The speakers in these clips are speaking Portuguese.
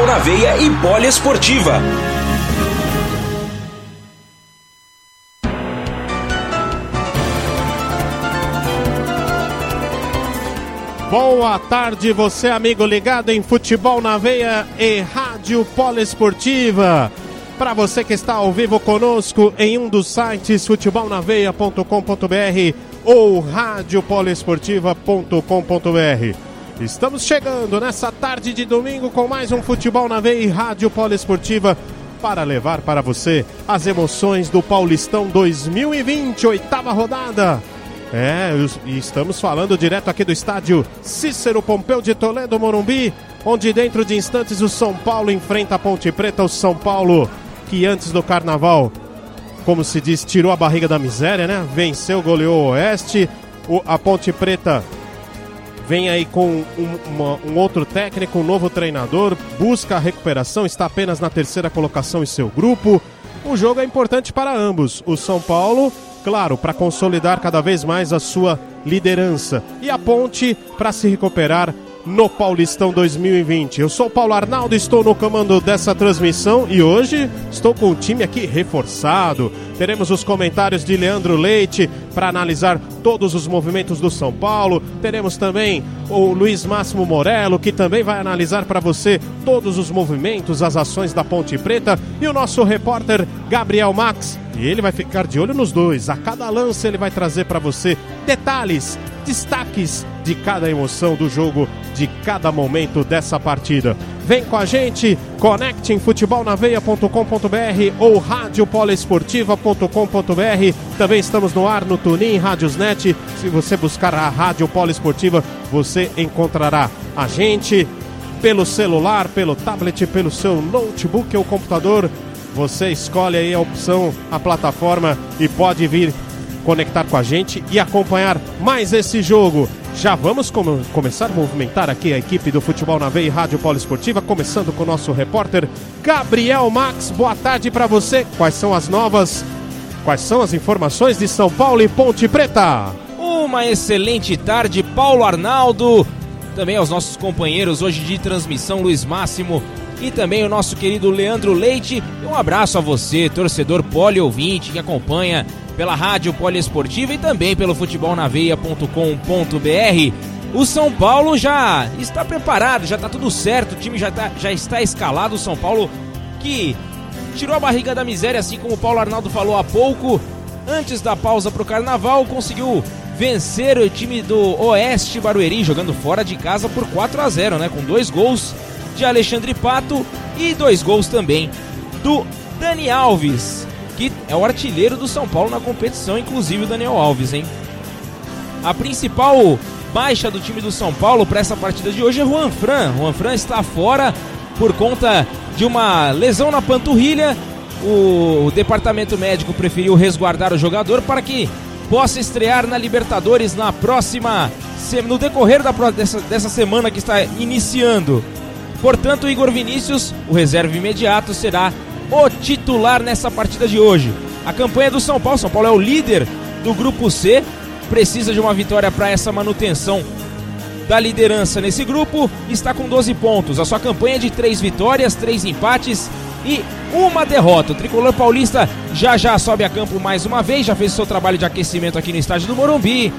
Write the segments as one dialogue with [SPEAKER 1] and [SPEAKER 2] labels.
[SPEAKER 1] Futebol na veia e poliesportiva.
[SPEAKER 2] Boa tarde, você amigo ligado em Futebol na Veia e Rádio Poliesportiva. Para você que está ao vivo conosco em um dos sites futebolnaveia.com.br ou radiopoliesportiva.com.br. Estamos chegando nessa tarde de domingo com mais um Futebol na Veia e Rádio Poliesportiva para levar para você as emoções do Paulistão 2020, oitava rodada. É, e estamos falando direto aqui do estádio Cícero Pompeu de Toledo, Morumbi, onde dentro de instantes o São Paulo enfrenta a Ponte Preta, o São Paulo que antes do Carnaval, como se diz, tirou a barriga da miséria, né? Venceu, goleou o Oeste, o, a Ponte Preta vem aí com um, uma, um outro técnico, um novo treinador, busca a recuperação, está apenas na terceira colocação em seu grupo. O jogo é importante para ambos. O São Paulo claro, para consolidar cada vez mais a sua liderança. E a Ponte para se recuperar no Paulistão 2020. Eu sou Paulo Arnaldo, estou no comando dessa transmissão e hoje estou com o time aqui reforçado. Teremos os comentários de Leandro Leite para analisar todos os movimentos do São Paulo. Teremos também o Luiz Máximo Morello, que também vai analisar para você todos os movimentos, as ações da Ponte Preta. E o nosso repórter Gabriel Max. E ele vai ficar de olho nos dois. A cada lance ele vai trazer para você detalhes, destaques de cada emoção do jogo, de cada momento dessa partida. Vem com a gente, conecte em futebolnaveia.com.br ou radiopoliesportiva.com.br. Também estamos no ar no Tunin Rádiosnet. Se você buscar a Rádio Poliesportiva, você encontrará a gente pelo celular, pelo tablet, pelo seu notebook ou computador. Você escolhe aí a opção, a plataforma e pode vir conectar com a gente e acompanhar mais esse jogo. Já vamos com começar a movimentar aqui a equipe do Futebol na Veia e Rádio Poliesportiva, começando com o nosso repórter Gabriel Max. Boa tarde para você. Quais são as novas? Quais são as informações de São Paulo e Ponte Preta?
[SPEAKER 3] Uma excelente tarde, Paulo Arnaldo. Também aos nossos companheiros hoje de transmissão, Luiz Máximo e também o nosso querido Leandro Leite. Um abraço a você, torcedor poliouvinte que acompanha pela Rádio Poliesportiva e também pelo futebolnaveia.com.br. O São Paulo já está preparado, já está tudo certo, o time já, tá, já está escalado. O São Paulo que tirou a barriga da miséria, assim como o Paulo Arnaldo falou há pouco. Antes da pausa para o Carnaval, conseguiu vencer o time do Oeste Barueri, jogando fora de casa por 4 a 0 né? Com dois gols de Alexandre Pato e dois gols também do Dani Alves, que é o artilheiro do São Paulo na competição, inclusive o Daniel Alves, hein? A principal baixa do time do São Paulo para essa partida de hoje é Juan Fran. Juan Fran está fora por conta de uma lesão na panturrilha. O departamento médico preferiu resguardar o jogador para que possa estrear na Libertadores na próxima no decorrer da, dessa, dessa semana que está iniciando. Portanto, Igor Vinícius, o reserva imediato, será o titular nessa partida de hoje. A campanha do São Paulo, São Paulo é o líder do grupo C, precisa de uma vitória para essa manutenção da liderança nesse grupo, está com 12 pontos. A sua campanha é de 3 vitórias, 3 empates e uma derrota. O tricolor paulista já já sobe a campo mais uma vez, já fez seu trabalho de aquecimento aqui no estádio do Morumbi.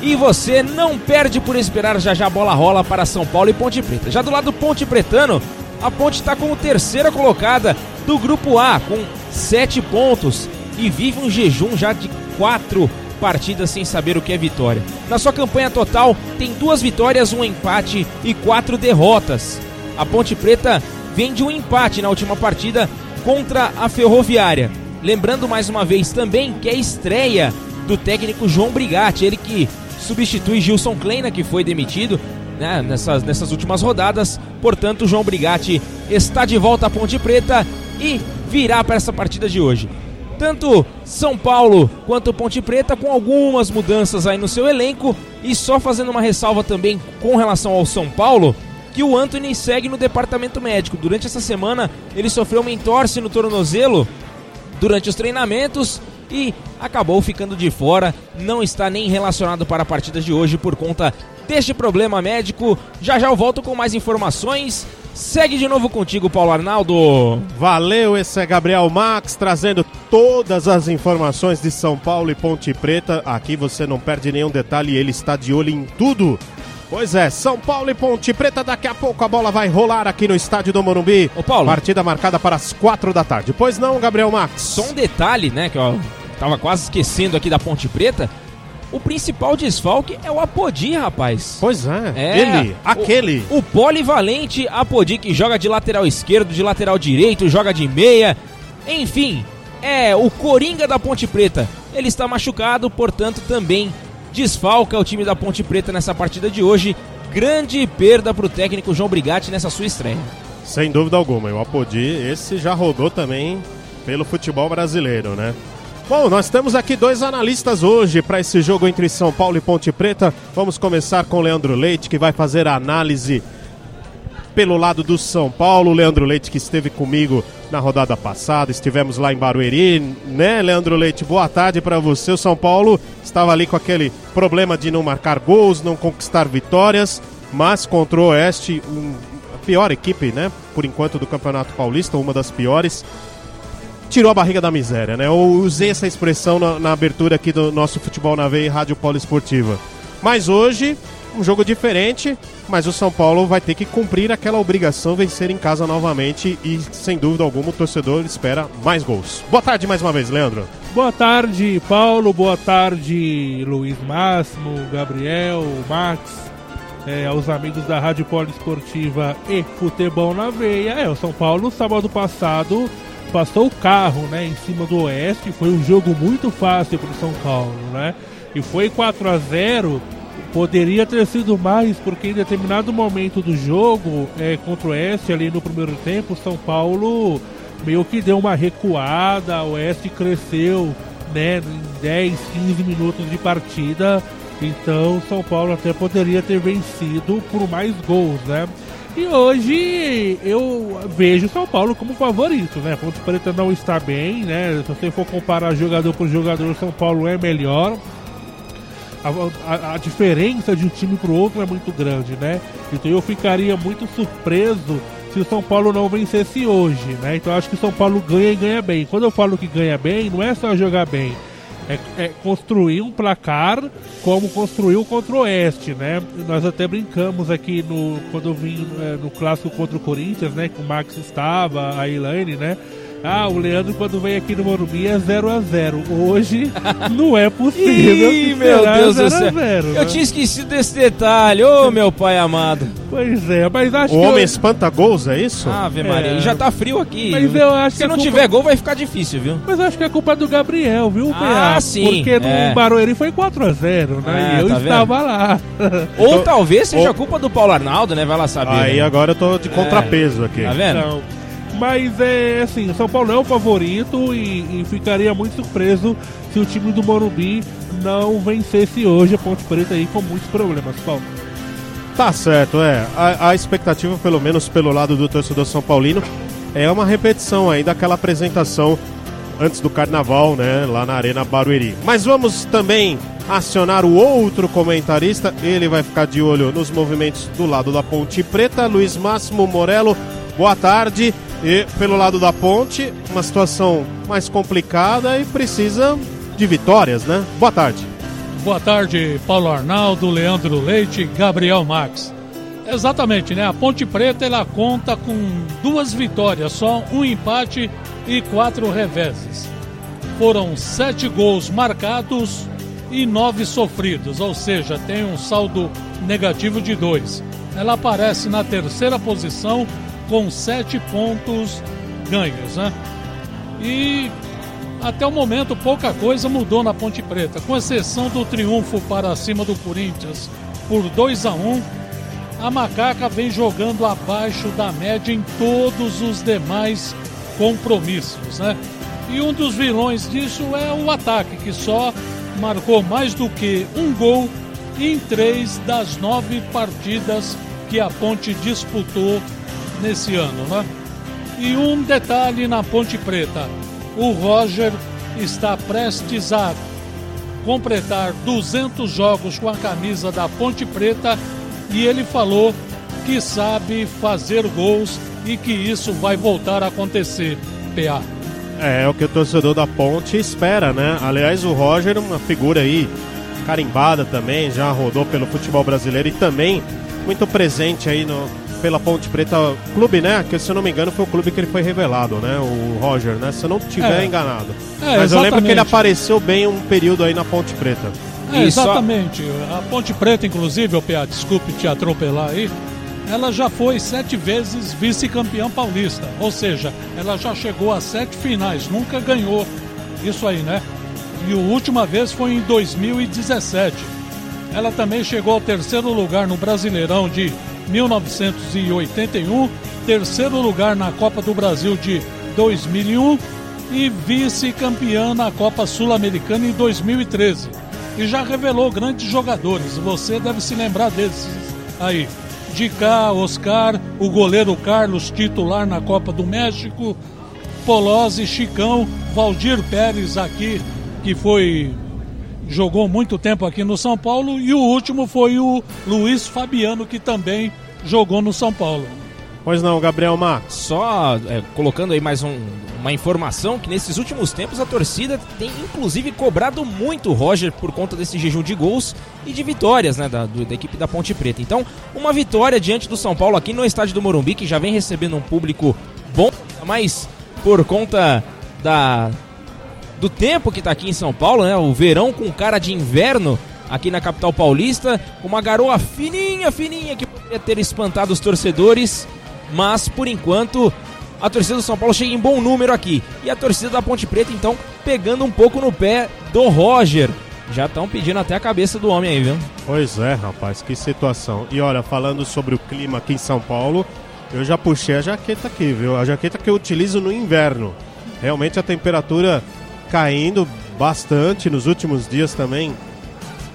[SPEAKER 3] E você não perde por esperar já já a bola rola para São Paulo e Ponte Preta. Já do lado do Ponte Pretano, a Ponte está como terceira colocada do grupo A, com sete pontos e vive um jejum já de quatro partidas sem saber o que é vitória. Na sua campanha total, tem duas vitórias, um empate e quatro derrotas. A Ponte Preta vem de um empate na última partida contra a Ferroviária. Lembrando mais uma vez também que é a estreia do técnico João Brigatti, ele que substitui Gilson Kleina, que foi demitido né, nessas, nessas últimas rodadas. Portanto, João Brigatti está de volta à Ponte Preta e virá para essa partida de hoje. Tanto São Paulo quanto Ponte Preta com algumas mudanças aí no seu elenco e só fazendo uma ressalva também com relação ao São Paulo, que o Anthony segue no departamento médico. Durante essa semana ele sofreu uma entorse no tornozelo durante os treinamentos e acabou ficando de fora, não está nem relacionado para a partida de hoje por conta deste problema médico. Já já eu volto com mais informações. Segue de novo contigo, Paulo Arnaldo.
[SPEAKER 2] Valeu, esse é Gabriel Max trazendo todas as informações de São Paulo e Ponte Preta. Aqui você não perde nenhum detalhe, ele está de olho em tudo. Pois é, São Paulo e Ponte Preta, daqui a pouco a bola vai rolar aqui no estádio do Morumbi.
[SPEAKER 3] Ô Paulo.
[SPEAKER 2] Partida marcada para as quatro da tarde. Pois não, Gabriel Max?
[SPEAKER 3] Só um detalhe, né, que eu tava quase esquecendo aqui da Ponte Preta. O principal desfalque é o Apodi, rapaz.
[SPEAKER 2] Pois é,
[SPEAKER 3] É,
[SPEAKER 2] ele, aquele.
[SPEAKER 3] O, o polivalente Apodi que joga de lateral esquerdo, de lateral direito, joga de meia. Enfim, é o Coringa da Ponte Preta. Ele está machucado, portanto também desfalca o time da Ponte Preta nessa partida de hoje. Grande perda para o técnico João Brigatti nessa sua estreia.
[SPEAKER 2] Sem dúvida alguma. E o Apodi, esse já rodou também pelo futebol brasileiro, né? Bom, nós temos aqui dois analistas hoje para esse jogo entre São Paulo e Ponte Preta. Vamos começar com o Leandro Leite, que vai fazer a análise pelo lado do São Paulo. Leandro Leite, que esteve comigo na rodada passada, estivemos lá em Barueri, né, Leandro Leite? Boa tarde para você. O São Paulo estava ali com aquele problema de não marcar gols, não conquistar vitórias, mas contra o Oeste, um, a pior equipe, né, por enquanto, do Campeonato Paulista, uma das piores tirou a barriga da miséria, né? Eu usei essa expressão na, na abertura aqui do nosso Futebol na Veia e Rádio Poliesportiva. Mas hoje, um jogo diferente, mas o São Paulo vai ter que cumprir aquela obrigação, vencer em casa novamente e, sem dúvida alguma, o torcedor espera mais gols. Boa tarde mais uma vez, Leandro.
[SPEAKER 4] Boa tarde, Paulo. Boa tarde, Luiz Máximo, Gabriel, Max, é, aos amigos da Rádio Poliesportiva e Futebol na Veia. É, o São Paulo, sábado passado, passou o carro, né, em cima do Oeste. Foi um jogo muito fácil para o São Paulo, né? E foi 4 a 0 Poderia ter sido mais, porque em determinado momento do jogo, é, contra o Oeste, ali no primeiro tempo, São Paulo meio que deu uma recuada, o Oeste cresceu né, em 10, 15 minutos de partida. Então São Paulo até poderia ter vencido por mais gols, né? E hoje eu vejo o São Paulo como favorito, né? Ponte Preta não está bem, né? Se você for comparar jogador por jogador, São Paulo é melhor. A, a, a diferença de um time para o outro é muito grande, né? Então eu ficaria muito surpreso se o São Paulo não vencesse hoje, né? Então acho que o São Paulo ganha e ganha bem. Quando eu falo que ganha bem, não é só jogar bem, é, é construir um placar como construiu contra o Oeste, né? Nós até brincamos aqui no quando eu vim é, no clássico contra o Corinthians, né? Que o Max estava, a Elaine, né? Ah, o Leandro quando vem aqui no Morumbi é 0 a 0 Hoje não é possível.
[SPEAKER 3] Ih,
[SPEAKER 4] que
[SPEAKER 3] meu
[SPEAKER 4] será
[SPEAKER 3] Deus do
[SPEAKER 4] 0 a
[SPEAKER 3] céu.
[SPEAKER 4] 0,
[SPEAKER 3] Eu
[SPEAKER 4] né?
[SPEAKER 3] tinha esquecido desse detalhe, ô meu pai amado.
[SPEAKER 4] Pois é, mas acho
[SPEAKER 2] O
[SPEAKER 4] que
[SPEAKER 2] homem
[SPEAKER 4] eu-
[SPEAKER 2] espanta gols, é isso?
[SPEAKER 3] Ave Maria,
[SPEAKER 4] É.
[SPEAKER 3] e já tá frio aqui.
[SPEAKER 4] Mas eu acho
[SPEAKER 3] Se
[SPEAKER 4] que
[SPEAKER 3] não
[SPEAKER 4] culpa-
[SPEAKER 3] tiver gol, vai ficar difícil, viu?
[SPEAKER 4] Mas acho que a culpa é do Gabriel, viu,
[SPEAKER 3] Ah,
[SPEAKER 4] PA?
[SPEAKER 3] sim,
[SPEAKER 4] Porque no
[SPEAKER 3] é.
[SPEAKER 4] Barueri foi 4x0, né?
[SPEAKER 3] É,
[SPEAKER 4] e eu
[SPEAKER 3] tá vendo?
[SPEAKER 4] estava lá.
[SPEAKER 3] Ou
[SPEAKER 2] Então-
[SPEAKER 3] talvez seja
[SPEAKER 2] ou-
[SPEAKER 3] culpa do Paulo Arnaldo, né? Vai lá saber.
[SPEAKER 2] Aí
[SPEAKER 3] né?
[SPEAKER 2] agora eu tô de contrapeso aqui.
[SPEAKER 3] Tá vendo?
[SPEAKER 4] Então, mas é assim, o São Paulo é o favorito e, e ficaria muito surpreso se o time do Morumbi não vencesse hoje a Ponte Preta aí com muitos problemas, Paulo.
[SPEAKER 2] Tá certo, é. A, a expectativa, pelo menos pelo lado do torcedor São Paulino, é uma repetição aí daquela apresentação antes do carnaval, né? Lá na Arena Barueri. Mas vamos também acionar o outro comentarista. Ele vai ficar de olho nos movimentos do lado da Ponte Preta. Luiz Máximo Morello, boa tarde. E pelo lado da Ponte, uma situação mais complicada e precisa de vitórias, né? Boa tarde.
[SPEAKER 5] Boa tarde, Paulo Arnaldo, Leandro Leite, Gabriel Max. Exatamente, né? A Ponte Preta ela conta com duas vitórias, só um empate e quatro reveses. Foram sete gols marcados e nove sofridos, ou seja, tem um saldo negativo de dois. Ela aparece na terceira posição com sete pontos ganhos, né? E até o momento, pouca coisa mudou na Ponte Preta, com exceção do triunfo para cima do Corinthians por 2 a 1 a Macaca vem jogando abaixo da média em todos os demais compromissos, né? E um dos vilões disso é o ataque, que só marcou mais do que um gol em três das nove partidas que a Ponte disputou nesse ano, né? E um detalhe na Ponte Preta: o Roger está prestes a completar 200 jogos com a camisa da Ponte Preta e ele falou que sabe fazer gols e que isso vai voltar a acontecer. PA.
[SPEAKER 2] É, é o que o torcedor da Ponte espera, né? Aliás, o Roger, uma figura aí carimbada também, já rodou pelo futebol brasileiro e também muito presente aí no, pela Ponte Preta Clube, né? Que se eu não me engano foi o clube que ele foi revelado, né? O Roger, né? Se eu não tiver
[SPEAKER 5] É.
[SPEAKER 2] enganado.
[SPEAKER 5] É,
[SPEAKER 2] Mas eu lembro que ele
[SPEAKER 5] exatamente.
[SPEAKER 2] apareceu bem um período aí na Ponte Preta.
[SPEAKER 5] É,
[SPEAKER 3] só-
[SPEAKER 5] exatamente. A Ponte Preta, inclusive, o PA, desculpe te atropelar aí, ela já foi sete vezes vice-campeã paulista. Ou seja, ela já chegou a sete finais, nunca ganhou isso aí, né? E a última vez foi em 2017. Ela também chegou ao terceiro lugar no Brasileirão de 1981, terceiro lugar na Copa do Brasil de 2001 e vice-campeã na Copa Sul-Americana em 2013. E já revelou grandes jogadores, você deve se lembrar desses aí. Dicá, Oscar, o goleiro Carlos, titular na Copa do México, Polozzi, Chicão, Valdir Pérez aqui, que foi jogou muito tempo aqui no São Paulo e o último foi o Luiz Fabiano que também jogou no São Paulo.
[SPEAKER 2] Pois não, Gabriel Max.
[SPEAKER 3] Só é, colocando aí mais um- uma informação que nesses últimos tempos a torcida tem inclusive cobrado muito o Roger por conta desse jejum de gols e de vitórias né, da, do- da equipe da Ponte Preta. Então, uma vitória diante do São Paulo aqui no estádio do Morumbi, que já vem recebendo um público bom, mas por conta da do tempo que tá aqui em São Paulo, né? O verão com cara de inverno aqui na capital paulista, uma garoa fininha, fininha que poderia ter espantado os torcedores, mas por enquanto a torcida do São Paulo chega em bom número aqui. E a torcida da Ponte Preta então pegando um pouco no pé do Roger. Já estão pedindo até a cabeça do homem aí, viu?
[SPEAKER 2] Pois é, rapaz, que situação. E olha, falando sobre o clima aqui em São Paulo, eu já puxei a jaqueta aqui, viu? A jaqueta que eu utilizo no inverno. Realmente a temperatura caindo bastante nos últimos dias também.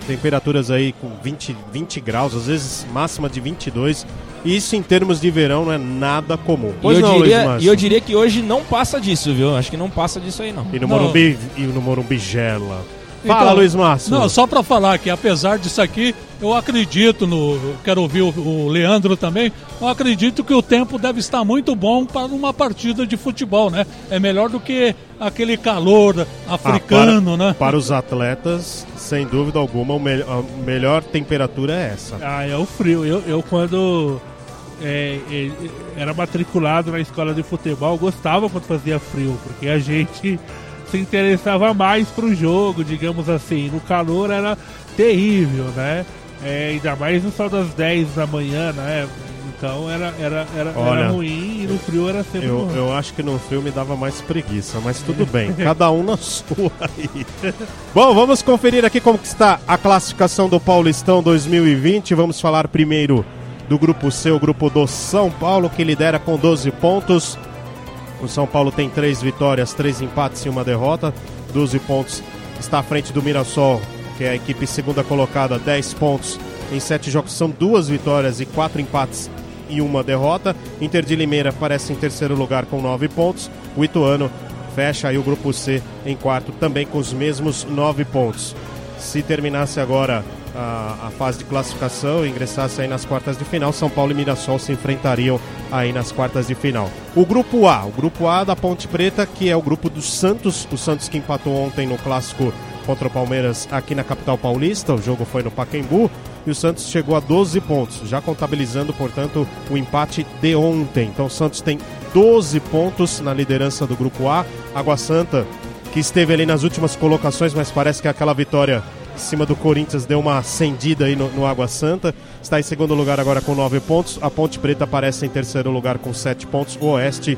[SPEAKER 2] Temperaturas aí com 20, 20 graus, às vezes máxima de 22. E isso em termos de verão não é nada comum. Pois
[SPEAKER 3] e, eu
[SPEAKER 2] não,
[SPEAKER 3] diria, e eu diria que hoje não passa disso, viu? Acho que não passa disso aí, não.
[SPEAKER 2] E no
[SPEAKER 5] Não.
[SPEAKER 2] Morumbi, e no Morumbi gela. Fala,
[SPEAKER 5] Então,
[SPEAKER 2] Luiz Márcio.
[SPEAKER 5] Não, só para falar que apesar disso aqui, eu acredito no. Quero ouvir o, o Leandro também. Eu acredito que o tempo deve estar muito bom para uma partida de futebol, né? É melhor do que aquele calor
[SPEAKER 2] Ah,
[SPEAKER 5] africano,
[SPEAKER 2] para,
[SPEAKER 5] né?
[SPEAKER 2] Para os atletas, sem dúvida alguma, o me- a melhor temperatura é essa.
[SPEAKER 4] Ah, é o frio. Eu, eu quando é, é, era matriculado na escola de futebol, gostava quando fazia frio, porque a gente se interessava mais pro jogo, digamos assim. No calor era terrível, né? É, ainda mais no sol das 10 da manhã, né? Então era, era, era,
[SPEAKER 2] Olha,
[SPEAKER 4] era ruim e no frio era sempre
[SPEAKER 2] Eu, eu acho que no filme dava mais preguiça, mas tudo bem, cada um na sua aí. Bom, vamos conferir aqui como está a classificação do Paulistão 2020. Vamos falar primeiro do grupo C, o grupo do São Paulo, que lidera com 12 pontos. O São Paulo tem três vitórias, três empates e uma derrota. 12 pontos. Está à frente do Mirassol, que é a equipe segunda colocada, 10 pontos em sete jogos. São duas vitórias e quatro empates e uma derrota. Inter de Limeira aparece em terceiro lugar com nove pontos. O Ituano fecha aí o grupo C em quarto, também com os mesmos nove pontos. Se terminasse agora a, a fase de classificação ingressasse aí nas quartas de final, São Paulo e Mirassol se enfrentariam aí nas quartas de final. O grupo A, o grupo A da Ponte Preta, que é o grupo do Santos, o Santos que empatou ontem no clássico contra o Palmeiras aqui na capital paulista, o jogo foi no Pacaembu, e o Santos chegou a 12 pontos, já contabilizando, portanto, o empate de ontem. Então o Santos tem 12 pontos na liderança do grupo A. Água Santa, que esteve ali nas últimas colocações, mas parece que aquela vitória em cima do Corinthians deu uma acendida aí no, no Água Santa. Está em segundo lugar agora com 9 pontos. A Ponte Preta aparece em terceiro lugar com 7 pontos. O Oeste,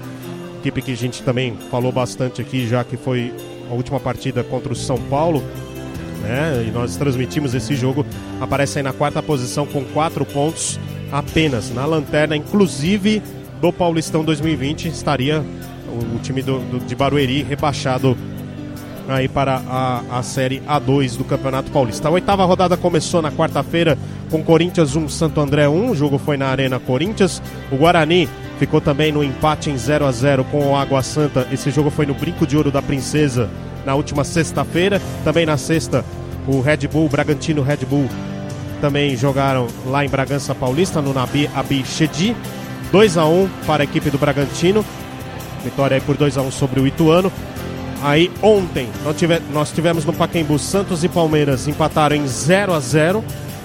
[SPEAKER 2] equipe que a gente também falou bastante aqui, já que foi a última partida contra o São Paulo. Né? E nós transmitimos esse jogo. Aparece aí na quarta posição com 4 pontos apenas. Na lanterna, inclusive do Paulistão 2020, estaria o, o time do, do- de Barueri rebaixado aí para a, a Série A2 do Campeonato Paulista. A oitava rodada começou na quarta-feira com Corinthians 1, Santo André 1. O jogo foi na Arena Corinthians. O Guarani ficou também no empate em 0 a 0 com o Água Santa. Esse jogo foi no Brinco de Ouro da Princesa, na última sexta-feira. Também na sexta, o Red Bull, o Bragantino Red Bull, também jogaram lá em Bragança Paulista, no Nabi Abichedi. 2 a 1 para a equipe do Bragantino. Vitória aí por 2 a 1 sobre o Ituano. Aí ontem nós, tive, nós tivemos no Pacaembu Santos e Palmeiras empataram em 0 a 0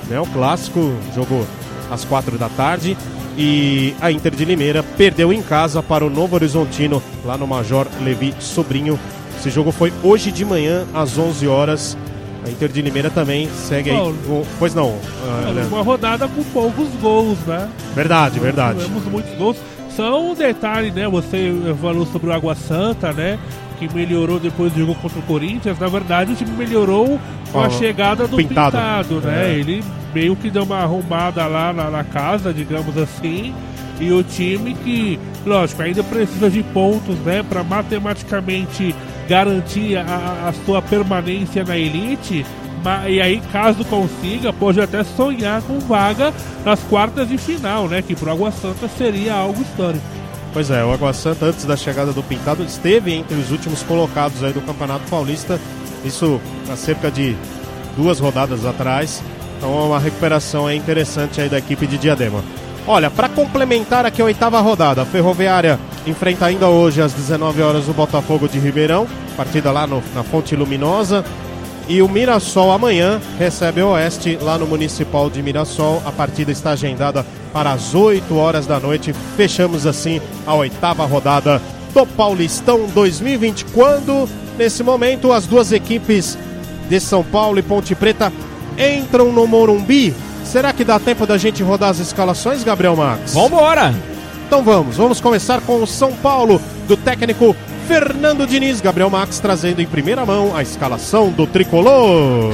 [SPEAKER 2] né? O clássico jogou às 4 da tarde. E a Inter de Limeira perdeu em casa para o Novo Horizontino, lá no Major Levi Sobrinho. Esse jogo foi hoje de manhã, às 11 horas. A Inter de Limeira também segue
[SPEAKER 4] Paulo.
[SPEAKER 2] aí. com- Pois não, uh.
[SPEAKER 4] Uma rodada com poucos gols, né?
[SPEAKER 2] Verdade, verdade.
[SPEAKER 4] Tivemos muitos gols. Só um detalhe, né? Você falou sobre o Água Santa, né? Que melhorou depois do jogo contra o Corinthians. Na verdade, o time melhorou com a
[SPEAKER 2] Ó,
[SPEAKER 4] chegada do
[SPEAKER 2] Pintado.
[SPEAKER 4] Pintado, né?
[SPEAKER 2] É.
[SPEAKER 4] Ele meio que deu uma arrumada lá na, na casa, digamos assim. E o time que, lógico, ainda precisa de pontos, né? Pra matematicamente garantir a- a sua permanência na elite. E aí, caso consiga, pode até sonhar com vaga nas quartas de final, né? Que pro Água Santa seria algo histórico.
[SPEAKER 2] Pois é, o Água Santa, antes da chegada do Pintado, esteve entre os últimos colocados aí do Campeonato Paulista. Isso há cerca de duas rodadas atrás. Então é uma recuperação aí interessante aí da equipe de Diadema. Olha, para complementar aqui a oitava rodada, a Ferroviária enfrenta ainda hoje às 19 horas o Botafogo de Ribeirão, partida lá no- na Fonte Luminosa. E o Mirassol amanhã recebe o Oeste lá no Municipal de Mirassol. A partida está agendada para as 8 horas da noite. Fechamos assim a oitava rodada do Paulistão 2020. Quando, nesse momento, as duas equipes de São Paulo e Ponte Preta entram no Morumbi. Será que dá tempo da gente rodar as escalações, Gabriel Max?
[SPEAKER 3] Vambora!
[SPEAKER 2] Então vamos, vamos começar com o São Paulo, do técnico Fernando Diniz. Gabriel Max trazendo em primeira mão a escalação do tricolor.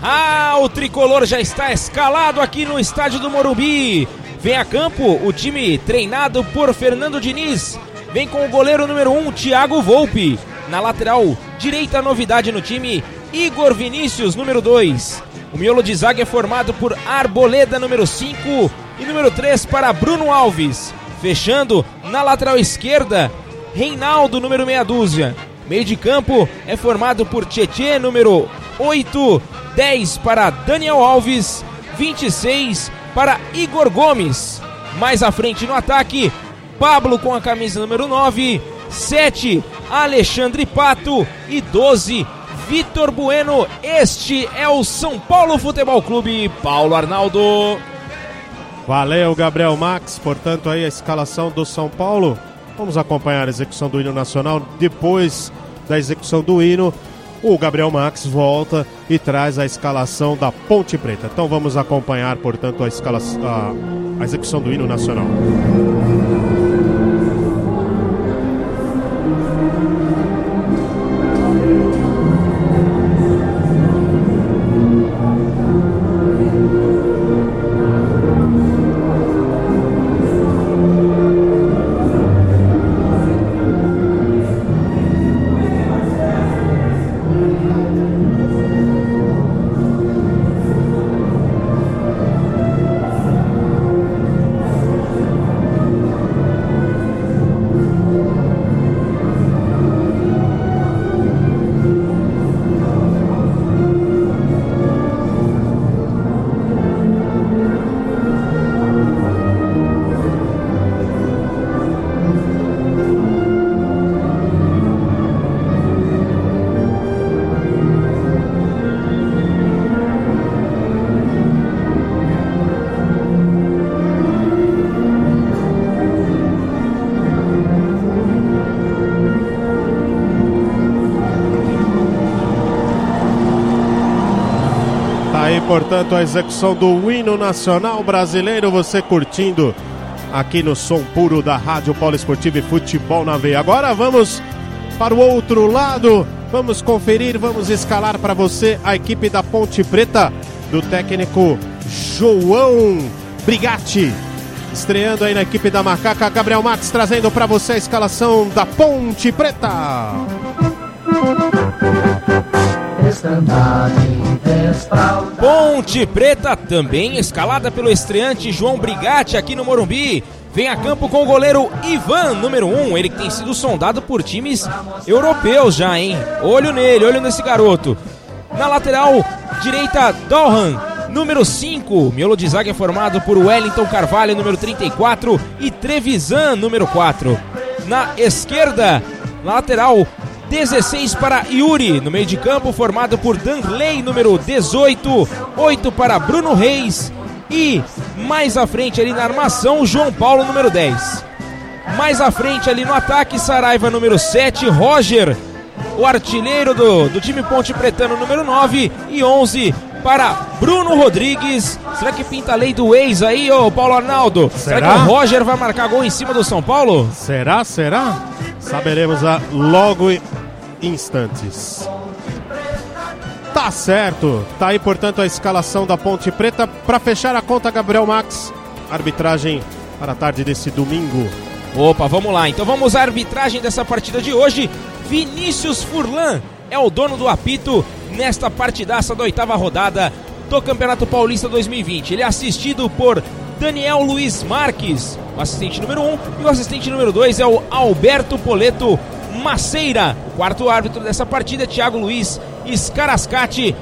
[SPEAKER 3] Ah, o tricolor já está escalado aqui no estádio do Morumbi. Vem a campo o time treinado por Fernando Diniz. Vem com o goleiro número 1, um, Thiago Volpe. Na lateral direita, novidade no time, Igor Vinícius, número 2. O miolo de zaga é formado por Arboleda, número 5. E número 3 para Bruno Alves. Fechando na lateral esquerda, Reinaldo, número meia dúzia. Meio de campo é formado por Tietê, número 8, 10 para Daniel Alves, 26 para Igor Gomes. Mais à frente no ataque, Pablo com a camisa número 9, 7 Alexandre Pato e 12 Vitor Bueno. Este é o São Paulo Futebol Clube. Paulo Arnaldo.
[SPEAKER 2] Valeu, Gabriel Max. Portanto, aí a escalação do São Paulo. Vamos acompanhar a execução do hino nacional. Depois da execução do hino, o Gabriel Max volta e traz a escalação da Ponte Preta. Então vamos acompanhar, portanto, a, escalação, a, a execução do hino nacional. Portanto, a execução do hino nacional brasileiro. Você curtindo aqui no som puro da Rádio Poliesportiva e Futebol na Veia. Agora vamos para o outro lado. Vamos conferir, vamos escalar para você a equipe da Ponte Preta do técnico João Brigatti. Estreando aí na equipe da Macaca, Gabriel Max trazendo para você a escalação da Ponte Preta.
[SPEAKER 6] Estandarte
[SPEAKER 3] Ponte Preta também escalada pelo estreante João Brigatti aqui no Morumbi. Vem a campo com o goleiro Ivan, número 1, um, ele que tem sido sondado por times europeus já, hein? Olho nele, olho nesse garoto. Na lateral direita, Dohan, número 5. Miolo de zaga é formado por Wellington Carvalho, número 34, e Trevisan, número 4. Na esquerda, lateral 16 para Yuri, no meio de campo formado por Danley, número 18, 8 para Bruno Reis e mais à frente ali na armação, João Paulo, número 10. Mais à frente ali no ataque, Saraiva, número 7, Roger, o artilheiro do, do time Ponte Pretano, número 9 e 11 para Bruno Rodrigues. Será que pinta a lei do ex aí, ô Paulo Arnaldo? Será? Será que o Roger vai marcar gol em cima do São Paulo?
[SPEAKER 2] Será? Será? Saberemos a logo instantes. Tá certo. Tá aí, portanto, a escalação da Ponte Preta. Para fechar a conta, Gabriel Max. Arbitragem para a tarde desse domingo.
[SPEAKER 3] Opa, vamos lá. Então vamos à arbitragem dessa partida de hoje. Vinícius Furlan é o dono do apito nesta partidaça da oitava rodada do Campeonato Paulista 2020. Ele é assistido por Daniel Luiz Marques, o assistente número 1, um, e o assistente número 2 é o Alberto Poleto Maceira. Quarto árbitro dessa partida Thiago Luiz Scarascati.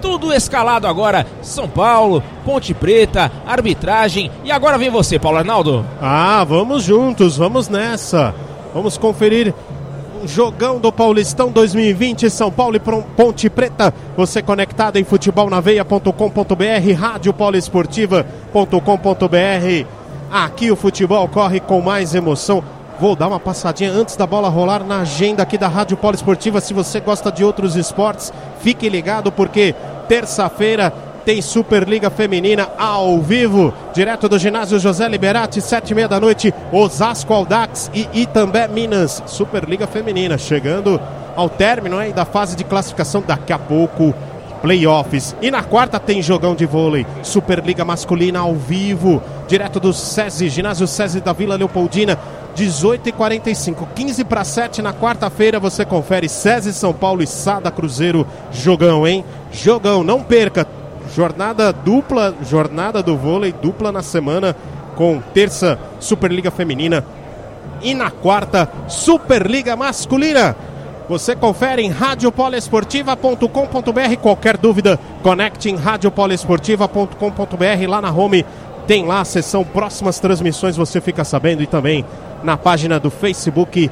[SPEAKER 3] Tudo escalado agora. São Paulo, Ponte Preta, arbitragem. E agora vem você, Paulo Arnaldo.
[SPEAKER 2] Ah, vamos juntos, vamos nessa. Vamos conferir o jogão do Paulistão 2020, São Paulo e Ponte Preta. Você conectado em futebolnaveia.com.br, radiopoliesportiva.com.br. Aqui o futebol corre com mais emoção. Vou dar uma passadinha antes da bola rolar na agenda aqui da Rádio Poliesportiva. Se você gosta de outros esportes, fique ligado porque terça-feira tem Superliga Feminina ao vivo, direto do ginásio José Liberati, sete e meia da noite, Osasco Aldax e Itambé Minas. Superliga Feminina chegando ao término hein, da fase de classificação daqui a pouco playoffs. E na quarta tem jogão de vôlei, Superliga Masculina ao vivo, direto do SESI, ginásio SESI da Vila Leopoldina. 18 e 45 15 para 7 na quarta-feira você confere SESI São Paulo e Sada Cruzeiro. Jogão, hein? Jogão, não perca. Jornada dupla, jornada do vôlei dupla na semana com terça Superliga Feminina e na quarta Superliga Masculina. Você confere em radiopoliesportiva.com.br. Qualquer dúvida, conecte em radiopoliesportiva.com.br. Lá na home tem lá a sessão próximas transmissões, você fica sabendo. E também na página do Facebook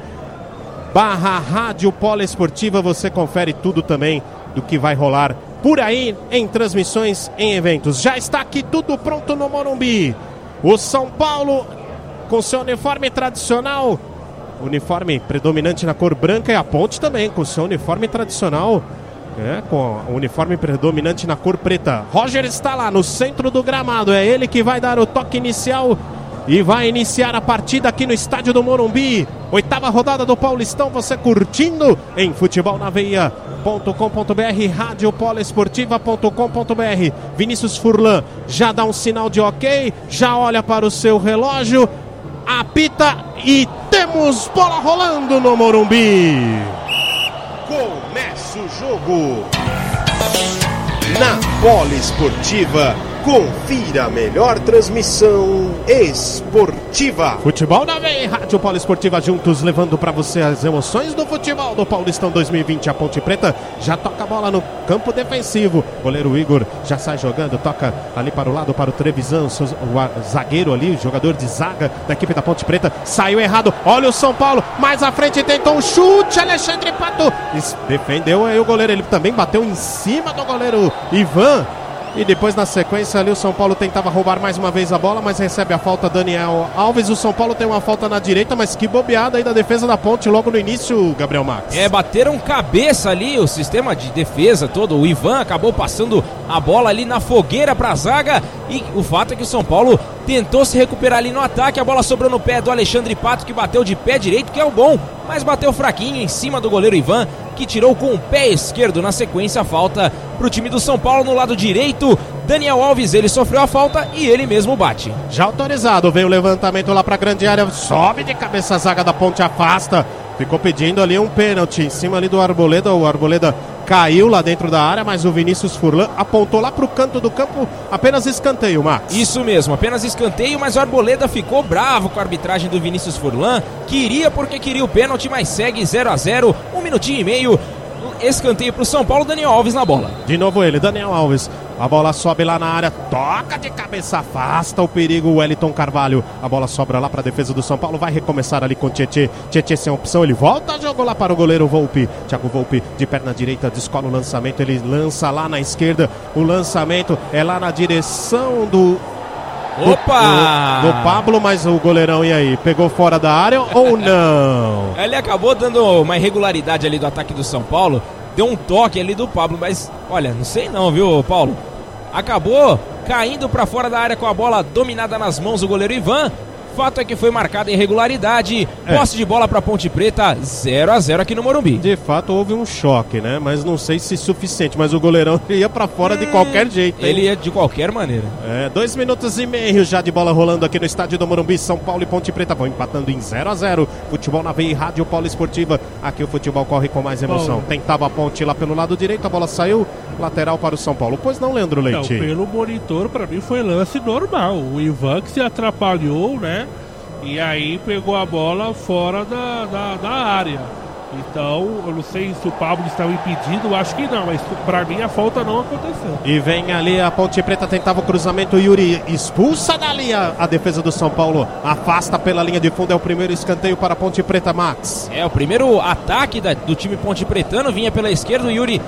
[SPEAKER 2] barra Rádio Poliesportiva. Você confere tudo também do que vai rolar por aí em transmissões, em eventos. Já está aqui tudo pronto no Morumbi. O São Paulo com seu uniforme tradicional, uniforme predominante na cor branca e a Ponte também com seu uniforme tradicional. É, com o uniforme predominante na cor preta. Roger está lá no centro do gramado. É ele que vai dar o toque inicial e vai iniciar a partida aqui no estádio do Morumbi. Oitava rodada do Paulistão, você curtindo em futebolnaveia.com.br, radiopolesportiva.com.br. Vinícius Furlan já dá um sinal de ok, já olha para o seu relógio, apita e temos bola rolando no Morumbi. Começa o jogo na Poliesportiva Confira a melhor transmissão esportiva. Futebol na veia, Rádio Polo Esportiva juntos, levando para você as emoções do futebol do Paulistão 2020. A Ponte Preta já toca a bola no campo defensivo. Goleiro Igor já sai jogando, toca ali para o lado para o Trevisan, o zagueiro ali, jogador de zaga da equipe da Ponte Preta. Saiu errado. Olha o São Paulo, mais à frente tentou um chute. Alexandre Pato defendeu aí o goleiro. Ele também bateu em cima do goleiro Ivan. E depois na sequência ali o São Paulo tentava roubar mais uma vez a bola, mas recebe a falta Daniel Alves. O São Paulo tem uma falta na direita, mas que bobeada aí da defesa da ponte logo no início, Gabriel Max.
[SPEAKER 3] É, bateram cabeça ali, o sistema de defesa todo. O Ivan acabou passando a bola ali na fogueira para a zaga. E o fato é que o São Paulo tentou se recuperar ali no ataque. A bola sobrou no pé do Alexandre Pato, que bateu de pé direito, que é o bom, mas bateu fraquinho em cima do goleiro Ivan, que tirou com o pé esquerdo. Na sequência, a falta para o time do São Paulo no lado direito. Daniel Alves, ele sofreu a falta e ele mesmo bate.
[SPEAKER 2] Já autorizado, vem o levantamento lá para a grande área, sobe de cabeça a zaga da ponte, afasta. Ficou pedindo ali um pênalti em cima ali do Arboleda. O Arboleda caiu lá dentro da área, mas o Vinícius Furlan apontou lá pro canto do campo, apenas escanteio, Max.
[SPEAKER 3] Isso mesmo, apenas escanteio, mas o Arboleda ficou bravo com a arbitragem do Vinícius Furlan. Queria porque queria o pênalti, mas segue 0 a 0 um minutinho e meio. Escanteio pro São Paulo, Daniel Alves na bola.
[SPEAKER 2] De novo ele, Daniel Alves. A bola sobe lá na área, toca de cabeça, afasta o perigo, Wellington Carvalho. A bola sobra lá para a defesa do São Paulo, vai recomeçar ali com o Tietê. Tietê sem opção, ele volta, jogou lá para o goleiro Volpe. Thiago Volpe de perna direita, descola o lançamento, ele lança lá na esquerda. O lançamento é lá na direção do
[SPEAKER 3] Opa!
[SPEAKER 2] Do, do, Pablo, mas o goleirão e aí? Pegou fora da área ou não?
[SPEAKER 3] Ele acabou dando uma irregularidade ali do ataque do São Paulo. Deu um toque ali do Pablo, mas olha, não sei não, viu, Paulo? Acabou caindo para fora da área com a bola dominada nas mãos do goleiro Ivan fato é que foi marcada irregularidade. É. Posse de bola para Ponte Preta, 0 a 0 aqui no Morumbi.
[SPEAKER 2] De fato, houve um choque, né? Mas não sei se suficiente. Mas o goleirão ia para fora hum, de qualquer jeito.
[SPEAKER 3] Hein? Ele ia de qualquer maneira.
[SPEAKER 2] É, dois minutos e meio já de bola rolando aqui no estádio do Morumbi. São Paulo e Ponte Preta vão empatando em 0 a 0 Futebol na veia e Rádio Paulo Esportiva. Aqui o futebol corre com mais emoção. Bom. Tentava a ponte lá pelo lado direito, a bola saiu. Lateral para o São Paulo. Pois não, Leandro Leite?
[SPEAKER 4] Não, pelo monitor, para mim foi lance normal. O Ivan que se atrapalhou, né? E aí pegou a bola fora da, da, da área. Então, eu não sei se o Pablo estava impedido, acho que não, mas para mim a falta não aconteceu.
[SPEAKER 2] E vem ali a Ponte Preta, tentava o cruzamento, Yuri expulsa dali a, a defesa do São Paulo, afasta pela linha de fundo, é o primeiro escanteio para a Ponte Preta, Max.
[SPEAKER 3] É, o primeiro ataque da, do time Ponte Pretano vinha pela esquerda, o Yuri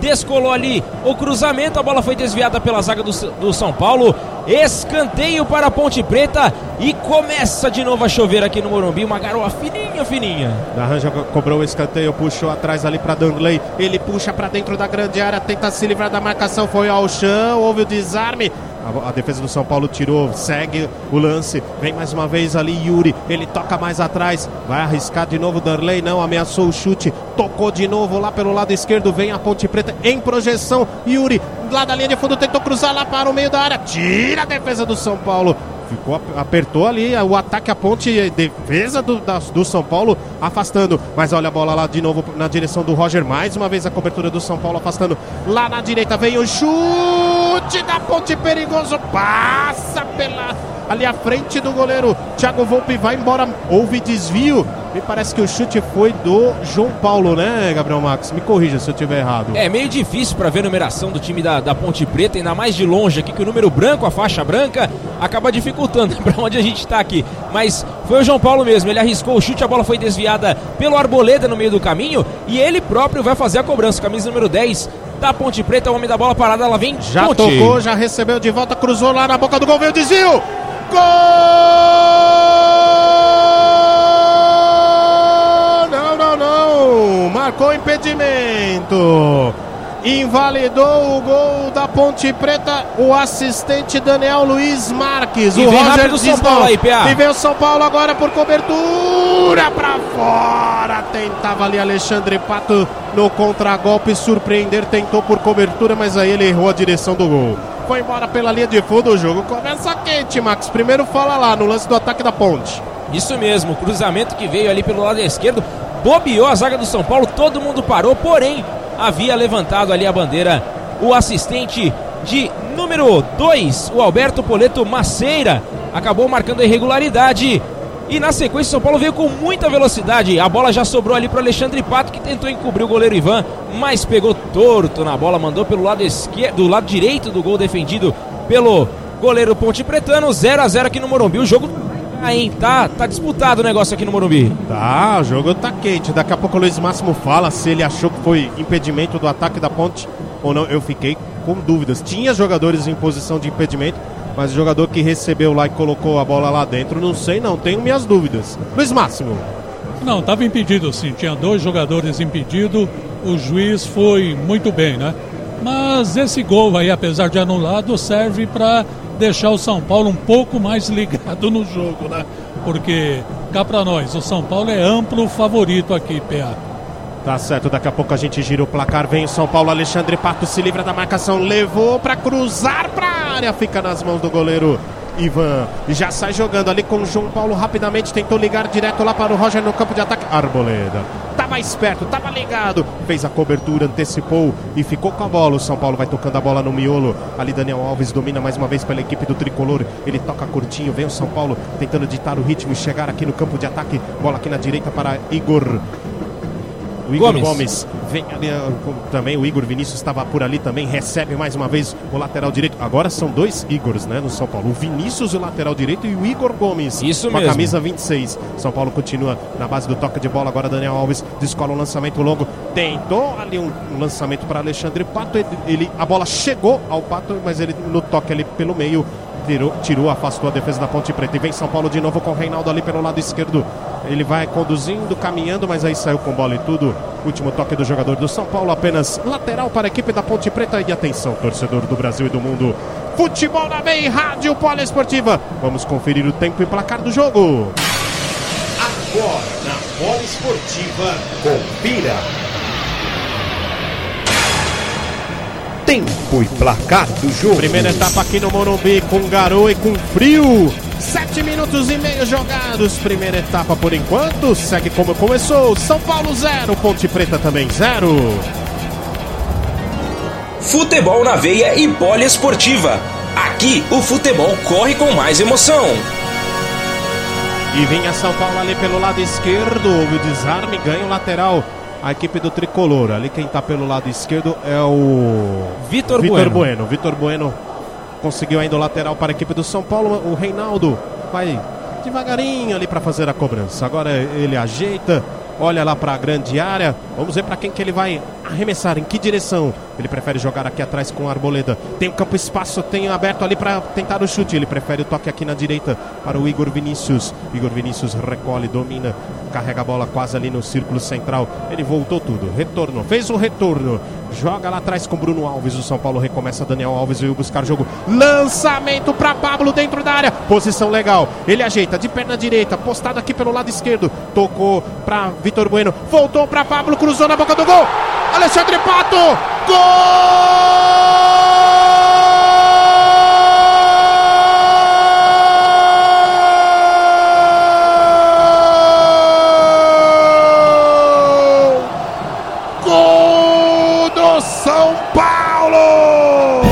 [SPEAKER 3] descolou ali o cruzamento, a bola foi desviada pela zaga do, do São Paulo, escanteio para a Ponte Preta e começa de novo a chover aqui no Morumbi, uma garoa fininha, fininha.
[SPEAKER 2] Naranja cobrou o escanteio, puxou atrás ali para Danley, ele puxa para dentro da grande área, tenta se livrar da marcação, foi ao chão, houve o desarme, a, a, defesa do São Paulo tirou, segue o lance. Vem mais uma vez ali Yuri. Ele toca mais atrás. Vai arriscar de novo Darley. Não, ameaçou o chute. Tocou de novo lá pelo lado esquerdo. Vem a Ponte Preta em projeção. Yuri lá da linha de fundo tentou cruzar lá para o meio da área. Tira a defesa do São Paulo. Ficou, apertou ali o ataque a ponte, defesa do, da, do São Paulo afastando. Mas olha a bola lá de novo na direção do Roger. Mais uma vez a cobertura do São Paulo afastando. Lá na direita vem o chute da ponte perigoso. Passa pela ali à frente do goleiro. Thiago Volpe vai embora. Houve desvio. Me parece que o chute foi do João Paulo, né, Gabriel Max? Me corrija se eu estiver errado.
[SPEAKER 3] É meio difícil para ver a numeração do time da, da Ponte Preta, ainda mais de longe aqui, que o número branco, a faixa branca, acaba dificultando para onde a gente está aqui. Mas foi o João Paulo mesmo, ele arriscou o chute, a bola foi desviada pelo Arboleda no meio do caminho e ele próprio vai fazer a cobrança. Camisa número 10 da Ponte Preta, o homem da bola parada, ela vem.
[SPEAKER 2] Já
[SPEAKER 3] Ponte.
[SPEAKER 2] tocou, já recebeu de volta, cruzou lá na boca do gol, veio o desvio! Gol! Marcou impedimento. Invalidou o gol da Ponte Preta o assistente Daniel Luiz Marques.
[SPEAKER 3] E
[SPEAKER 2] o
[SPEAKER 3] Roger do São Paulo aí, PA.
[SPEAKER 2] E vem o São Paulo agora por cobertura para fora. Tentava ali Alexandre Pato no contragolpe surpreender, tentou por cobertura, mas aí ele errou a direção do gol foi embora pela linha de fundo. O jogo começa quente, Max. Primeiro fala lá no lance do ataque da ponte.
[SPEAKER 3] Isso mesmo, cruzamento que veio ali pelo lado esquerdo, bobeou a zaga do São Paulo, todo mundo parou, porém havia levantado ali a bandeira o assistente de número 2, o Alberto Poleto Maceira, acabou marcando a irregularidade e na sequência, São Paulo veio com muita velocidade. A bola já sobrou ali para Alexandre Pato, que tentou encobrir o goleiro Ivan, mas pegou torto na bola, mandou pelo lado esquerdo, do lado direito do gol defendido pelo goleiro Ponte Pretano. 0 a 0 aqui no Morumbi. O jogo aí tá, tá disputado o negócio aqui no Morumbi.
[SPEAKER 2] Tá, o jogo tá quente. Daqui a pouco o Luiz Máximo fala se ele achou que foi impedimento do ataque da Ponte ou não. Eu fiquei com dúvidas. Tinha jogadores em posição de impedimento mas o jogador que recebeu lá e colocou a bola lá dentro, não sei não, tenho minhas dúvidas. Luiz Máximo.
[SPEAKER 5] Não, estava impedido sim, tinha dois jogadores impedidos, o juiz foi muito bem, né? Mas esse gol aí, apesar de anulado, serve para deixar o São Paulo um pouco mais ligado no jogo, né? Porque cá para nós, o São Paulo é amplo favorito aqui, PA.
[SPEAKER 2] Tá certo, daqui a pouco a gente gira o placar. Vem o São Paulo, Alexandre Pato se livra da marcação, levou para cruzar para área, fica nas mãos do goleiro Ivan. E já sai jogando ali com o João Paulo rapidamente, tentou ligar direto lá para o Roger no campo de ataque. Arboleda. Tá tava esperto, tava ligado, fez a cobertura, antecipou e ficou com a bola. O São Paulo vai tocando a bola no miolo. Ali Daniel Alves domina mais uma vez pela equipe do tricolor. Ele toca curtinho, vem o São Paulo tentando ditar o ritmo e chegar aqui no campo de ataque. Bola aqui na direita para Igor o Igor Gomes. Gomes, vem ali também. O Igor Vinícius estava por ali também. Recebe mais uma vez o lateral direito. Agora são dois Igors, né? No São Paulo. O Vinícius, o lateral direito, e o Igor Gomes.
[SPEAKER 3] Isso
[SPEAKER 2] com
[SPEAKER 3] mesmo.
[SPEAKER 2] a camisa 26. São Paulo continua na base do toque de bola. Agora Daniel Alves descola um lançamento longo. Tentou ali um, um lançamento para Alexandre Pato. Ele, ele, a bola chegou ao Pato, mas ele no toque ali pelo meio tirou, tirou, afastou a defesa da Ponte Preta. E vem São Paulo de novo com o Reinaldo ali pelo lado esquerdo. Ele vai conduzindo, caminhando, mas aí saiu com bola e tudo. Último toque do jogador do São Paulo, apenas lateral para a equipe da Ponte Preta. E atenção, torcedor do Brasil e do mundo. Futebol na Bem, Rádio Poliesportiva. Vamos conferir o tempo e placar do jogo.
[SPEAKER 1] Agora na Poliesportiva, confira. Tempo e placar do jogo.
[SPEAKER 2] Primeira etapa aqui no Morumbi com garoa e com frio. Sete minutos e meio jogados. Primeira etapa por enquanto. Segue como começou. São Paulo zero, Ponte Preta também zero.
[SPEAKER 1] Futebol na veia e poliesportiva. Aqui o futebol corre com mais emoção.
[SPEAKER 2] E vinha São Paulo ali pelo lado esquerdo. Houve o desarme, ganha o lateral. A equipe do tricolor. Ali quem está pelo lado esquerdo é o
[SPEAKER 3] Vitor
[SPEAKER 2] Vitor
[SPEAKER 3] Bueno.
[SPEAKER 2] Bueno. Vitor Bueno conseguiu ainda o lateral para a equipe do São Paulo. O Reinaldo vai devagarinho ali para fazer a cobrança. Agora ele ajeita, olha lá para a grande área. Vamos ver para quem que ele vai arremessar, em que direção. Ele prefere jogar aqui atrás com a Arboleda. Tem o campo espaço, tem aberto ali para tentar o chute. Ele prefere o toque aqui na direita para o Igor Vinícius. Igor Vinícius recolhe, domina, carrega a bola quase ali no círculo central. Ele voltou tudo, retorno, fez o retorno. Joga lá atrás com Bruno Alves. O São Paulo recomeça. Daniel Alves veio buscar jogo. Lançamento para Pablo dentro da área. Posição legal. Ele ajeita de perna direita. Postado aqui pelo lado esquerdo. Tocou para Vitor Bueno. Voltou para Pablo. Cruzou na boca do gol. Alexandre Pato. Gol! Gol do São Paulo!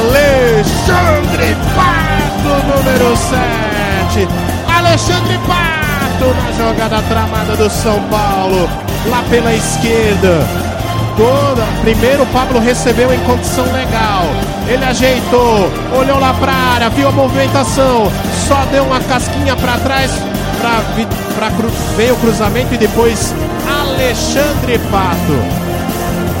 [SPEAKER 2] Alexandre Pato, número 7. Alexandre Pato jogada tramada do São Paulo, lá pela esquerda. Toda. Primeiro o Pablo recebeu em condição legal. Ele ajeitou, olhou lá pra área, viu a movimentação, só deu uma casquinha pra trás, vi- pra cru, veio o cruzamento e depois Alexandre Pato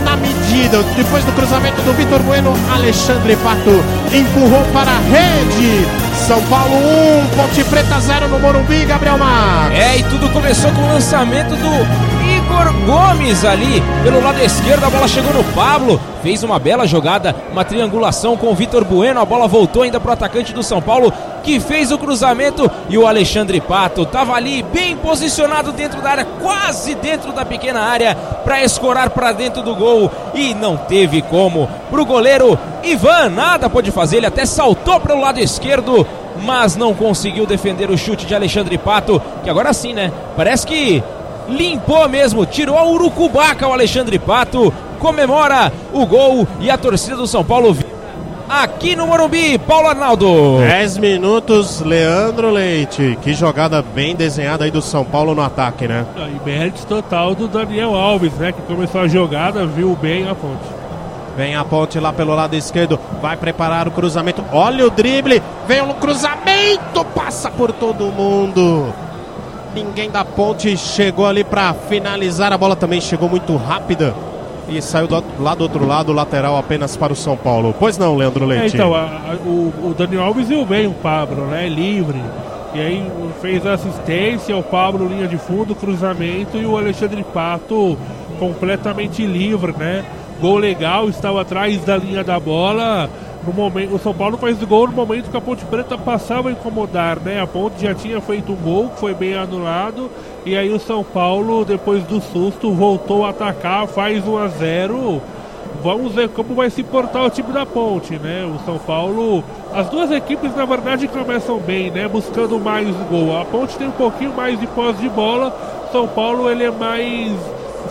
[SPEAKER 2] na medida. Depois do cruzamento do Vitor Bueno, Alexandre Pato empurrou para a rede. São Paulo 1, Ponte Preta 0 no Morumbi, Gabriel Mar.
[SPEAKER 3] É, e tudo começou com o lançamento do Igor Gomes ali pelo lado esquerdo. A bola chegou no Pablo, fez uma bela jogada, uma triangulação com o Vitor Bueno. A bola voltou ainda para o atacante do São Paulo, que fez o cruzamento. E o Alexandre Pato estava ali bem posicionado dentro da área, quase dentro da pequena área, para escorar para dentro do gol. E não teve como. Para o goleiro Ivan, nada pôde fazer. Ele até saltou para o lado esquerdo mas não conseguiu defender o chute de Alexandre Pato, que agora sim, né? Parece que limpou mesmo, tirou a urucubaca o Alexandre Pato, comemora o gol e a torcida do São Paulo aqui no Morumbi, Paulo Arnaldo.
[SPEAKER 2] 10 minutos, Leandro Leite. Que jogada bem desenhada aí do São Paulo no ataque, né?
[SPEAKER 4] E mérito total do Daniel Alves, né? Que começou a jogada, viu bem a ponte.
[SPEAKER 2] Vem a ponte lá pelo lado esquerdo, vai preparar o cruzamento. Olha o drible, vem o cruzamento, passa por todo mundo. Ninguém da ponte chegou ali para finalizar. A bola também chegou muito rápida e saiu do, lá do outro lado, lateral apenas para o São Paulo. Pois não, Leandro
[SPEAKER 4] É,
[SPEAKER 2] Leite?
[SPEAKER 4] então, a- a- o, o Daniel Alves viu bem o Pablo, né? Livre. E aí fez a assistência, o Pablo linha de fundo, cruzamento e o Alexandre Pato completamente livre, né? Gol legal, estava atrás da linha da bola. No momento, o São Paulo faz o gol no momento que a Ponte Preta passava a incomodar, né? A Ponte já tinha feito um gol que foi bem anulado. E aí o São Paulo, depois do susto, voltou a atacar, faz 1 a 0 vamos ver como vai se portar o time da Ponte, né? O São Paulo, as duas equipes na verdade começam bem, né? Buscando mais gol. A Ponte tem um pouquinho mais de posse de bola. São Paulo ele é mais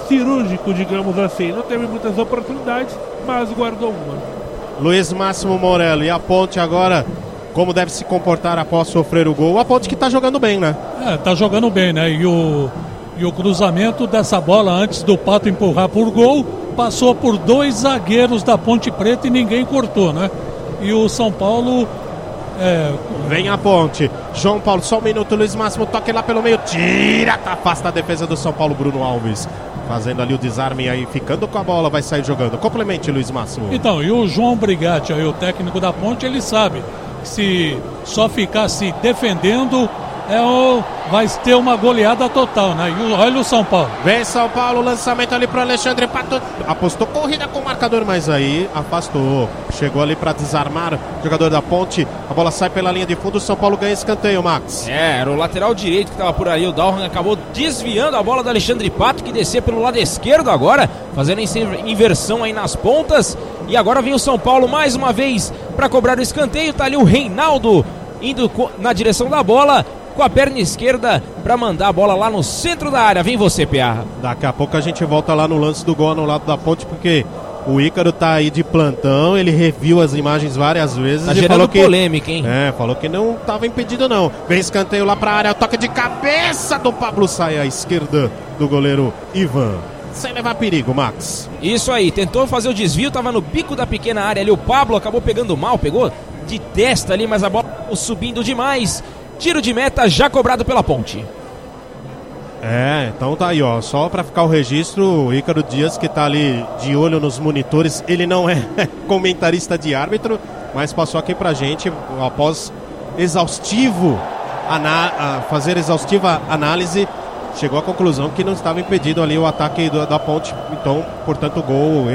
[SPEAKER 4] cirúrgico, digamos assim. Não teve muitas oportunidades, mas guardou uma.
[SPEAKER 2] Luiz Máximo Morello e a Ponte agora como deve se comportar após sofrer o gol. A Ponte que está jogando bem, né?
[SPEAKER 5] É, tá jogando bem, né? E o, e o cruzamento dessa bola antes do Pato empurrar por gol passou por dois zagueiros da Ponte Preta e ninguém cortou, né? E o São Paulo. É...
[SPEAKER 2] Vem a ponte. João Paulo, só um minuto. Luiz Máximo toque lá pelo meio. Tira, tá afasta a defesa do São Paulo, Bruno Alves. Fazendo ali o desarme aí, ficando com a bola, vai sair jogando. Complemente, Luiz Máximo.
[SPEAKER 5] Então, e o João Brigatti, aí, o técnico da ponte, ele sabe se só ficar se defendendo, é o, vai ter uma goleada total, né? E olha o São Paulo.
[SPEAKER 2] Vem São Paulo, lançamento ali para Alexandre Pato. Apostou corrida com o marcador, mas aí afastou. Chegou ali para desarmar o jogador da ponte. A bola sai pela linha de fundo. O São Paulo ganha escanteio, Max.
[SPEAKER 3] É, era o lateral direito que estava por aí. O Dalhan acabou desviando a bola do Alexandre Pato, que descia pelo lado esquerdo agora, fazendo inversão aí nas pontas. E agora vem o São Paulo mais uma vez para cobrar o escanteio. Tá ali o Reinaldo indo na direção da bola com a perna esquerda para mandar a bola lá no centro da área. Vem você, Piarra.
[SPEAKER 2] Daqui a pouco a gente volta lá no lance do gol no lado da ponte, porque o Ícaro tá aí de plantão, ele reviu as imagens várias vezes.
[SPEAKER 3] Tá
[SPEAKER 2] e
[SPEAKER 3] gerando
[SPEAKER 2] falou que,
[SPEAKER 3] polêmica, hein?
[SPEAKER 2] É, falou que não tava impedido não. Vem escanteio lá pra área, toque de cabeça do Pablo sai à esquerda do goleiro Ivan. Sem levar perigo, Max.
[SPEAKER 3] Isso aí, tentou fazer o desvio, tava no bico da pequena área ali. O Pablo acabou pegando mal, pegou de testa ali, mas a bola subindo demais. Tiro de meta já cobrado pela ponte.
[SPEAKER 2] É, então tá aí, ó. Só para ficar o registro, o Ícaro Dias, que tá ali de olho nos monitores, ele não é comentarista de árbitro, mas passou aqui pra gente, após exaustivo, fazer exaustiva análise, chegou à conclusão que não estava impedido ali o ataque da ponte. Então, portanto, gol.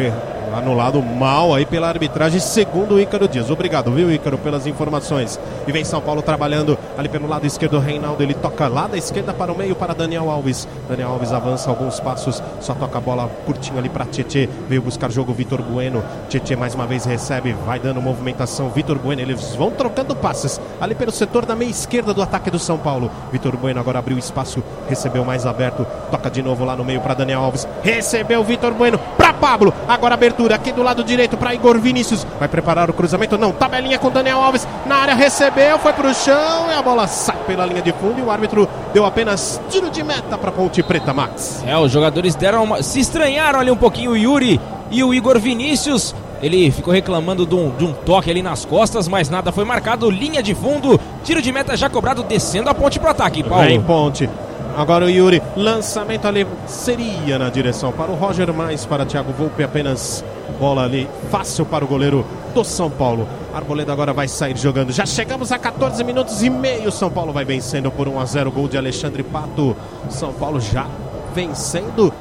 [SPEAKER 2] Anulado mal aí pela arbitragem, segundo o Ícaro Dias. Obrigado, viu, Ícaro, pelas informações. E vem São Paulo trabalhando ali pelo lado esquerdo. Reinaldo ele toca lá da esquerda para o meio para Daniel Alves. Daniel Alves avança alguns passos, só toca a bola curtinho ali para Tietê. Veio buscar jogo Vitor Bueno. Tietê mais uma vez recebe, vai dando movimentação. Vitor Bueno, eles vão trocando passes ali pelo setor da meia esquerda do ataque do São Paulo. Vitor Bueno agora abriu espaço, recebeu mais aberto, toca de novo lá no meio para Daniel Alves. Recebeu Vitor Bueno para Pablo. Agora abertura abertura aqui do lado direito para Igor Vinícius. Vai preparar o cruzamento? Não. Tabelinha com Daniel Alves. Na área recebeu, foi para o chão e a bola sai pela linha de fundo. E o árbitro deu apenas tiro de meta para Ponte Preta, Max.
[SPEAKER 3] É, os jogadores deram uma... se estranharam ali um pouquinho o Yuri e o Igor Vinícius. Ele ficou reclamando de um, de um, toque ali nas costas, mas nada foi marcado. Linha de fundo, tiro de meta já cobrado, descendo a ponte para ataque, Paulo.
[SPEAKER 2] Vem ponte. Agora o Yuri, lançamento ali seria na direção para o Roger, mais para Thiago Volpe, apenas bola ali fácil para o goleiro do São Paulo. Arboleda agora vai sair jogando. Já chegamos a 14 minutos e meio. São Paulo vai vencendo por 1 a 0 gol de Alexandre Pato. São Paulo já vencendo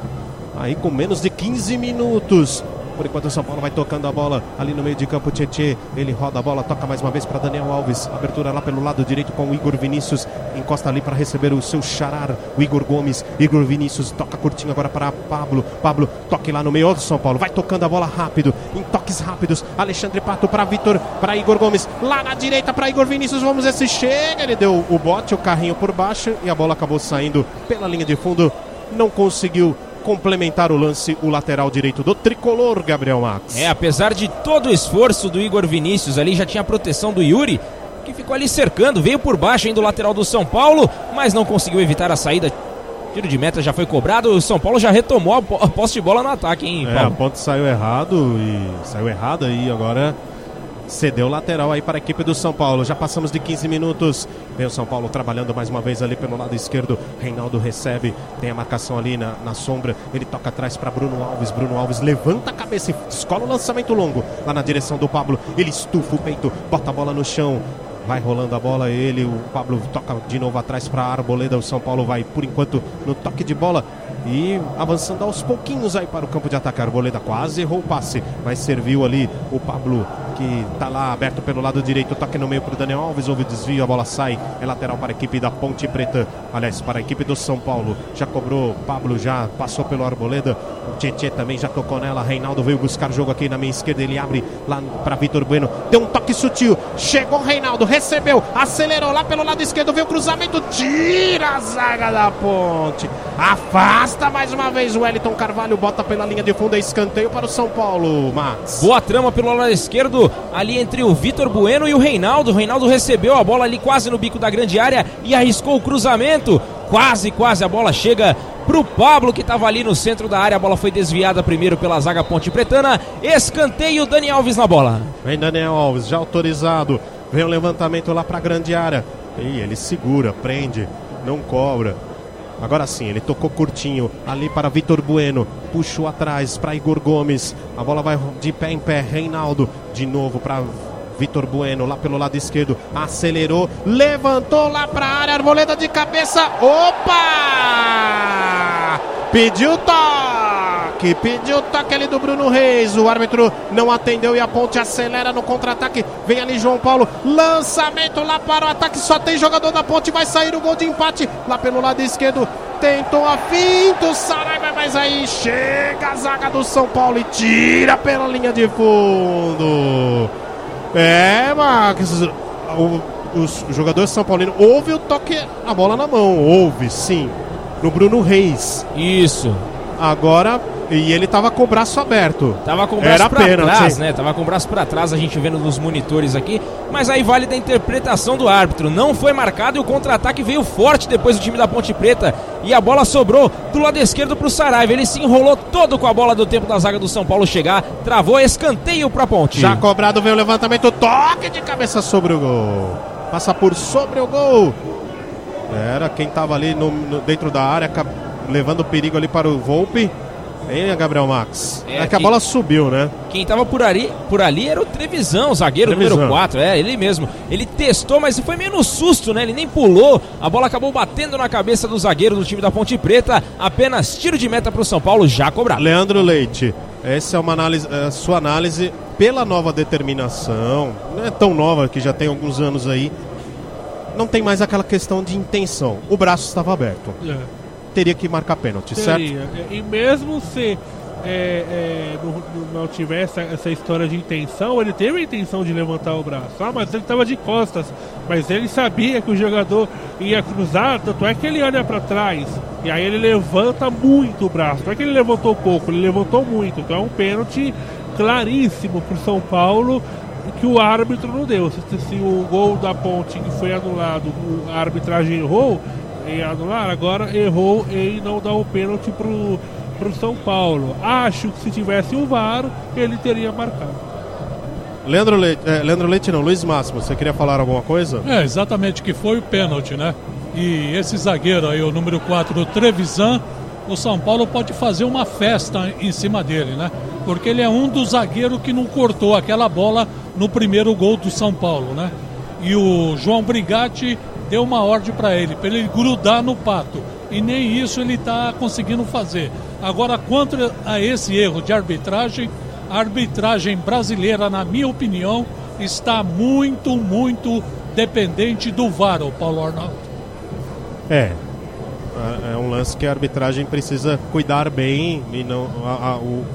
[SPEAKER 2] aí com menos de 15 minutos. Por enquanto o São Paulo vai tocando a bola ali no meio de campo. Tietê, ele roda a bola, toca mais uma vez para Daniel Alves. Abertura lá pelo lado direito com o Igor Vinícius. Encosta ali para receber o seu charar, o Igor Gomes. Igor Vinícius toca curtinho agora para Pablo. Pablo toque lá no meio do São Paulo. Vai tocando a bola rápido, em toques rápidos. Alexandre Pato para Vitor, para Igor Gomes. Lá na direita para Igor Vinícius. Vamos ver se chega. Ele deu o bote, o carrinho por baixo e a bola acabou saindo pela linha de fundo. Não conseguiu complementar o lance o lateral direito do tricolor, Gabriel Max.
[SPEAKER 3] É, apesar de todo o esforço do Igor Vinícius ali, já tinha a proteção do Yuri, que ficou ali cercando, veio por baixo ainda o lateral do São Paulo, mas não conseguiu evitar a saída. Tiro de meta já foi cobrado, o São Paulo já retomou a posse de bola no ataque, hein,
[SPEAKER 2] Paulo? É, a ponte saiu errado e saiu errada e agora Cedeu lateral aí para a equipe do São Paulo. Já passamos de 15 minutos. Vem o São Paulo trabalhando mais uma vez ali pelo lado esquerdo. Reinaldo recebe, tem a marcação ali na, na sombra. Ele toca atrás para Bruno Alves. Bruno Alves levanta a cabeça e escola o lançamento longo lá na direção do Pablo. Ele estufa o peito, bota a bola no chão. Vai rolando a bola, ele, o Pablo toca de novo atrás para a Arboleda. O São Paulo vai, por enquanto, no toque de bola e avançando aos pouquinhos aí para o campo de ataque. A Arboleda quase errou o passe, mas serviu ali o Pablo que tá lá aberto pelo lado direito, toque no meio pro Daniel Alves, houve desvio, a bola sai, é lateral para a equipe da Ponte Preta, aliás, para a equipe do São Paulo, já cobrou, Pablo já passou pelo Arboleda, o Tietê também já tocou nela, Reinaldo veio buscar jogo aqui na minha esquerda, ele abre lá para Vitor Bueno, deu um toque sutil, chegou Reinaldo, recebeu, acelerou lá pelo lado esquerdo, veio o cruzamento, tira a zaga da Ponte, afasta mais uma vez o Wellington Carvalho, bota pela linha de fundo, é escanteio para o São Paulo, Max.
[SPEAKER 3] Boa trama pelo lado esquerdo, ali entre o Vitor Bueno e o Reinaldo. O Reinaldo recebeu a bola ali quase no bico da grande área e arriscou o cruzamento. Quase, quase a bola chega pro Pablo que estava ali no centro da área. A bola foi desviada primeiro pela zaga Ponte Pretana. Escanteio, Dani Alves na bola.
[SPEAKER 2] Vem Daniel Alves, já autorizado. Vem o levantamento lá para a grande área. E ele segura, prende, não cobra. Agora sim, ele tocou curtinho ali para Vitor Bueno. Puxou atrás para Igor Gomes. A bola vai de pé em pé. Reinaldo de novo para Vitor Bueno lá pelo lado esquerdo. Acelerou, levantou lá para a área. Arboleda de cabeça. Opa! Pediu toque, pediu toque ali do Bruno Reis. O árbitro não atendeu e a ponte acelera no contra-ataque. Vem ali João Paulo, lançamento lá para o ataque. Só tem jogador da ponte, vai sair o gol de empate lá pelo lado esquerdo. Tentou a finta, o Saraiva, mas aí chega a zaga do São Paulo e tira pela linha de fundo. É, Max, o, os jogadores São Paulinos houve o toque, a bola na mão, houve sim, no Bruno Reis.
[SPEAKER 3] Isso.
[SPEAKER 2] Agora, e ele tava com o braço aberto.
[SPEAKER 3] Tava com o braço
[SPEAKER 2] Era
[SPEAKER 3] pra
[SPEAKER 2] pênalti.
[SPEAKER 3] trás, né? Tava com o braço pra trás, a gente vendo nos monitores aqui. Mas aí vale da interpretação do árbitro. Não foi marcado e o contra-ataque veio forte depois do time da Ponte Preta. E a bola sobrou do lado esquerdo pro Saraiva. Ele se enrolou todo com a bola do tempo da zaga do São Paulo chegar. Travou escanteio pra Ponte.
[SPEAKER 2] Já cobrado veio o levantamento, toque de cabeça sobre o gol. Passa por sobre o gol. Era quem tava ali no, no- dentro da área, levando perigo ali para o Volpe. Hein, Gabriel Max?
[SPEAKER 3] É,
[SPEAKER 2] É, que a bola subiu, né?
[SPEAKER 3] Quem tava por ali, por ali era o Trevisão, o zagueiro
[SPEAKER 2] Trevisan.
[SPEAKER 3] número 4. É, ele mesmo. Ele testou, mas foi meio no susto, né? Ele nem pulou. A bola acabou batendo na cabeça do zagueiro do time da Ponte Preta. Apenas tiro de meta pro São Paulo, já cobrado.
[SPEAKER 2] Leandro Leite, essa é uma análise, é a sua análise pela nova determinação. Não é tão nova que já tem alguns anos aí. Não tem mais aquela questão de intenção. O braço estava aberto.
[SPEAKER 4] É.
[SPEAKER 2] Teria que marcar pênalti, certo?
[SPEAKER 4] Teria. E mesmo se é, é, não, não- tivesse essa história de intenção, ele teve a intenção de levantar o braço. Ah, mas ele estava de costas. Mas ele sabia que o jogador ia cruzar, tanto é que ele olha para trás. E aí ele levanta muito o braço. Não é que ele levantou pouco, ele levantou muito. Então é um pênalti claríssimo para São Paulo que o árbitro não deu. Se, se o gol da ponte que foi anulado, a arbitragem errou em anular, agora errou em não dar o pênalti pro, pro São Paulo. Acho que se tivesse o VAR, ele teria marcado.
[SPEAKER 2] Leandro Leite, é, Leandro Leite não, Luiz Máximo, você queria falar alguma coisa?
[SPEAKER 5] É, exatamente, que foi o pênalti, né? E esse zagueiro aí, o número 4, o Trevisan, o São Paulo pode fazer uma festa em cima dele, né? Porque ele é um dos zagueiros que não cortou aquela bola no primeiro gol do São Paulo, né? E o João Brigatti deu uma ordem para ele, para ele grudar no pato. E nem isso ele está conseguindo fazer. Agora, quanto a esse erro de arbitragem, a arbitragem brasileira, na minha opinião, está muito, muito dependente do VAR, o Paulo Arnaldo.
[SPEAKER 2] É. É- É um lance que a arbitragem precisa cuidar bem e não a- a- o,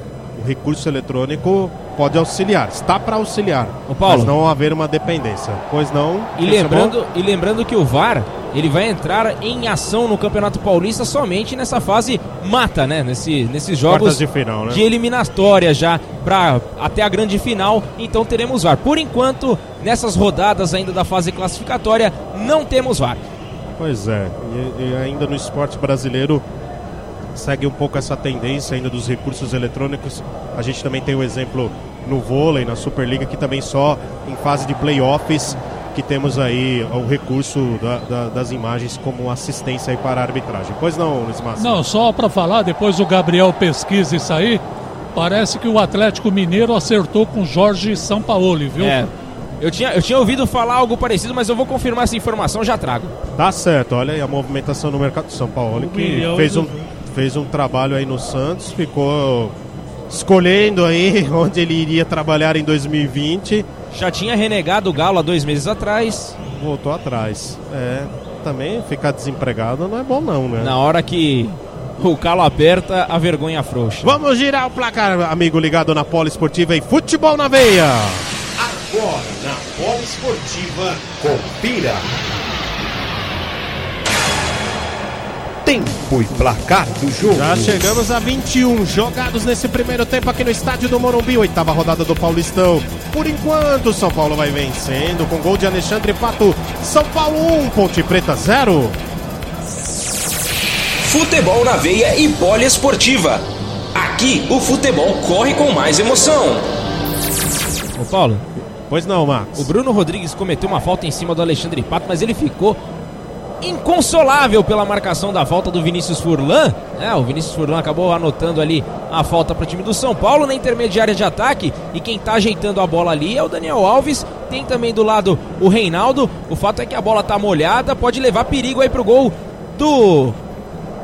[SPEAKER 2] o recurso eletrônico pode auxiliar, está para auxiliar,
[SPEAKER 3] Ô, Paulo.
[SPEAKER 2] mas não haver uma dependência. Pois não.
[SPEAKER 3] E lembrando, e lembrando que o VAR ele vai entrar em ação no Campeonato Paulista somente nessa fase mata, né? Nesse, nesses jogos
[SPEAKER 2] Quartas de final, né?
[SPEAKER 3] de eliminatória já para até a grande final. Então teremos VAR. Por enquanto, nessas rodadas ainda da fase classificatória, não temos VAR.
[SPEAKER 2] Pois é, e, e ainda no esporte brasileiro segue um pouco essa tendência ainda dos recursos eletrônicos. A gente também tem o exemplo no vôlei, na Superliga, que também só em fase de playoffs que temos aí o recurso da- da- das imagens como assistência aí para a arbitragem. Pois não, Luiz Massa?
[SPEAKER 5] Não, só para falar, depois o Gabriel pesquisa isso aí, parece que o Atlético Mineiro acertou com Jorge Sampaoli, viu?
[SPEAKER 3] É. Eu tinha, eu tinha ouvido falar algo parecido, mas eu vou confirmar essa informação, já trago.
[SPEAKER 2] Tá certo, olha aí a movimentação no mercado de São Paulo,
[SPEAKER 4] Um
[SPEAKER 2] que fez um. Fez um trabalho aí no Santos, ficou escolhendo aí onde ele iria trabalhar em 2020.
[SPEAKER 3] Já tinha renegado o Galo há dois meses atrás.
[SPEAKER 2] Voltou atrás. É, também ficar desempregado não é bom não, né?
[SPEAKER 3] Na hora que o calo aperta, a vergonha frouxa.
[SPEAKER 2] Vamos girar o placar, amigo ligado na Polo Esportiva e Futebol na Veia.
[SPEAKER 6] Agora na Polo Esportiva, confira. Tempo e placar do jogo.
[SPEAKER 2] Já chegamos a 21 jogados nesse primeiro tempo aqui no estádio do Morumbi, oitava rodada do Paulistão. Por enquanto, São Paulo vai vencendo com gol de Alexandre Pato. São Paulo 1, Ponte Preta 0.
[SPEAKER 1] Futebol na veia e poliesportiva. Aqui o futebol corre com mais emoção.
[SPEAKER 3] Ô Paulo,
[SPEAKER 2] Pois não, Max.
[SPEAKER 3] o Bruno Rodrigues cometeu uma falta em cima do Alexandre Pato, mas ele ficou inconsolável pela marcação da falta do Vinícius Furlan. É, o Vinícius Furlan acabou anotando ali a falta para o time do São Paulo na intermediária de ataque. E quem tá ajeitando a bola ali é o Daniel Alves. Tem também do lado o Reinaldo. O fato é que a bola tá molhada, pode levar perigo aí pro gol do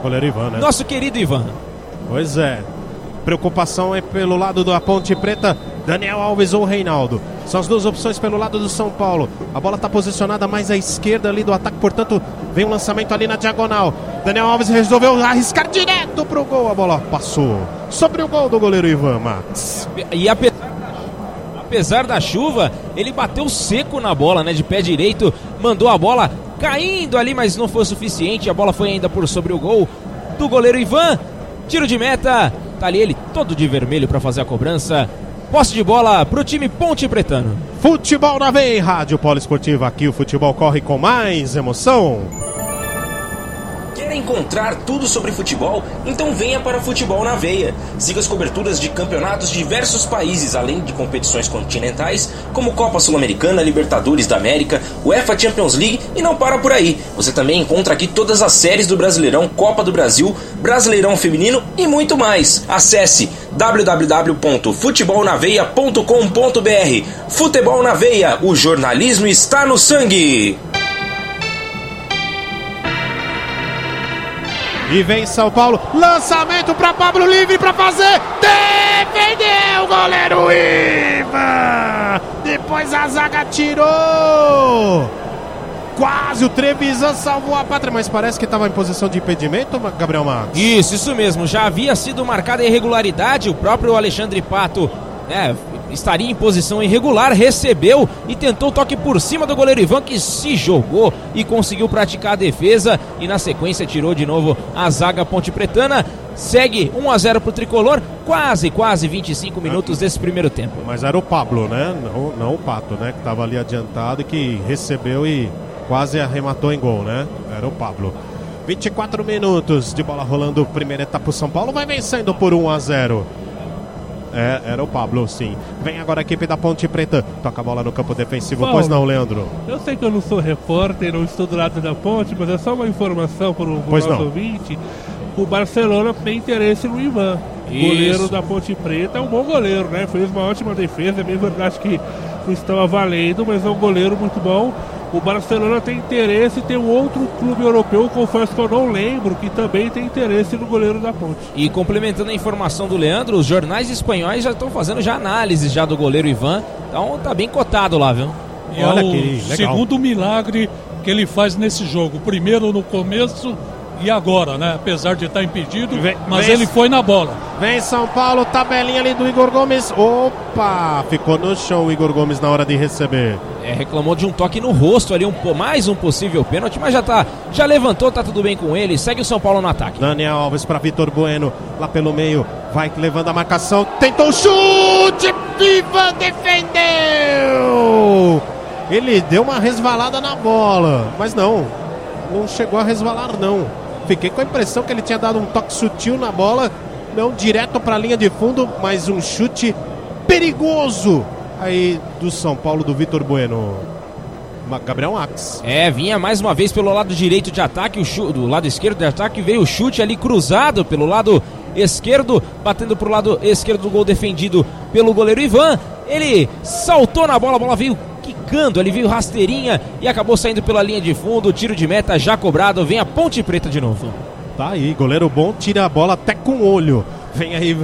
[SPEAKER 2] Goleiro Ivan, né?
[SPEAKER 3] nosso querido Ivan.
[SPEAKER 2] Pois é. Preocupação é pelo lado da Ponte Preta, Daniel Alves ou Reinaldo. São as duas opções pelo lado do São Paulo. A bola está posicionada mais à esquerda ali do ataque, portanto, vem um lançamento ali na diagonal. Daniel Alves resolveu arriscar direto pro gol. A bola passou sobre o gol do goleiro Ivan Max.
[SPEAKER 3] E apesar da, apesar da chuva, ele bateu seco na bola, né? De pé direito, mandou a bola caindo ali, mas não foi o suficiente. A bola foi ainda por sobre o gol do goleiro Ivan. Tiro de meta. Tá ali ele todo de vermelho para fazer a cobrança. Posse de bola pro time Ponte Pretano.
[SPEAKER 2] Futebol na veia, Rádio Polo Esportiva. Aqui o futebol corre com mais emoção.
[SPEAKER 1] Quer encontrar tudo sobre futebol? Então venha para Futebol na Veia. Siga as coberturas de campeonatos de diversos países, além de competições continentais, como Copa Sul-Americana, Libertadores da América, UEFA Champions League e não para por aí. Você também encontra aqui todas as séries do Brasileirão, Copa do Brasil, Brasileirão Feminino e muito mais. Acesse www.futebolnaveia.com.br. Futebol na Veia, o jornalismo está no sangue.
[SPEAKER 2] E vem São Paulo, lançamento para Pablo livre para fazer. Defendeu o goleiro Ivan. Depois a zaga tirou. Quase o Trevisan salvou a pátria, mas parece que estava em posição de impedimento, Gabriel Marques.
[SPEAKER 3] Isso, isso mesmo. Já havia sido marcada irregularidade. O próprio Alexandre Pato né, estaria em posição irregular, recebeu e tentou o toque por cima do goleiro Ivan, que se jogou e conseguiu praticar a defesa. E na sequência tirou de novo a zaga Ponte Pretana. Segue 1 a 0 pro tricolor, quase, quase 25 minutos desse primeiro tempo.
[SPEAKER 2] Mas era o Pablo, né? Não, não o Pato, né? Que estava ali adiantado e que recebeu e quase arrematou em gol, né? Era o Pablo. 24 minutos de bola rolando, primeira etapa. O São Paulo vai vencendo por 1 a 0. É, era o Pablo, sim. Vem agora a equipe da Ponte Preta. Toca a bola no campo defensivo.
[SPEAKER 4] Paulo.
[SPEAKER 2] Pois não, Leandro?
[SPEAKER 4] Eu sei que eu não sou repórter, não estou do lado da ponte, mas é só uma informação para o nosso
[SPEAKER 2] não.
[SPEAKER 4] ouvinte. O Barcelona tem interesse no Ivan.
[SPEAKER 3] Isso.
[SPEAKER 4] Goleiro da Ponte Preta é um bom goleiro, né? Fez uma ótima defesa. É bem verdade que não estava valendo, mas é um goleiro muito bom. O Barcelona tem interesse e tem um outro clube europeu, confesso que eu não lembro, que também tem interesse no goleiro da Ponte.
[SPEAKER 3] E complementando a informação do Leandro, os jornais espanhóis já estão fazendo já análises já do goleiro Ivan. Então tá bem cotado lá, viu?
[SPEAKER 5] E
[SPEAKER 2] Olha
[SPEAKER 5] é o
[SPEAKER 2] que legal.
[SPEAKER 5] segundo milagre que ele faz nesse jogo. Primeiro no começo e agora, né? Apesar de estar impedido,
[SPEAKER 2] Vem-
[SPEAKER 5] mas
[SPEAKER 2] vem-
[SPEAKER 5] ele foi na bola.
[SPEAKER 2] Vem São Paulo, tabelinha ali do Igor Gomes. Opa! Ficou no chão o Igor Gomes na hora de receber.
[SPEAKER 3] É, reclamou de um toque no rosto ali, um, mais um possível pênalti, mas já tá, já levantou, tá tudo bem com ele. Segue o São Paulo no ataque.
[SPEAKER 2] Daniel Alves para Vitor Bueno, lá pelo meio, vai levando a marcação, tentou o chute, Viva defendeu! Ele deu uma resvalada na bola, mas não, não chegou a resvalar não. Fiquei com a impressão que ele tinha dado um toque sutil na bola, não direto para a linha de fundo, mas um chute perigoso aí do São Paulo do Vitor Bueno. Gabriel Max.
[SPEAKER 3] É, vinha mais uma vez pelo lado direito de ataque, o do lado esquerdo de ataque, veio o chute ali cruzado pelo lado esquerdo, batendo pro lado esquerdo do gol defendido pelo goleiro Ivan. Ele saltou na bola, a bola veio quicando, ele veio rasteirinha e acabou saindo pela linha de fundo. Tiro de meta já cobrado, vem a Ponte Preta de novo.
[SPEAKER 2] Tá aí, goleiro bom, tira a bola até com o olho. Vem aí.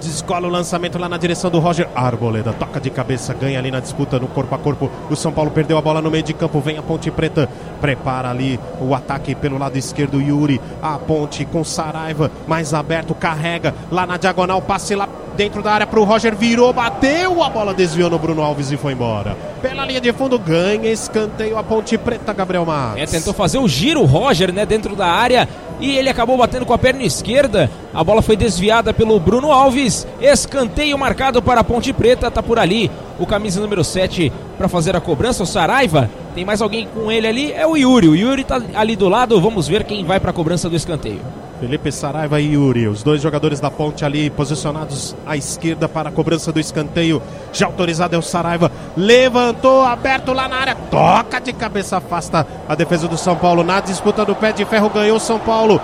[SPEAKER 2] Descola o lançamento lá na direção do Roger Arboleda. Toca de cabeça, ganha ali na disputa no corpo a corpo. O São Paulo perdeu a bola no meio de campo. Vem a Ponte Preta. Prepara ali o ataque pelo lado esquerdo. Yuri. A Ponte com Saraiva. Mais aberto. Carrega lá na diagonal. Passe lá dentro da área para o Roger. Virou, bateu. A bola desviou no Bruno Alves e foi embora. Pela linha de fundo, ganha escanteio a Ponte Preta, Gabriel Marques.
[SPEAKER 3] É, tentou fazer o giro, Roger, né, dentro da área e ele acabou batendo com a perna esquerda. A bola foi desviada pelo Bruno Alves. Escanteio marcado para a Ponte Preta, tá por ali. O camisa número 7 para fazer a cobrança, o Saraiva. Tem mais alguém com ele ali? É o Yuri. O Yuri tá ali do lado. Vamos ver quem vai para a cobrança do escanteio.
[SPEAKER 2] Felipe Saraiva e Yuri, os dois jogadores da ponte ali posicionados à esquerda para a cobrança do escanteio. Já autorizado é o Saraiva. Levantou, aberto lá na área. Toca de cabeça, afasta a defesa do São Paulo. Na disputa do pé de ferro ganhou o São Paulo.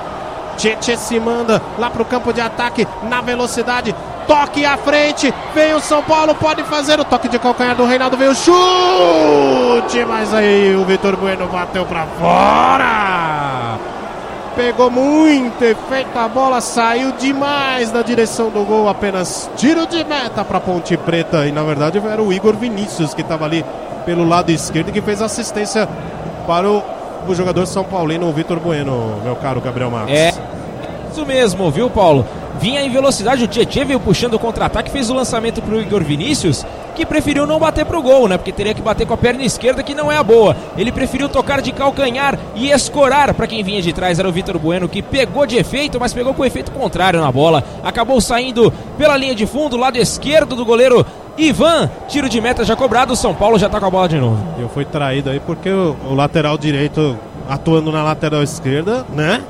[SPEAKER 2] Tietchan se manda lá para o campo de ataque na velocidade. Toque à frente. Vem o São Paulo, pode fazer o toque de calcanhar do Reinaldo. Veio o chute, mas aí o Vitor Bueno bateu para fora pegou muito efeito, a bola saiu demais da direção do gol, apenas tiro de meta para Ponte Preta. E na verdade era o Igor Vinícius que estava ali pelo lado esquerdo que fez assistência para o, o jogador São Paulino, o Vitor Bueno, meu caro Gabriel Marques.
[SPEAKER 3] É, isso mesmo, viu, Paulo? Vinha em velocidade, o Tietchan veio puxando o contra-ataque, fez o lançamento para o Igor Vinícius que preferiu não bater pro gol, né? Porque teria que bater com a perna esquerda, que não é a boa. Ele preferiu tocar de calcanhar e escorar para quem vinha de trás. Era o Vitor Bueno que pegou de efeito, mas pegou com efeito contrário na bola. Acabou saindo pela linha de fundo, lado esquerdo do goleiro Ivan, tiro de meta já cobrado, o São Paulo já tá com a bola de novo.
[SPEAKER 2] Eu fui traído aí porque o, o, lateral direito atuando na lateral esquerda, né?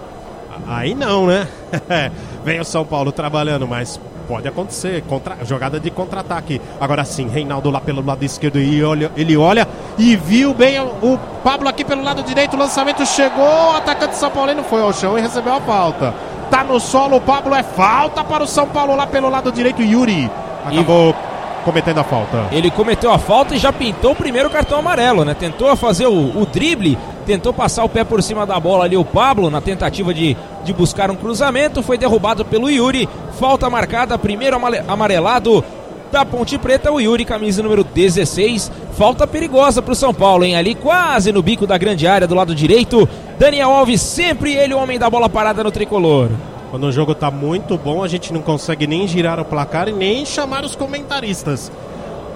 [SPEAKER 2] Aí não, né? Vem o São Paulo trabalhando, mas Pode acontecer. Contra, jogada de contra-ataque. Agora sim, Reinaldo lá pelo lado esquerdo. E olha, ele olha e viu bem o, Pablo aqui pelo lado direito. O lançamento chegou. O atacante São Paulino foi ao chão e recebeu a falta. Tá no solo. O Pablo é falta para o São Paulo lá pelo lado direito. Yuri acabou. E cometendo a falta.
[SPEAKER 3] Ele cometeu a falta e já pintou o primeiro cartão amarelo, né? Tentou fazer o, o drible, tentou passar o pé por cima da bola ali o Pablo na tentativa de, de buscar um cruzamento, foi derrubado pelo Yuri. Falta marcada, primeiro amarelado da Ponte Preta, o Yuri, camisa número 16. Falta perigosa para o São Paulo, hein? Ali quase no bico da grande área do lado direito. Daniel Alves, sempre ele, o homem da bola parada no tricolor.
[SPEAKER 2] Quando o jogo está muito bom, a gente não consegue nem girar o placar e nem chamar os comentaristas.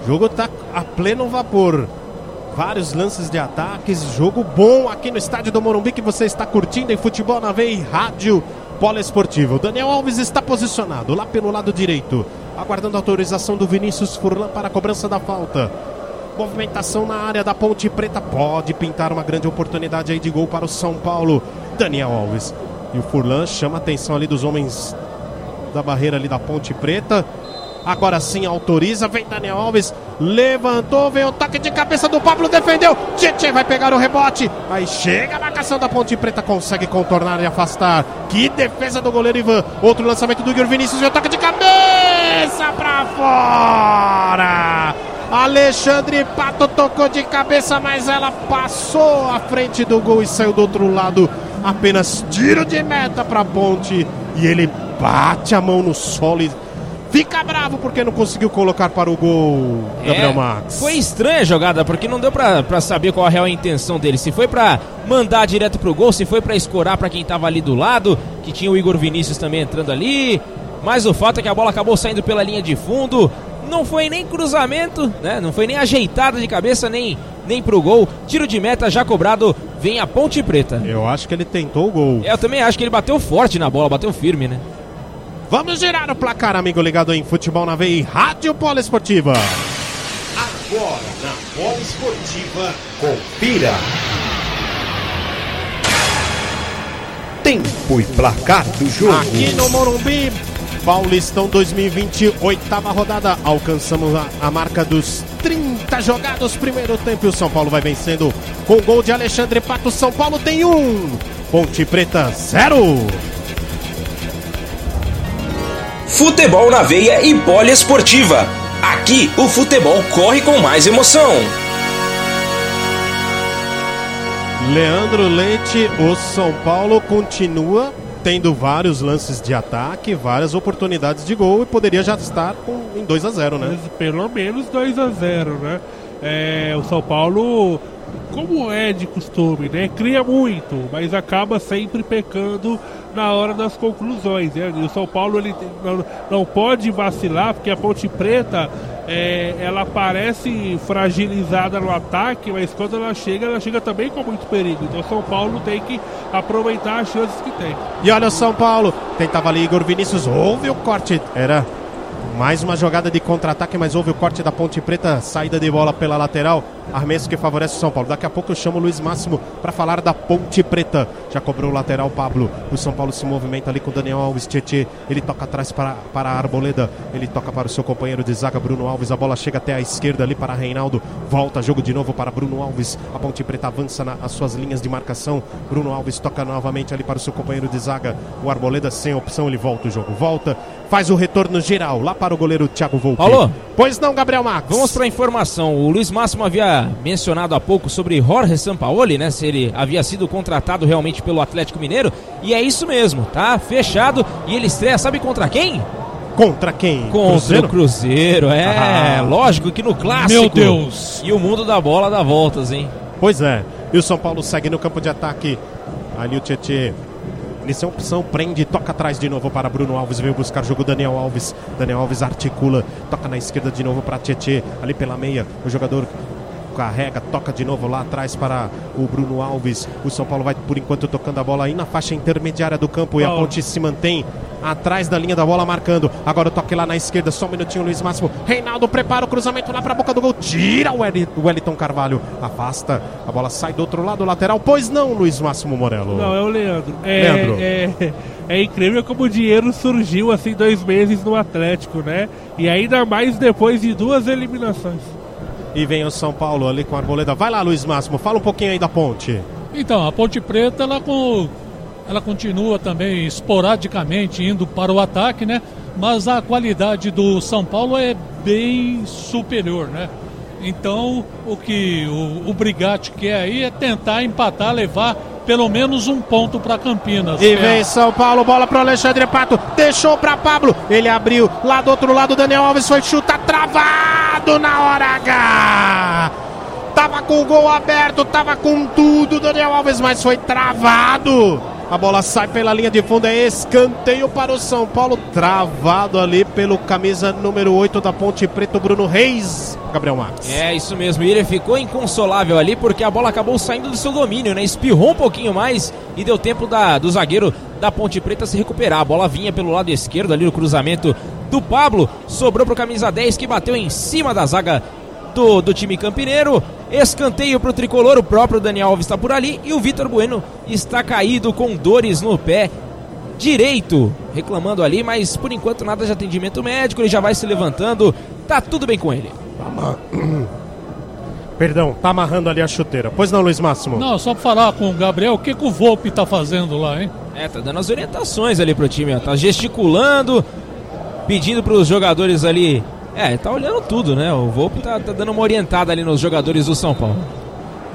[SPEAKER 2] O jogo está a pleno vapor. Vários lances de ataques, jogo bom aqui no estádio do Morumbi que você está curtindo em Futebol na Veia e Rádio Poliesportivo. Daniel Alves está posicionado lá pelo lado direito, aguardando a autorização do Vinícius Furlan para a cobrança da falta. Movimentação na área da Ponte Preta pode pintar uma grande oportunidade aí de gol para o São Paulo. Daniel Alves e o Furlan chama a atenção ali dos homens da barreira ali da Ponte Preta. Agora sim autoriza, vem Daniel Alves, levantou, vem o toque de cabeça do Pablo, defendeu. Tietchan vai pegar o rebote. Aí chega a marcação da Ponte Preta, consegue contornar e afastar. Que defesa do goleiro Ivan. Outro lançamento do Igor Vinícius, vem o toque de cabeça pra fora. Alexandre Pato tocou de cabeça, mas ela passou à frente do gol e saiu do outro lado apenas tiro de meta para a ponte e ele bate a mão no solo e fica bravo porque não conseguiu colocar para o gol, Gabriel é, Max.
[SPEAKER 3] Foi estranha a jogada porque não deu para saber qual a real intenção dele. Se foi para mandar direto pro gol, se foi para escorar para quem estava ali do lado, que tinha o Igor Vinícius também entrando ali. Mas o fato é que a bola acabou saindo pela linha de fundo. Não foi nem cruzamento, né? Não foi nem ajeitada de cabeça, nem, nem pro gol. Tiro de meta já cobrado vem a Ponte Preta.
[SPEAKER 2] Eu acho que ele tentou o gol.
[SPEAKER 3] É, eu também acho que ele bateu forte na bola, bateu firme, né?
[SPEAKER 2] Vamos girar o placar, amigo ligado em Futebol na Veia e Rádio Poliesportiva.
[SPEAKER 6] Agora na Poliesportiva, confira. Tempo e placar do jogo.
[SPEAKER 2] Aqui no Morumbi, Paulistão 2020, oitava rodada. Alcançamos a, a, marca dos 30 jogados, primeiro tempo. E o São Paulo vai vencendo com gol de Alexandre Pato. São Paulo tem um, Ponte Preta zero.
[SPEAKER 1] Futebol na veia e poliesportiva. Aqui o futebol corre com mais emoção.
[SPEAKER 2] Leandro Leite, o São Paulo continua tendo vários lances de ataque, várias oportunidades de gol e poderia já estar com, em 2 a 0 né?
[SPEAKER 4] Mas pelo menos 2 a 0 né? É, o São Paulo, como é de costume, né? Cria muito, mas acaba sempre pecando na hora das conclusões. Né? E o São Paulo ele não, não pode vacilar, porque a Ponte Preta é, ela parece fragilizada no ataque, mas quando ela chega, ela chega também com muito perigo. Então o São Paulo tem que aproveitar as chances que tem.
[SPEAKER 2] E olha o São Paulo, tentava ali Igor Vinícius, houve o corte, era mais uma jogada de contra-ataque, mas houve o corte da Ponte Preta, saída de bola pela lateral, arremesso que favorece o São Paulo. Daqui a pouco eu chamo o Luiz Máximo para falar da Ponte Preta. Já cobrou o lateral Pablo, o São Paulo se movimenta ali com o Daniel Alves, Tietê, ele toca atrás para, para a Arboleda, ele toca para o seu companheiro de zaga Bruno Alves, a bola chega até a esquerda ali para Reinaldo, volta jogo de novo para Bruno Alves, a Ponte Preta avança nas suas linhas de marcação, Bruno Alves toca novamente ali para o seu companheiro de zaga, o Arboleda sem opção, ele volta o jogo, volta, faz o retorno geral. Lá para o goleiro Thiago Volpe.
[SPEAKER 3] Alô?
[SPEAKER 2] Pois não, Gabriel Max.
[SPEAKER 3] Vamos para a informação. O Luiz Máximo havia mencionado há pouco sobre Jorge Sampaoli, né? Se ele havia sido contratado realmente pelo Atlético Mineiro. E é isso mesmo, tá? Fechado. E ele estreia, sabe contra quem?
[SPEAKER 2] Contra quem?
[SPEAKER 3] Contra
[SPEAKER 2] Cruzeiro?
[SPEAKER 3] o Cruzeiro. É,
[SPEAKER 2] Ah.
[SPEAKER 3] lógico que no clássico.
[SPEAKER 5] Meu Deus.
[SPEAKER 3] E o mundo da bola dá voltas, hein?
[SPEAKER 2] Pois é. E o São Paulo segue no campo de ataque. Ali o Tietê. Iniciou opção, prende, toca atrás de novo para Bruno Alves, veio buscar jogo Daniel Alves. Daniel Alves articula, toca na esquerda de novo para Tietê, ali pela meia. O jogador carrega, toca de novo lá atrás para o Bruno Alves. O São Paulo vai por enquanto tocando a bola aí na faixa intermediária do campo e a ponte se mantém atrás da linha da bola marcando. Agora o toque lá na esquerda, só um minutinho, Luiz Máximo. Reinaldo prepara o cruzamento lá para a boca do gol, tira o Wellington Carvalho, afasta. A bola sai do outro lado lateral. Pois não, Luiz Máximo Morelo.
[SPEAKER 4] Não, é o Leandro. É,
[SPEAKER 2] Leandro.
[SPEAKER 4] É, é incrível como o dinheiro surgiu assim dois meses no Atlético, né? E ainda mais depois de duas eliminações.
[SPEAKER 2] E vem o São Paulo ali com a Arboleda. Vai lá, Luiz Máximo, fala um pouquinho aí da ponte.
[SPEAKER 5] Então, a Ponte Preta, ela, com, ela continua também esporadicamente indo para o ataque, né? Mas a qualidade do São Paulo é bem superior, né? Então, o que o, o Brigatti quer aí é tentar empatar, levar pelo menos um ponto para Campinas.
[SPEAKER 2] E
[SPEAKER 5] É,
[SPEAKER 2] vem São Paulo, bola pro Alexandre Pato, deixou pra Pablo, ele abriu, lá do outro lado, Daniel Alves foi chuta travado na hora H. Tava com o gol aberto, tava com tudo, Daniel Alves, mas foi travado. A bola sai pela linha de fundo, é escanteio para o São Paulo, travado ali pelo camisa número 8 da Ponte Preta, Bruno Reis. Gabriel Max.
[SPEAKER 3] É, isso mesmo. E ele ficou inconsolável ali porque a bola acabou saindo do seu domínio, né? Espirrou um pouquinho mais e deu tempo da, do zagueiro da Ponte Preta se recuperar. A bola vinha pelo lado esquerdo ali no cruzamento do Pablo. Sobrou pro camisa 10 que bateu em cima da zaga do, do time campineiro. Escanteio pro tricolor, o próprio Daniel Alves está por ali e o Vitor Bueno está caído com dores no pé direito, reclamando ali, mas por enquanto nada de atendimento médico, ele já vai se levantando, tá tudo bem com ele.
[SPEAKER 2] Perdão, tá amarrando ali a chuteira. Pois não, Luiz Máximo?
[SPEAKER 5] Não, só pra falar com o Gabriel, o que, que o Volpe tá fazendo lá, hein?
[SPEAKER 3] É, tá dando as orientações ali pro time, ó. Tá gesticulando, pedindo pros jogadores ali. É, tá olhando tudo, né? O Volpe tá, tá dando uma orientada ali nos jogadores do São Paulo.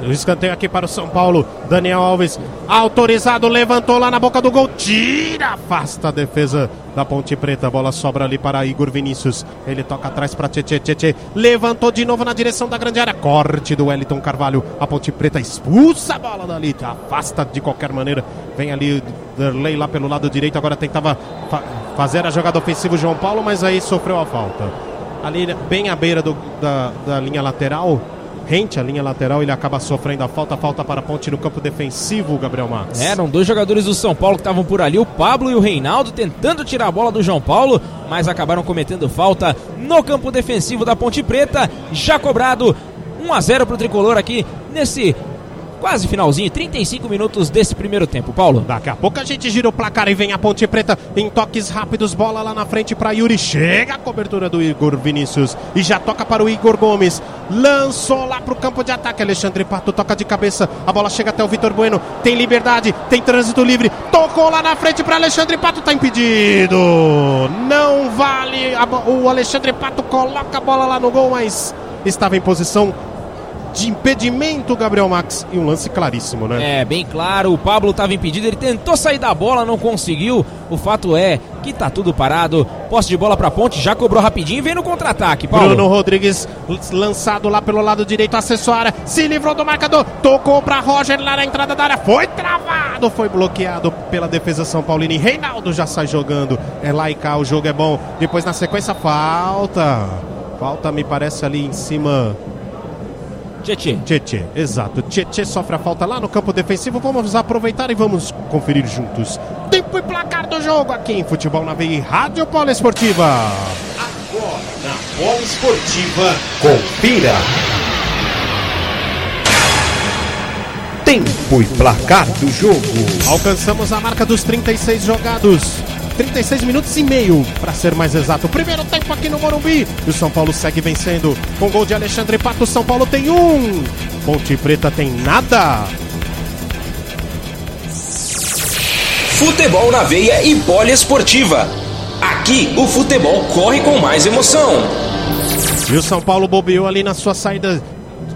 [SPEAKER 2] O escanteio aqui para o São Paulo. Daniel Alves, autorizado, levantou lá na boca do gol. Tira, afasta a defesa da Ponte Preta. A bola sobra ali para Igor Vinícius. Ele toca atrás para Tietê. Tietê levantou de novo na direção da grande área. Corte do Wellington Carvalho. A Ponte Preta expulsa a bola dali. Afasta de qualquer maneira. Vem ali Derlei lá pelo lado direito. Agora tentava fa- fazer a jogada ofensiva o João Paulo, mas aí sofreu a falta. Ali bem à beira do- da, da linha lateral rente a linha lateral, ele acaba sofrendo a falta, falta para a ponte no campo defensivo, Gabriel Max.
[SPEAKER 3] É, Eram dois jogadores do São Paulo que estavam por ali, o Pablo e o Reinaldo, tentando tirar a bola do João Paulo, mas acabaram cometendo falta no campo defensivo da Ponte Preta. Já cobrado 1 a 0 pro tricolor aqui nesse quase finalzinho, 35 minutos desse primeiro tempo. Paulo.
[SPEAKER 2] Daqui a pouco a gente gira o placar e vem a Ponte Preta em toques rápidos, bola lá na frente para Yuri. Chega a cobertura do Igor Vinícius e já toca para o Igor Gomes. Lançou lá para o campo de ataque. Alexandre Pato toca de cabeça. A bola chega até o Vitor Bueno. Tem liberdade, tem trânsito livre. Tocou lá na frente para Alexandre Pato. Tá impedido. Não vale. O Alexandre Pato coloca a bola lá no gol, mas estava em posição de impedimento, Gabriel Max, e um lance claríssimo, né?
[SPEAKER 3] É, bem claro, o Pablo estava impedido, ele tentou sair da bola, não conseguiu. O fato é que tá tudo parado. Posse de bola pra ponte, já cobrou rapidinho e vem no contra-ataque, Paulo.
[SPEAKER 2] Bruno Rodrigues lançado lá pelo lado direito, acessória, se livrou do marcador, tocou pra Roger lá na entrada da área, foi travado, foi bloqueado pela defesa São Paulino. E Reinaldo já sai jogando. É lá e cá, o jogo é bom. Depois na sequência, falta. Falta, me parece, ali em cima
[SPEAKER 3] Tietê.
[SPEAKER 2] Tietê, exato. Tietê sofre a falta lá no campo defensivo. Vamos aproveitar e vamos conferir juntos. Tempo e placar do jogo aqui em Futebol na Veia e Rádio Poliesportiva.
[SPEAKER 6] Agora na Poliesportiva, confira. Tempo e placar do jogo.
[SPEAKER 2] Alcançamos a marca dos 36 jogados. 36 minutos e meio, para ser mais exato. Primeiro tempo aqui no Morumbi. E o São Paulo segue vencendo. Com gol de Alexandre Pato, São Paulo tem um. Ponte Preta tem nada.
[SPEAKER 1] Futebol na veia e poliesportiva. Aqui o futebol corre com mais emoção.
[SPEAKER 2] E o São Paulo bobeou ali na sua saída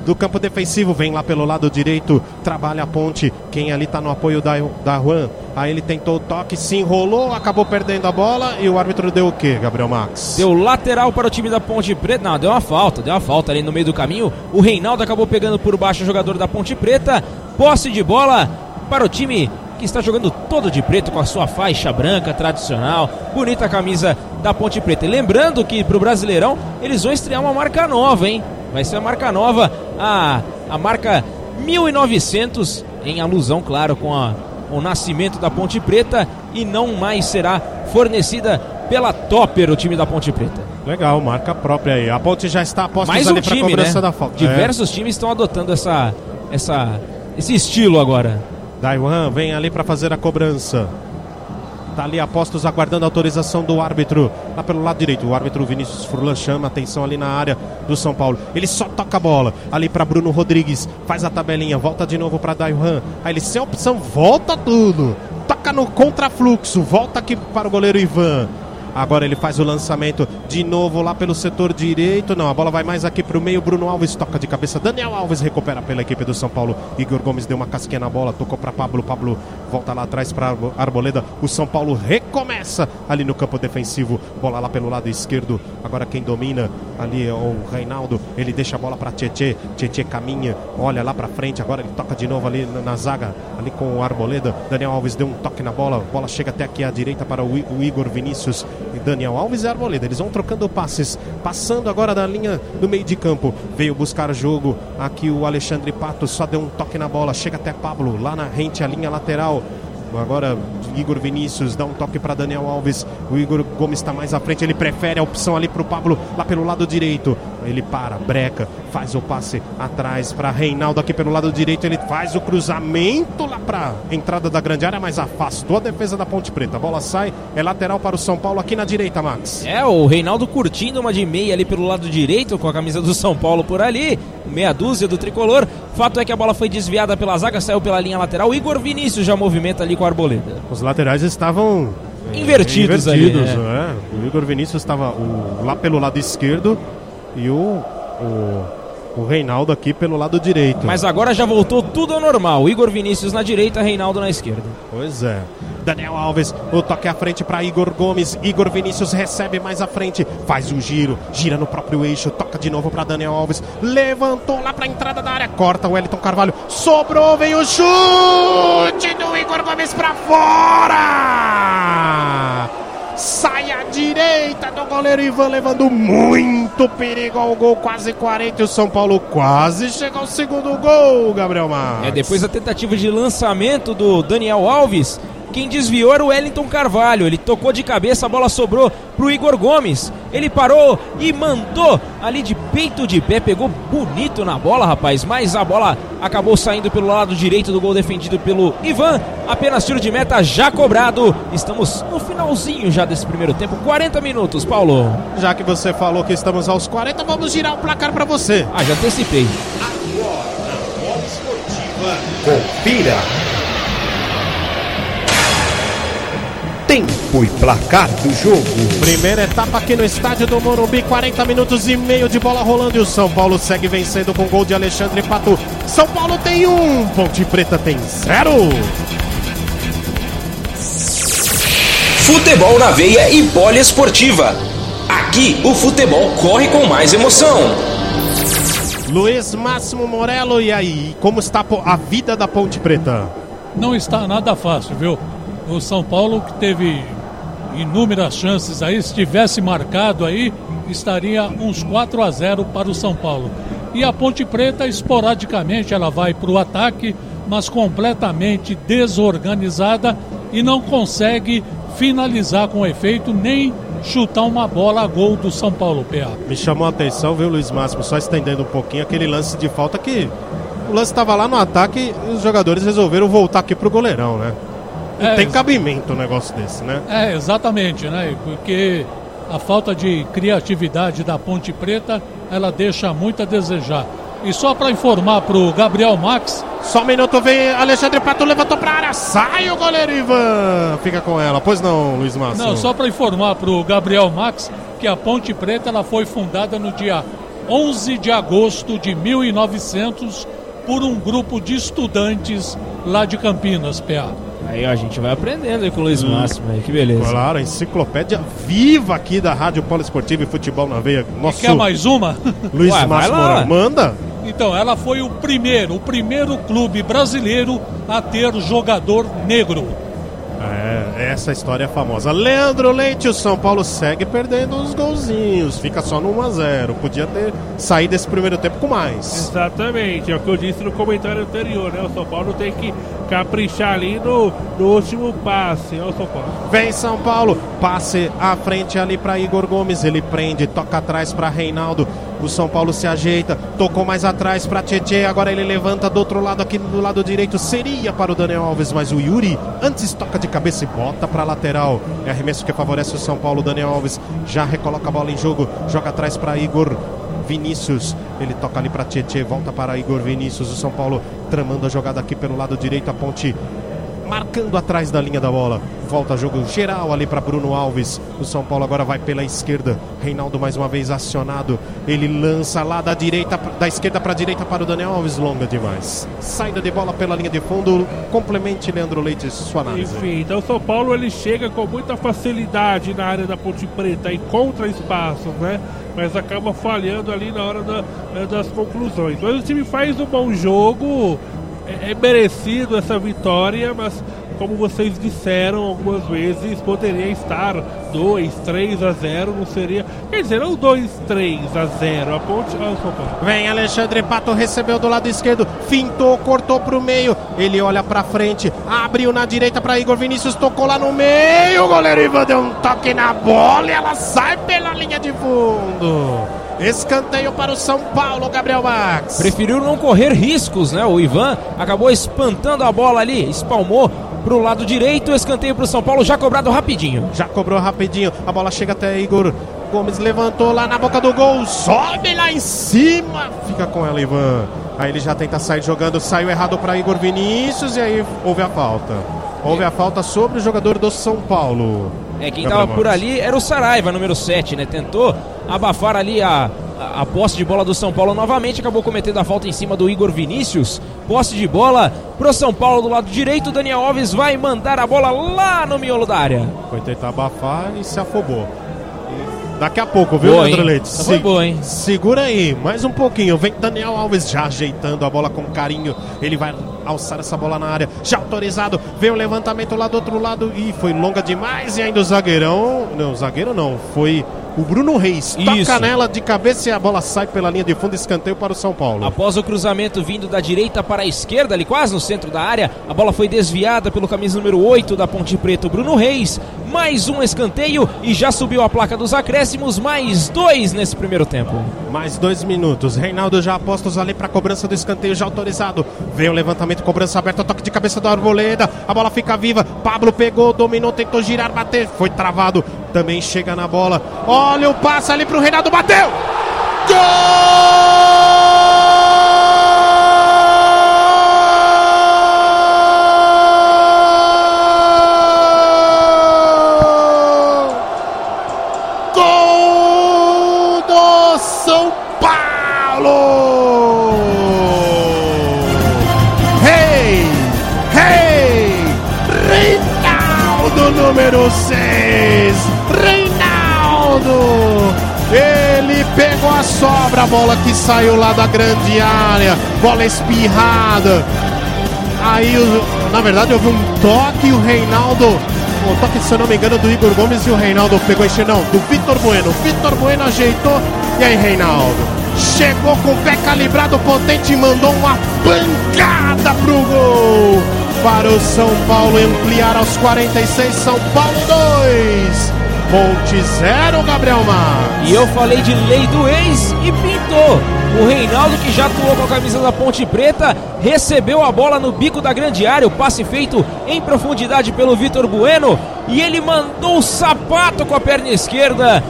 [SPEAKER 2] do campo defensivo, vem lá pelo lado direito, trabalha a ponte. Quem ali tá no apoio da, da Juan. Aí ele tentou o toque, se enrolou, acabou perdendo a bola e o árbitro deu o que, Gabriel Max?
[SPEAKER 3] Deu lateral para o time da Ponte Preta. Não, deu uma falta, deu uma falta ali no meio do caminho. O Reinaldo acabou pegando por baixo o jogador da Ponte Preta. Posse de bola para o time que está jogando todo de preto com a sua faixa branca tradicional. Bonita camisa da Ponte Preta. E lembrando que para o Brasileirão eles vão estrear uma marca nova, hein? Vai ser a marca nova, a, a marca 1900, em alusão, claro, com a, o nascimento da Ponte Preta e não mais será fornecida pela Topper, o time da Ponte Preta.
[SPEAKER 2] Legal, marca própria aí. A Ponte já está aposta
[SPEAKER 3] Mais um time,
[SPEAKER 2] cobrança
[SPEAKER 3] né?
[SPEAKER 2] da falta.
[SPEAKER 3] Diversos times estão adotando essa, essa, esse estilo agora.
[SPEAKER 2] É. Daiwan vem ali para fazer a cobrança. Tá ali apostos aguardando a autorização do árbitro. Lá pelo lado direito. O árbitro Vinícius Furlan chama atenção ali na área do São Paulo. Ele só toca a bola. Ali para Bruno Rodrigues. Faz a tabelinha. Volta de novo para Daiwan. Aí ele sem opção. Volta tudo. Toca no contrafluxo. Volta aqui para o goleiro Ivan. Agora ele faz o lançamento de novo lá pelo setor direito. Não, a bola vai mais aqui para o meio. Bruno Alves toca de cabeça. Daniel Alves recupera pela equipe do São Paulo. Igor Gomes deu uma casquinha na bola, tocou para Pablo. Pablo volta lá atrás para Arboleda. O São Paulo recomeça ali no campo defensivo. Bola lá pelo lado esquerdo. Agora quem domina ali é o Reinaldo. Ele deixa a bola para Tietê. Tietê caminha, olha lá para frente. Agora ele toca de novo ali na, zaga, ali com o Arboleda. Daniel Alves deu um toque na bola. A bola chega até aqui à direita para o Igor Vinícius e Daniel Alves e Arboleda. Eles vão trocando passes, passando agora da linha do meio de campo. Veio buscar jogo aqui o Alexandre Pato, só deu um toque na bola, chega até Pablo, lá na rente, a linha lateral. Agora Igor Vinícius dá um toque para Daniel Alves. O Igor Gomes está mais à frente. Ele prefere a opção ali para o Pablo, lá pelo lado direito. Ele para, breca, faz o passe atrás para Reinaldo aqui pelo lado direito. Ele faz o cruzamento lá para entrada da grande área, mas afastou a defesa da Ponte Preta. A bola sai, é lateral para o São Paulo aqui na direita, Max.
[SPEAKER 3] É, o Reinaldo curtindo uma de meia ali pelo lado direito, com a camisa do São Paulo por ali, meia dúzia do tricolor. Fato é que a bola foi desviada pela zaga, saiu pela linha lateral. O Igor Vinícius já movimenta ali com a arboleda.
[SPEAKER 2] Os laterais estavam
[SPEAKER 3] Invertidos ali,
[SPEAKER 2] invertidos,
[SPEAKER 3] né?
[SPEAKER 2] é. O Igor Vinícius estava o- lá pelo lado esquerdo e o, o, o Reinaldo aqui pelo lado direito.
[SPEAKER 3] Mas agora já voltou tudo ao normal. Igor Vinícius na direita, Reinaldo na esquerda.
[SPEAKER 2] Pois é. Daniel Alves, o toque à frente para Igor Gomes. Igor Vinícius recebe mais à frente, faz o giro, gira no próprio eixo, toca de novo para Daniel Alves. Levantou lá para a entrada da área, corta o Wellington Carvalho. Sobrou, vem o chute do Igor Gomes para fora. Sai à direita do goleiro Ivan, levando muito perigo ao gol, quase 40. E o São Paulo quase chega ao segundo gol, Gabriel Mar.
[SPEAKER 3] É, depois da tentativa de lançamento do Daniel Alves, quem desviou era o Wellington Carvalho. Ele tocou de cabeça, a bola sobrou pro Igor Gomes. Ele parou e mandou ali de peito de pé, pegou bonito na bola, rapaz. Mas a bola acabou saindo pelo lado direito do gol defendido pelo Ivan. Apenas tiro de meta já cobrado. Estamos no finalzinho já desse primeiro tempo, 40 minutos, Paulo.
[SPEAKER 2] Já que você falou que estamos aos 40, vamos girar o placar para você.
[SPEAKER 3] Ah, já antecipei.
[SPEAKER 6] Agora na Poliesportiva, confira. Tempo e placar do jogo.
[SPEAKER 2] Primeira etapa aqui no estádio do Morumbi, 40 minutos e meio de bola rolando e o São Paulo segue vencendo com gol de Alexandre Pato. São Paulo tem um, Ponte Preta tem zero.
[SPEAKER 1] Futebol na veia e poliesportiva. Aqui o futebol corre com mais emoção.
[SPEAKER 2] Luiz Máximo Morello, e aí, como está a vida da Ponte Preta?
[SPEAKER 5] Não está nada fácil, viu? O São Paulo que teve inúmeras chances aí, se tivesse marcado aí, estaria uns 4 a 0 para o São Paulo. E a Ponte Preta, esporadicamente, ela vai para o ataque, mas completamente desorganizada e não consegue finalizar com efeito nem chutar uma bola a gol do São Paulo, PA.
[SPEAKER 2] Me chamou a atenção, viu, Luiz Máximo, só estendendo um pouquinho aquele lance de falta que o lance estava lá no ataque e os jogadores resolveram voltar aqui pro goleirão, né? Não é, tem cabimento um negócio desse, né?
[SPEAKER 5] É, exatamente, né? Porque a falta de criatividade da Ponte Preta, ela deixa muito a desejar. E só para informar pro Gabriel Max.
[SPEAKER 2] Só um minuto, vem Alexandre Pato, levantou pra área, sai o goleiro Ivan. Fica com ela, pois não, Luiz Márcio?
[SPEAKER 5] Não, só para informar pro Gabriel Max que a Ponte Preta ela foi fundada no dia 11 de agosto de 1900 por um grupo de estudantes lá de Campinas, PA.
[SPEAKER 3] Aí ó, a gente vai aprendendo aí com o Luiz. Máximo aí, que beleza.
[SPEAKER 2] Claro, a enciclopédia viva aqui da Rádio Poliesportiva e Futebol na Veia.
[SPEAKER 5] Nosso Quer mais uma?
[SPEAKER 2] Luiz Ué, Máximo manda.
[SPEAKER 5] Então, ela foi o primeiro, o primeiro clube brasileiro a ter jogador negro.
[SPEAKER 2] É, essa história é famosa. Leandro Leite, o São Paulo segue perdendo os golzinhos, fica só no 1x0. Podia ter saído desse primeiro tempo com mais.
[SPEAKER 4] Exatamente, é o que eu disse no comentário anterior, né? O São Paulo tem que caprichar ali no, no último passe, é o São Paulo.
[SPEAKER 2] Vem São Paulo, passe à frente ali para Igor Gomes, ele prende, toca atrás para Reinaldo. O São Paulo se ajeita, tocou mais atrás para Tietê, agora ele levanta do outro lado aqui do lado direito, seria para o Daniel Alves, mas o Yuri antes toca de cabeça e bota para lateral. É arremesso que favorece o São Paulo, Daniel Alves já recoloca a bola em jogo, joga atrás para Igor Vinícius. Ele toca ali para Tietê, volta para Igor Vinícius. O São Paulo tramando a jogada aqui pelo lado direito. A ponte marcando atrás da linha da bola. Volta jogo geral ali para Bruno Alves. O São Paulo agora vai pela esquerda. Reinaldo mais uma vez acionado. Ele lança lá da direita, da esquerda para a direita para o Daniel Alves. Longa demais. Saída de bola pela linha de fundo. Complemente Leandro Leite sua análise.
[SPEAKER 4] Enfim, então o São Paulo ele chega com muita facilidade na área da Ponte Preta, encontra espaços, né? Mas acaba falhando ali na hora da, das conclusões. Mas o time faz um bom jogo é, é merecido essa vitória, mas como vocês disseram algumas vezes, poderia estar 2, 3 a 0, não seria. Quer dizer, não 2, 3 a 0. A ponte.
[SPEAKER 2] Vem Alexandre Pato, recebeu do lado esquerdo, fintou, cortou pro meio. Ele olha pra frente, abriu na direita para Igor Vinícius, tocou lá no meio. O goleiro Ivan deu um toque na bola e ela sai pela linha de fundo. Escanteio para o São Paulo, Gabriel Max.
[SPEAKER 3] Preferiu não correr riscos, né? O Ivan acabou espantando a bola ali, espalmou para o lado direito, escanteio para o São Paulo, já cobrado rapidinho.
[SPEAKER 2] Já cobrou rapidinho, a bola chega até Igor Gomes, levantou lá na boca do gol, sobe lá em cima, fica com ela, Ivan. Aí ele já tenta sair jogando, saiu errado para Igor Vinícius e aí houve a falta. Houve a falta sobre o jogador do São Paulo.
[SPEAKER 3] É, quem estava por ali era o Saraiva, número 7, né? Tentou abafar ali a, a, a, posse de bola do São Paulo novamente, acabou cometendo a falta em cima do Igor Vinícius. Posse de bola pro São Paulo do lado direito, Daniel Alves vai mandar a bola lá no miolo da área.
[SPEAKER 2] Foi tentar abafar e se afobou. Daqui a pouco, viu, boa, Leandro Leite?
[SPEAKER 3] Se... Foi boa, hein?
[SPEAKER 2] Segura aí, mais um pouquinho. Vem Daniel Alves já ajeitando a bola com carinho. Ele vai alçar essa bola na área. Já autorizado. Vem o levantamento lá do outro lado. E foi longa demais. E ainda o zagueirão. Não, zagueiro não. Foi o Bruno Reis toca Isso. nela de cabeça e a bola sai pela linha de fundo, escanteio para o São Paulo.
[SPEAKER 3] Após o cruzamento vindo da direita para a esquerda, ali quase no centro da área, a bola foi desviada pelo camisa número 8 da Ponte Preta, Bruno Reis. Mais um escanteio e já subiu a placa dos acréscimos, mais dois nesse primeiro tempo.
[SPEAKER 2] Mais dois minutos. Reinaldo já apostos ali para a cobrança do escanteio já autorizado. Vem o levantamento, cobrança aberta, toque de cabeça da Arboleda. A bola fica viva. Pablo pegou, dominou, tentou girar, bater. Foi travado. Também chega na bola. Olha o passe ali para o Reinaldo, bateu! Gol! Número 6, Reinaldo. Ele pegou a sobra, a bola que saiu lá da grande área, bola espirrada. Aí, na verdade, houve um toque e o Reinaldo. Um toque, se eu não me engano, do Igor Gomes e o Reinaldo pegou esse não, do Vitor Bueno. Vitor Bueno ajeitou e aí, Reinaldo. Chegou com o pé calibrado potente mandou uma pancada pro gol. Para o São Paulo ampliar aos 46, São Paulo 2. Ponte 0, Gabriel Mar.
[SPEAKER 3] E eu falei de lei do ex e pintou. O Reinaldo, que já atuou com a camisa da Ponte Preta, recebeu a bola no bico da grande área. O passe feito em profundidade pelo Vitor Bueno. E ele mandou o sapato com a perna esquerda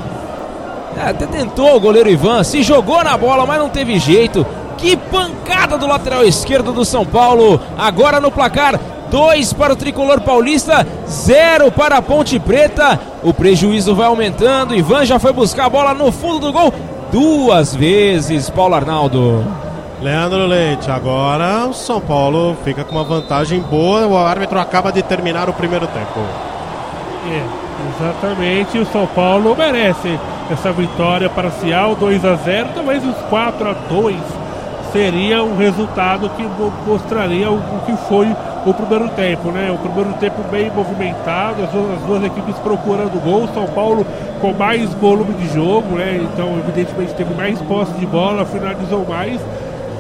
[SPEAKER 3] até tentou o goleiro Ivan, se jogou na bola, mas não teve jeito. Que pancada do lateral esquerdo do São Paulo. Agora no placar, 2 para o tricolor paulista, 0 para a Ponte Preta. O prejuízo vai aumentando. Ivan já foi buscar a bola no fundo do gol duas vezes, Paulo Arnaldo.
[SPEAKER 2] Leandro Leite, agora o São Paulo fica com uma vantagem boa. O árbitro acaba de terminar o primeiro tempo.
[SPEAKER 4] É, exatamente. O São Paulo merece essa vitória parcial 2 a 0 talvez os 4 a 2 seria um resultado que mostraria o, que foi o primeiro tempo, né? O primeiro tempo bem movimentado, as duas, as duas equipes procurando gol, São Paulo com mais volume de jogo, né? Então, evidentemente, teve mais posse de bola, finalizou mais.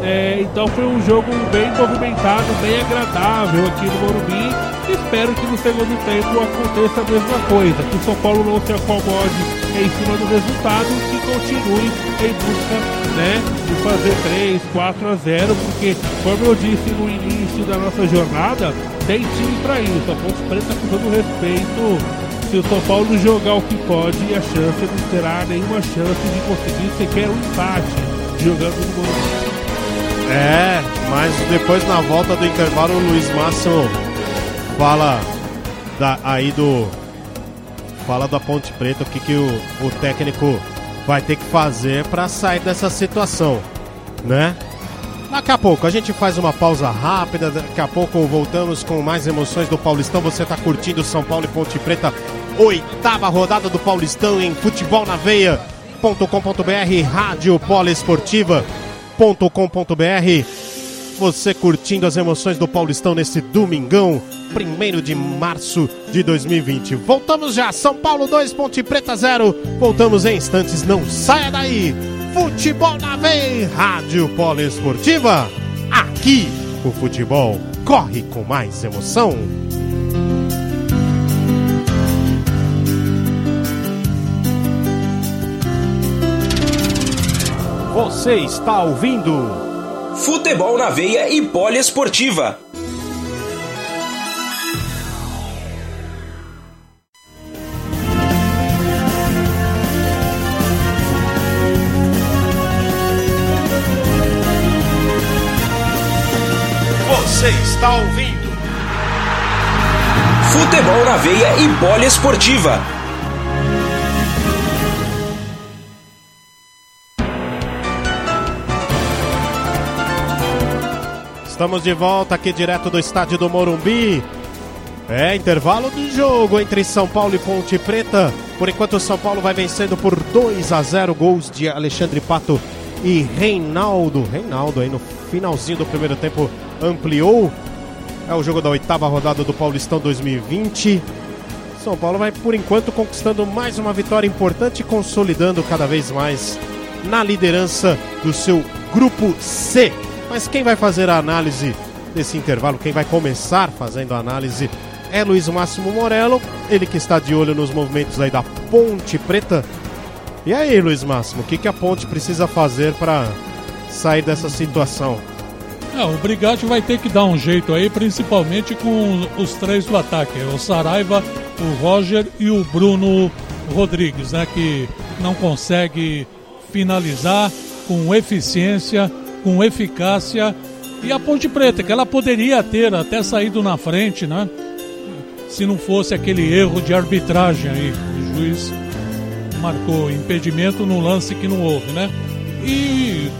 [SPEAKER 4] É, então foi um jogo bem movimentado, bem agradável aqui no Morumbi. Espero que no segundo tempo aconteça a mesma coisa, que o São Paulo não se acomode em cima do resultado, que continue em busca né, de fazer 3, 4 a 0, porque como eu disse no início da nossa jornada, tem time para isso. A Ponte Preta com todo respeito se o São Paulo jogar o que pode, a chance não terá nenhuma chance de conseguir sequer um empate jogando no Morumbi.
[SPEAKER 2] É, mas depois na volta do intervalo o Luiz Márcio fala da, aí do. Fala da Ponte Preta, o que, que o, o técnico vai ter que fazer para sair dessa situação, né? Daqui a pouco a gente faz uma pausa rápida, daqui a pouco voltamos com mais emoções do Paulistão. Você está curtindo São Paulo e Ponte Preta, oitava rodada do Paulistão em futebol na veia.com.br, Rádio Poliesportiva com.br Você curtindo as emoções do Paulistão nesse domingão, 1 de março de 2020. Voltamos já, São Paulo 2, Ponte Preta 0. Voltamos em instantes, não saia daí. Futebol na veia, Rádio Poliesportiva. Aqui o futebol corre com mais emoção. Você está ouvindo
[SPEAKER 1] Futebol na Veia e Poliesportiva.
[SPEAKER 2] Você está ouvindo
[SPEAKER 1] Futebol na Veia e Poliesportiva.
[SPEAKER 2] Estamos de volta aqui direto do estádio do Morumbi. É intervalo de jogo entre São Paulo e Ponte Preta. Por enquanto, o São Paulo vai vencendo por 2 a 0 gols de Alexandre Pato e Reinaldo. Reinaldo aí no finalzinho do primeiro tempo ampliou. É o jogo da oitava rodada do Paulistão 2020. São Paulo vai, por enquanto, conquistando mais uma vitória importante e consolidando cada vez mais na liderança do seu grupo C. Mas quem vai fazer a análise desse intervalo, quem vai começar fazendo a análise é Luiz Máximo Morello, ele que está de olho nos movimentos aí da Ponte Preta. E aí, Luiz Máximo, o que, que a Ponte precisa fazer para sair dessa situação?
[SPEAKER 5] É, o Brigatti vai ter que dar um jeito aí, principalmente com os três do ataque: o Saraiva, o Roger e o Bruno Rodrigues, né? Que não consegue finalizar com eficiência com eficácia. E a Ponte Preta, que ela poderia ter até saído na frente, né? Se não fosse aquele erro de arbitragem aí. O juiz marcou impedimento no lance que não houve, né? E,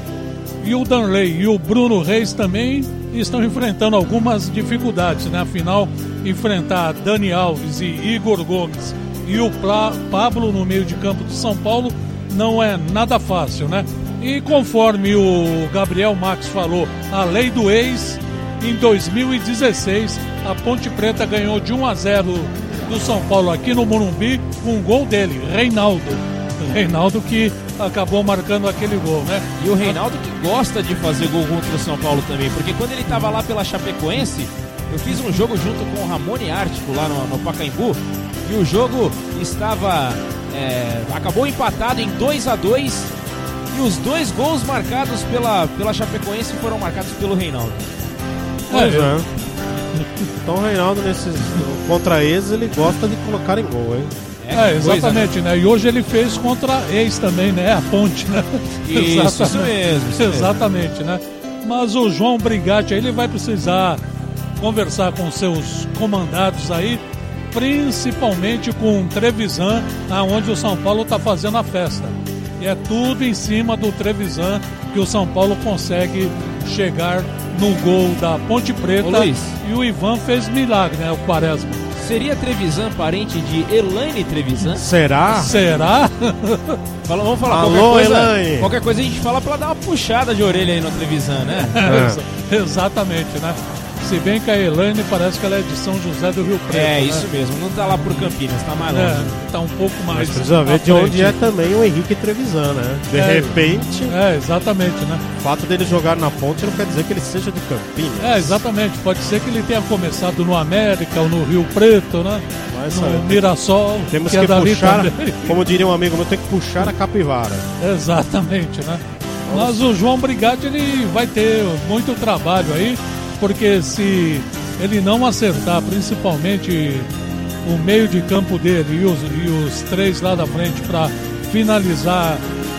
[SPEAKER 5] e o Danley e o Bruno Reis também estão enfrentando algumas dificuldades, né? Afinal, enfrentar Dani Alves e Igor Gomes e o Pla Pablo no meio de campo de São Paulo não é nada fácil, né? E conforme o Gabriel Max falou, a lei do ex, em 2016, a Ponte Preta ganhou de 1 a 0 do São Paulo aqui no Morumbi com um gol dele, Reinaldo. Reinaldo que acabou marcando aquele gol, né?
[SPEAKER 3] E o Reinaldo que gosta de fazer gol contra o São Paulo também, porque quando ele estava lá pela Chapecoense, eu fiz um jogo junto com o Ramone Ártico lá no, no Pacaembu e o jogo estava. É, acabou empatado em 2 a 2 e os dois gols marcados pela, pela Chapecoense foram marcados pelo Reinaldo.
[SPEAKER 2] Pois é. Então o Reinaldo, nesses contra ex, ele gosta de colocar em gol, hein?
[SPEAKER 5] É, exatamente, né? E hoje ele fez contra ex também, né? A ponte, né?
[SPEAKER 3] Isso, isso mesmo. Isso
[SPEAKER 5] exatamente,
[SPEAKER 3] mesmo.
[SPEAKER 5] né? Mas o João Brigatti ele vai precisar conversar com seus comandados aí, principalmente com o Trevisan, aonde o São Paulo está fazendo a festa. E é tudo em cima do Trevisan que o São Paulo consegue chegar no gol da Ponte Preta.
[SPEAKER 3] Ô, Luiz.
[SPEAKER 5] E o Ivan fez milagre, né? O Quaresma.
[SPEAKER 3] Seria Trevisan parente de Elaine Trevisan?
[SPEAKER 2] Será?
[SPEAKER 5] Será?
[SPEAKER 3] Fala, vamos falar
[SPEAKER 2] Alô,
[SPEAKER 3] qualquer coisa.
[SPEAKER 2] Elaine.
[SPEAKER 3] Qualquer coisa a gente fala pra dar uma puxada de orelha aí no Trevisan, né?
[SPEAKER 5] Exa- Exatamente, né? Se bem que a Elaine parece que ela é de São José do Rio Preto.
[SPEAKER 3] É,
[SPEAKER 5] né?
[SPEAKER 3] isso mesmo. Não tá lá por Campinas, tá mais longe.
[SPEAKER 5] É, tá um pouco mais.
[SPEAKER 2] Mas precisa ver de onde é também o Henrique Trevisan, né? De
[SPEAKER 5] É.
[SPEAKER 2] repente,
[SPEAKER 5] É, exatamente, né?
[SPEAKER 2] o fato dele jogar na ponte não quer dizer que ele seja de Campinas.
[SPEAKER 5] É, exatamente. Pode ser que ele tenha começado no América ou no Rio Preto, né?
[SPEAKER 2] Vai
[SPEAKER 5] No. Mirassol,
[SPEAKER 2] Temos
[SPEAKER 5] que
[SPEAKER 2] que,
[SPEAKER 5] é dali
[SPEAKER 2] puxar,
[SPEAKER 5] também.
[SPEAKER 2] como diria um amigo meu, tem que puxar a capivara.
[SPEAKER 5] Exatamente, né? Mas o João Brigatti ele vai ter muito trabalho aí, porque se ele não acertar, principalmente o meio de campo dele e os, e os três lá da frente para finalizar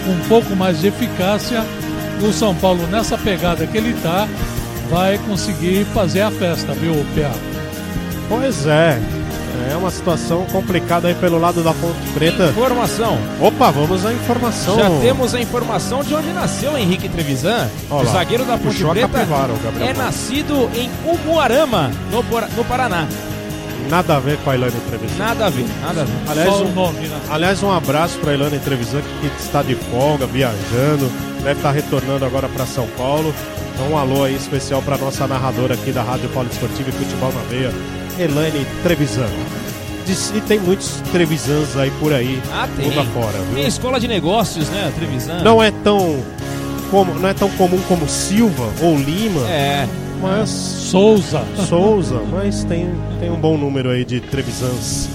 [SPEAKER 5] um pouco mais de eficácia, o São Paulo nessa pegada que ele tá vai conseguir fazer a festa, viu, PA?
[SPEAKER 2] Pois é. É uma situação complicada aí pelo lado da Ponte Preta.
[SPEAKER 3] Informação.
[SPEAKER 2] Opa, vamos à informação.
[SPEAKER 3] Já temos a informação de onde nasceu o Henrique Trevisan. O zagueiro da Ponte
[SPEAKER 2] Puxou
[SPEAKER 3] Preta é nascido em Umuarama, no, no Paraná.
[SPEAKER 2] Nada a ver com a Ilane Trevisan.
[SPEAKER 3] Nada a ver, nada a ver.
[SPEAKER 2] Aliás, um,
[SPEAKER 5] nome, né?
[SPEAKER 2] aliás, um abraço para a Ilane Trevisan que está de folga, viajando, deve estar retornando agora para São Paulo. Então um alô aí especial para nossa narradora aqui da Rádio Paulo Esportiva e Futebol na Veia, Elaine Trevisan. E tem muitos Trevisans aí por aí,
[SPEAKER 3] Ah, tem.
[SPEAKER 2] mundo afora,
[SPEAKER 3] Tem
[SPEAKER 2] viu?
[SPEAKER 3] escola de negócios, né, Trevisan?
[SPEAKER 2] Não é tão como, não é tão comum como Silva ou Lima,
[SPEAKER 3] É,
[SPEAKER 2] mas
[SPEAKER 5] Souza.
[SPEAKER 2] Souza, mas tem, tem um bom número aí de Trevisans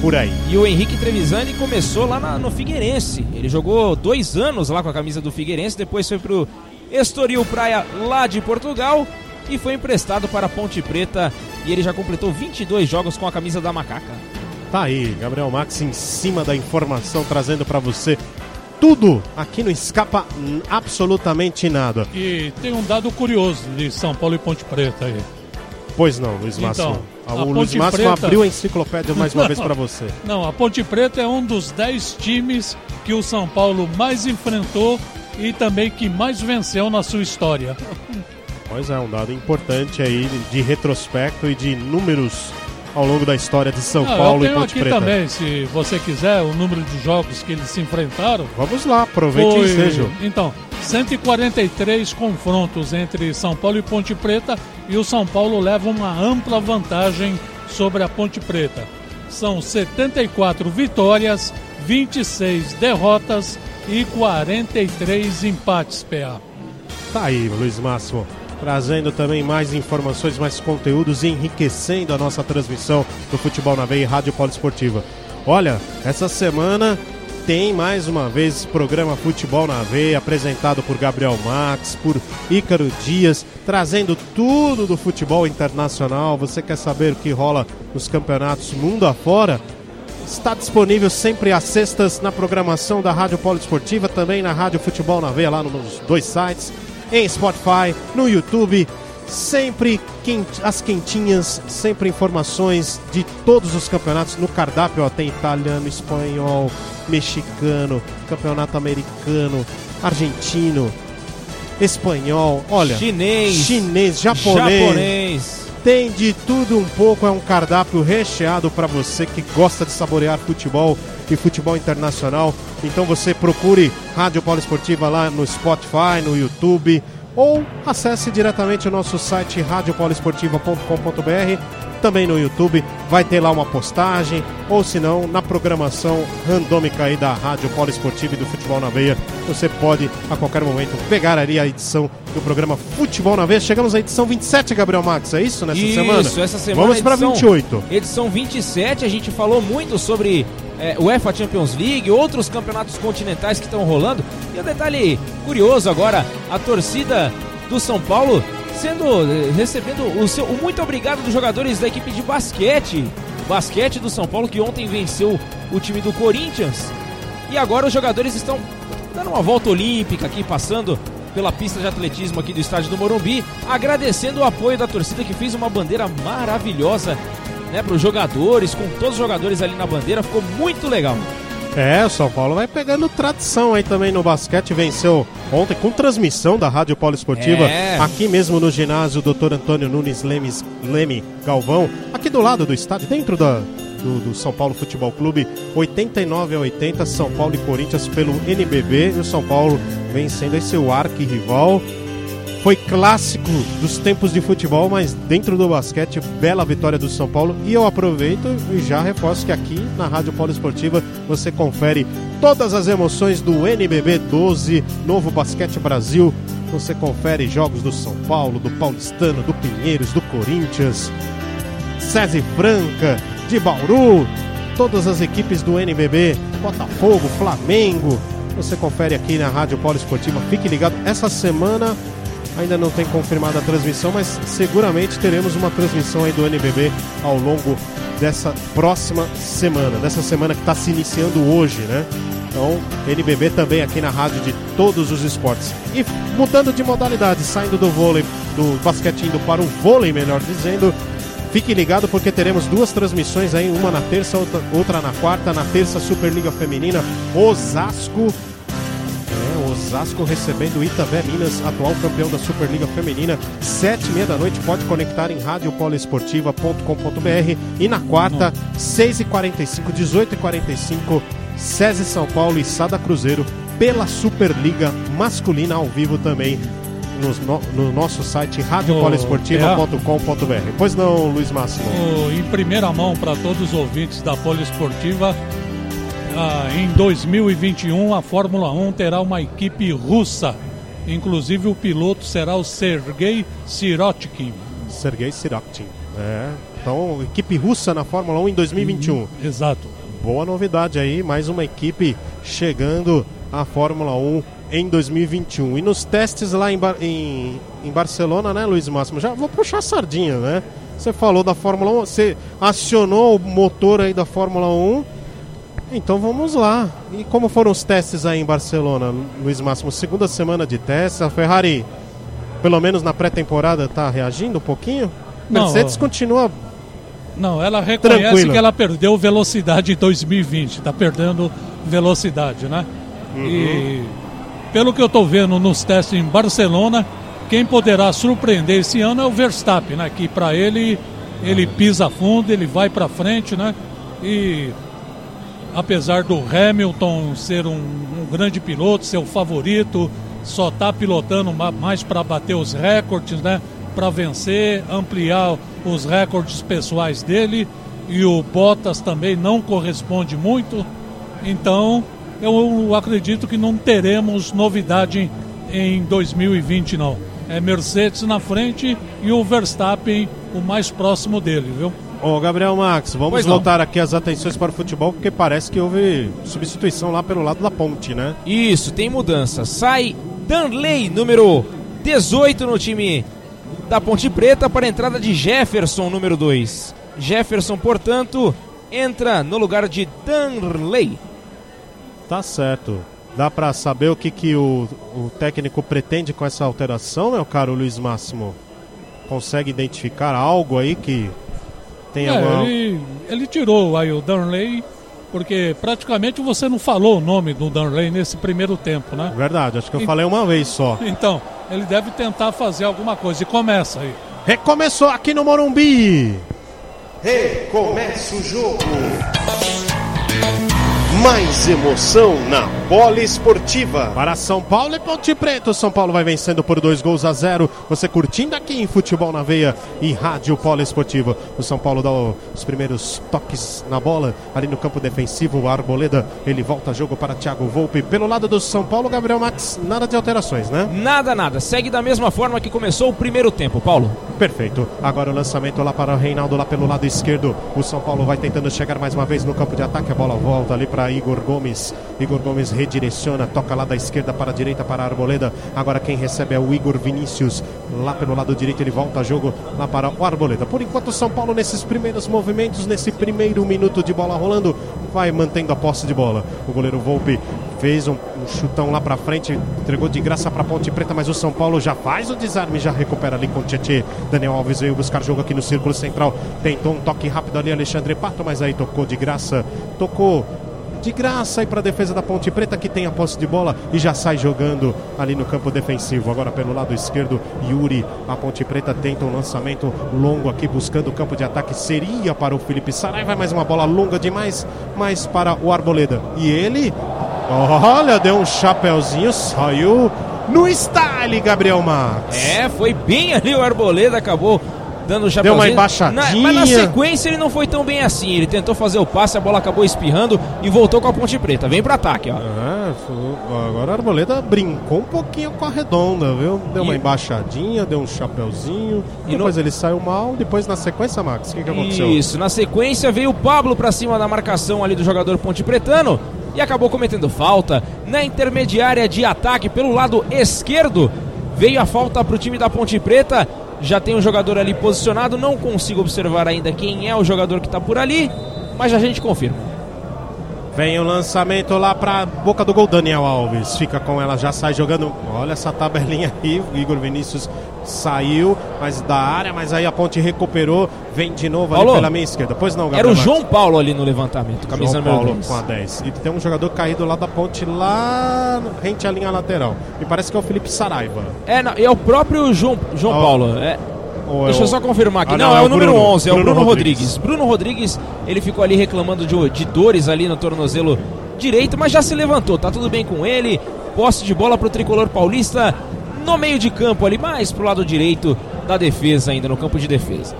[SPEAKER 2] por aí.
[SPEAKER 3] e o Henrique Trevisan ele começou lá na- no Figueirense. Ele jogou dois anos lá com a camisa do Figueirense, depois foi pro Estoril Praia lá de Portugal e foi emprestado para a Ponte Preta e ele já completou 22 jogos com a camisa da Macaca.
[SPEAKER 2] Tá aí, Gabriel Max em cima da informação, trazendo pra você tudo. Aqui não escapa absolutamente nada.
[SPEAKER 5] E tem um dado curioso de São Paulo e Ponte Preta aí.
[SPEAKER 2] Pois não, Luiz Máximo.
[SPEAKER 5] Então, a
[SPEAKER 2] o Luiz
[SPEAKER 5] Ponte
[SPEAKER 2] Máximo
[SPEAKER 5] Preta-
[SPEAKER 2] abriu a enciclopédia mais uma vez pra você.
[SPEAKER 5] Não, a Ponte Preta é um dos 10 times que o São Paulo mais enfrentou e também que mais venceu na sua história.
[SPEAKER 2] Pois é, um dado importante aí de retrospecto e de números ao longo da história de São
[SPEAKER 5] Ah,
[SPEAKER 2] Paulo e Ponte
[SPEAKER 5] aqui
[SPEAKER 2] Preta.
[SPEAKER 5] também, se você quiser, o número de jogos que eles se enfrentaram.
[SPEAKER 2] Vamos lá, aproveite e
[SPEAKER 5] Foi-
[SPEAKER 2] ensejo.
[SPEAKER 5] Então, 143 confrontos entre São Paulo e Ponte Preta e o São Paulo leva uma ampla vantagem sobre a Ponte Preta. São 74 vitórias, 26 derrotas e 43 empates, PA.
[SPEAKER 2] Tá aí, Luiz Máximo, trazendo também mais informações, mais conteúdos e enriquecendo a nossa transmissão do Futebol na Veia e Rádio Poliesportiva. Olha, essa semana tem mais uma vez programa Futebol na Veia, apresentado por Gabriel Max, por Ícaro Dias, trazendo tudo do futebol internacional. Você quer saber o que rola nos campeonatos mundo afora? Está disponível sempre às sextas na programação da Rádio Poliesportiva, também na Rádio Futebol na Veia, lá nos dois sites, em Spotify, no YouTube. Sempre as quentinhas, sempre informações de todos os campeonatos. No cardápio ó, tem italiano, espanhol, mexicano, campeonato americano, argentino, espanhol, olha,
[SPEAKER 3] Chinês,
[SPEAKER 2] chinês, japonês.
[SPEAKER 3] japonês.
[SPEAKER 2] Tem de tudo um pouco, é um cardápio recheado para você que gosta de saborear futebol e futebol internacional. Então você procure Rádio Polo Esportiva lá no Spotify, no YouTube ou acesse diretamente o nosso site radiopoloesportiva.com.br também no YouTube vai ter lá uma postagem, ou se não, na programação randômica aí da Rádio Polo Esportiva e do Futebol na Veia, você pode a qualquer momento pegar ali a edição do programa Futebol na Veia. Chegamos à edição 27, Gabriel Max, é isso nessa
[SPEAKER 3] isso,
[SPEAKER 2] semana?
[SPEAKER 3] Isso, essa semana.
[SPEAKER 2] Vamos para 28.
[SPEAKER 3] Edição 27, a gente falou muito sobre é, UEFA Champions League, outros campeonatos continentais que estão rolando. E um detalhe curioso agora, a torcida do São Paulo sendo eh, recebendo o seu o muito obrigado dos jogadores da equipe de basquete, basquete do São Paulo que ontem venceu o time do Corinthians. E agora os jogadores estão dando uma volta olímpica aqui passando pela pista de atletismo aqui do estádio do Morumbi, agradecendo o apoio da torcida que fez uma bandeira maravilhosa, né, para os jogadores, com todos os jogadores ali na bandeira, ficou muito legal.
[SPEAKER 2] É, o São Paulo vai pegando tradição aí também no basquete. Venceu ontem com transmissão da Rádio Polo Esportiva,
[SPEAKER 3] É.
[SPEAKER 2] aqui mesmo no ginásio Dr. Antônio Nunes Lemes, Leme Galvão, aqui do lado do estádio, dentro da, do, do São Paulo Futebol Clube. 89 a 80, São Paulo e Corinthians pelo NBB. E o São Paulo vencendo esse o arqui-rival. Foi clássico dos tempos de futebol, mas dentro do basquete, bela vitória do São Paulo. E eu aproveito e já reforço que aqui na Rádio Polo Esportiva você confere todas as emoções do NBB 12, Novo Basquete Brasil. Você confere jogos do São Paulo, do Paulistano, do Pinheiros, do Corinthians, César Franca, de Bauru, todas as equipes do NBB, Botafogo, Flamengo. Você confere aqui na Rádio Polo Esportiva. Fique ligado. Essa semana ainda não tem confirmada a transmissão, mas seguramente teremos uma transmissão aí do NBB ao longo dessa próxima semana, dessa semana que está se iniciando hoje, né? Então, NBB também aqui na rádio de todos os esportes. E mudando de modalidade, saindo do vôlei, do basquete indo para o vôlei, melhor dizendo, Fique ligado porque teremos duas transmissões aí, uma na terça, outra, outra na quarta. Na terça, Superliga Feminina, Osasco. Osasco recebendo o Itabé Minas, atual campeão da Superliga Feminina. Sete e meia da noite, pode conectar em radiopoloesportiva.com.br. E na quarta, 6h45, 18h45, SESI São Paulo e Sada Cruzeiro pela Superliga Masculina ao vivo também no, no nosso site radiopoloesportiva.com.br. Pois não, Luiz Máximo?
[SPEAKER 5] Em primeira mão para todos os ouvintes da Poliesportiva, ah, em 2021 a Fórmula 1 terá uma equipe russa. Inclusive o piloto será o Sergei Sirotkin.
[SPEAKER 2] Sergei Sirotkin. É. Então, equipe russa na Fórmula 1 em 2021.
[SPEAKER 5] Exato.
[SPEAKER 2] Boa novidade aí, mais uma equipe chegando à Fórmula 1 em 2021. E nos testes lá em, Bar- em, em Barcelona, né, Luiz Máximo? Já vou puxar a sardinha, né? Você falou da Fórmula 1, você acionou o motor aí da Fórmula 1. Então vamos lá. E como foram os testes aí em Barcelona, Luiz Máximo? Segunda semana de testes. A Ferrari, pelo menos na pré-temporada, tá reagindo um pouquinho?
[SPEAKER 5] Não,
[SPEAKER 2] Mercedes continua
[SPEAKER 5] Não, ela reconhece
[SPEAKER 2] Tranquilo.
[SPEAKER 5] que ela perdeu velocidade em 2020, está perdendo velocidade, né? E pelo que eu estou vendo nos testes em Barcelona, quem poderá surpreender esse ano é o Verstappen, né? Que para ele ele pisa fundo, ele vai para frente, né? E apesar do Hamilton ser um, um grande piloto, ser o favorito, só está pilotando ma- mais para bater os recordes, né? Para vencer, ampliar os recordes pessoais dele. E o Bottas também não corresponde muito. Então, eu acredito que não teremos novidade em 2020, não. É Mercedes na frente e o Verstappen o mais próximo dele, viu?
[SPEAKER 2] Ô, Gabriel Max, vamos
[SPEAKER 3] Pois não.
[SPEAKER 2] voltar aqui as atenções para o futebol, porque parece que houve substituição lá pelo lado da ponte, né?
[SPEAKER 3] Isso, tem mudança. Sai Danley, número 18 no time da Ponte Preta, para a entrada de Jefferson, número 2. Jefferson, portanto, entra no lugar de Danley.
[SPEAKER 2] Tá certo. Dá para saber o que, que o, o técnico pretende com essa alteração, meu caro Luiz Máximo? Consegue identificar algo aí que tem
[SPEAKER 5] É,
[SPEAKER 2] alguma...
[SPEAKER 5] ele, ele tirou aí o Darley, porque praticamente você não falou o nome do Darley nesse primeiro tempo, né?
[SPEAKER 2] Verdade, acho que eu
[SPEAKER 5] E-
[SPEAKER 2] falei uma vez só.
[SPEAKER 5] Então, ele deve tentar fazer alguma coisa. E começa aí.
[SPEAKER 2] Recomeçou aqui no Morumbi.
[SPEAKER 6] Recomeça o jogo. Mais emoção na bola esportiva.
[SPEAKER 2] Para São Paulo e Ponte Preta. São Paulo vai vencendo por dois gols a zero. Você curtindo aqui em Futebol na Veia e Rádio Polo Esportiva. O São Paulo dá os primeiros toques na bola ali no campo defensivo. O Arboleda ele volta jogo para Thiago Volpe. Pelo lado do São Paulo, Gabriel Max, nada de alterações, né?
[SPEAKER 3] Nada, nada. Segue da mesma forma que começou o primeiro tempo, Paulo.
[SPEAKER 2] Perfeito. Agora o lançamento lá para o Reinaldo, lá pelo lado esquerdo. O São Paulo vai tentando chegar mais uma vez no campo de ataque. A bola volta ali para Igor Gomes. Igor Gomes redireciona, toca lá da esquerda para a direita para a Arboleda. Agora quem recebe é o Igor Vinícius. Lá pelo lado direito ele volta a jogo lá para o Arboleda. Por enquanto o São Paulo nesses primeiros movimentos, nesse primeiro minuto de bola rolando, vai mantendo a posse de bola. O goleiro Volpe fez um, um chutão lá para frente, entregou de graça para Ponte Preta, mas o São Paulo já faz o desarme, já recupera ali com o Tietê. Daniel Alves veio buscar jogo aqui no círculo central, tentou um toque rápido ali Alexandre Pato, mas aí tocou de graça, tocou de graça aí para a defesa da Ponte Preta que tem a posse de bola e já sai jogando ali no campo defensivo. Agora pelo lado esquerdo, Yuri. A Ponte Preta tenta um lançamento longo aqui buscando o campo de ataque. Seria para o Felipe Sarai. Vai mais uma bola longa demais, mas para o Arboleda. E ele, olha, deu um chapéuzinho, saiu no style, Gabriel Max.
[SPEAKER 3] É, foi bem ali o Arboleda, acabou dando o
[SPEAKER 2] Deu
[SPEAKER 3] chapéuzinho.
[SPEAKER 2] uma embaixadinha.
[SPEAKER 3] Na- mas na sequência ele não foi tão bem assim. Ele tentou fazer o passe, a bola acabou espirrando e voltou com a Ponte Preta. Vem pro ataque, ó.
[SPEAKER 2] É, foi- agora a Arboleda brincou um pouquinho com a redonda, viu? Deu uma
[SPEAKER 3] E-
[SPEAKER 2] embaixadinha, deu um chapéuzinho.
[SPEAKER 3] E
[SPEAKER 2] depois
[SPEAKER 3] no-
[SPEAKER 2] ele saiu mal. Depois na sequência, Max, o que, que aconteceu?
[SPEAKER 3] Isso, na sequência veio o Pablo pra cima da marcação ali do jogador Ponte Pretano e acabou cometendo falta. Na intermediária de ataque pelo lado esquerdo, veio a falta pro time da Ponte Preta. Já tem um jogador ali posicionado, não consigo observar ainda quem é o jogador que tá por ali, mas a gente confirma.
[SPEAKER 2] Vem o lançamento lá pra boca do gol. Daniel Alves fica com ela, já sai jogando. Olha essa tabelinha aí. O Igor Vinícius saiu, mas da área, mas aí a ponte recuperou. Vem de novo ali
[SPEAKER 3] Paulo,
[SPEAKER 2] pela minha esquerda. Pois não,
[SPEAKER 3] Era
[SPEAKER 2] Gabriel
[SPEAKER 3] o
[SPEAKER 2] Max?
[SPEAKER 3] João Paulo ali no levantamento, camisa
[SPEAKER 2] João
[SPEAKER 3] número
[SPEAKER 2] Paulo
[SPEAKER 3] 10.
[SPEAKER 2] com a 10. E tem um jogador caído lá da ponte, lá rente à linha lateral. Me parece que é o Felipe Saraiva.
[SPEAKER 3] É, não, é o próprio João, João Paulo. É,
[SPEAKER 2] Ou é
[SPEAKER 3] Deixa eu só confirmar aqui.
[SPEAKER 2] Ah,
[SPEAKER 3] não, é, o número 11, é o
[SPEAKER 2] Bruno
[SPEAKER 3] Bruno Rodrigues. Bruno Rodrigues, ele ficou ali reclamando de, de dores ali no tornozelo direito, mas já se levantou. Tá tudo bem com ele. Posse de bola pro tricolor paulista no meio de campo ali, mais pro lado direito da defesa ainda, no campo de defesa.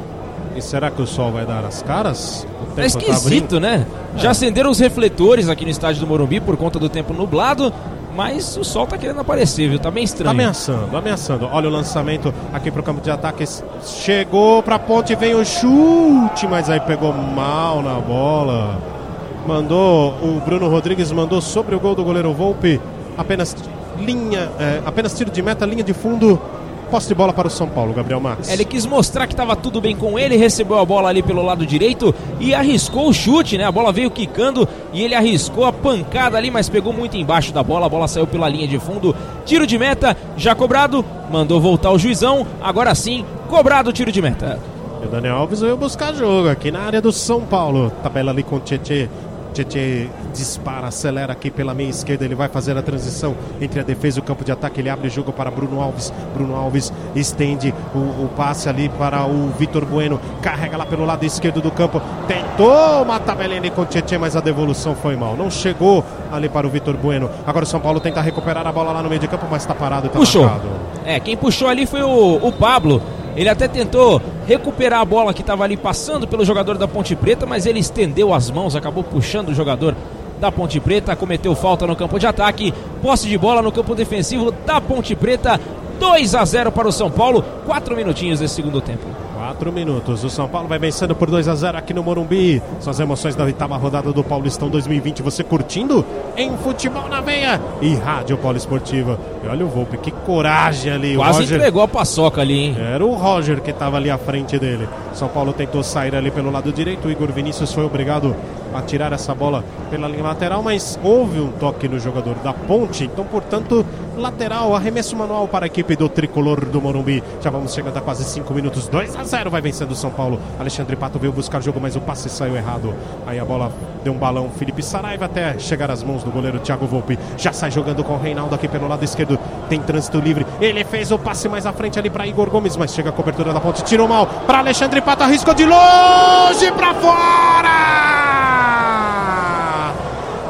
[SPEAKER 2] E será que o sol vai dar as caras? O
[SPEAKER 3] Tá
[SPEAKER 2] tempo
[SPEAKER 3] esquisito, né? Já acenderam os refletores aqui no estádio do Morumbi por conta do tempo nublado, mas o sol tá querendo aparecer, viu? Tá bem
[SPEAKER 2] Tá
[SPEAKER 3] estranho.
[SPEAKER 2] ameaçando, ameaçando. Olha o lançamento aqui pro campo de ataque. Chegou pra ponte, vem o chute, mas aí pegou mal na bola. Mandou, o Bruno Rodrigues mandou sobre o gol do goleiro Volpe. Apenas linha, é, apenas tiro de meta, linha de fundo. Posse de bola para o São Paulo, Gabriel Max.
[SPEAKER 3] Ele quis mostrar que estava tudo bem com ele, recebeu a bola ali pelo lado direito e arriscou o chute, né? A bola veio quicando e ele arriscou a pancada ali, mas pegou muito embaixo da bola. A bola saiu pela linha de fundo. Tiro de meta, já cobrado. Mandou voltar o juizão. Agora sim, cobrado o tiro de meta.
[SPEAKER 2] E o Daniel Alves veio buscar jogo aqui na área do São Paulo. Tabela ali com o Tietê. Tietê dispara, acelera aqui pela meia esquerda. Ele vai fazer a transição entre a defesa e o campo de ataque. Ele abre o jogo para Bruno Alves. Bruno Alves estende o, o passe ali para o Vitor Bueno. Carrega lá pelo lado esquerdo do campo. Tentou tabelinha ali com o Tietê, mas a devolução foi mal. Não chegou ali para o Vitor Bueno. Agora o São Paulo tenta recuperar a bola lá no meio de campo, mas está parado está
[SPEAKER 3] Puxou.
[SPEAKER 2] marcado.
[SPEAKER 3] É, quem puxou ali foi o, o Pablo. Ele até tentou recuperar a bola que estava ali passando pelo jogador da Ponte Preta, mas ele estendeu as mãos, acabou puxando o jogador da Ponte Preta, cometeu falta no campo de ataque, posse de bola no campo defensivo da Ponte Preta, 2 a 0 para o São Paulo, quatro minutinhos desse segundo tempo.
[SPEAKER 2] Quatro minutos. O São Paulo vai vencendo por 2 a 0 aqui no Morumbi. São as emoções da oitava rodada do Paulistão 2020. Você curtindo em Futebol na Veia e Rádio Poliesportiva. E olha o Volpe, que coragem ali.
[SPEAKER 3] Quase
[SPEAKER 2] o Roger,
[SPEAKER 3] entregou a paçoca ali, hein?
[SPEAKER 2] Era o Roger que estava ali à frente dele. São Paulo tentou sair ali pelo lado direito. O Igor Vinícius foi obrigado a tirar essa bola pela linha lateral, mas houve um toque no jogador da ponte. Então, portanto, lateral, arremesso manual para a equipe do tricolor do Morumbi. Já vamos chegando a quase 5 minutos, 2 a 0 vai vencendo o São Paulo. Alexandre Pato veio buscar jogo, mas o passe saiu errado. Aí a bola deu um balão, Felipe Saraiva até chegar às mãos do goleiro Thiago Volpe. Já sai jogando com o Reinaldo aqui pelo lado esquerdo. Tem trânsito livre. Ele fez o passe mais à frente ali para Igor Gomes, mas chega a cobertura da ponte, tirou mal para Alexandre Pato, arriscou de longe para fora!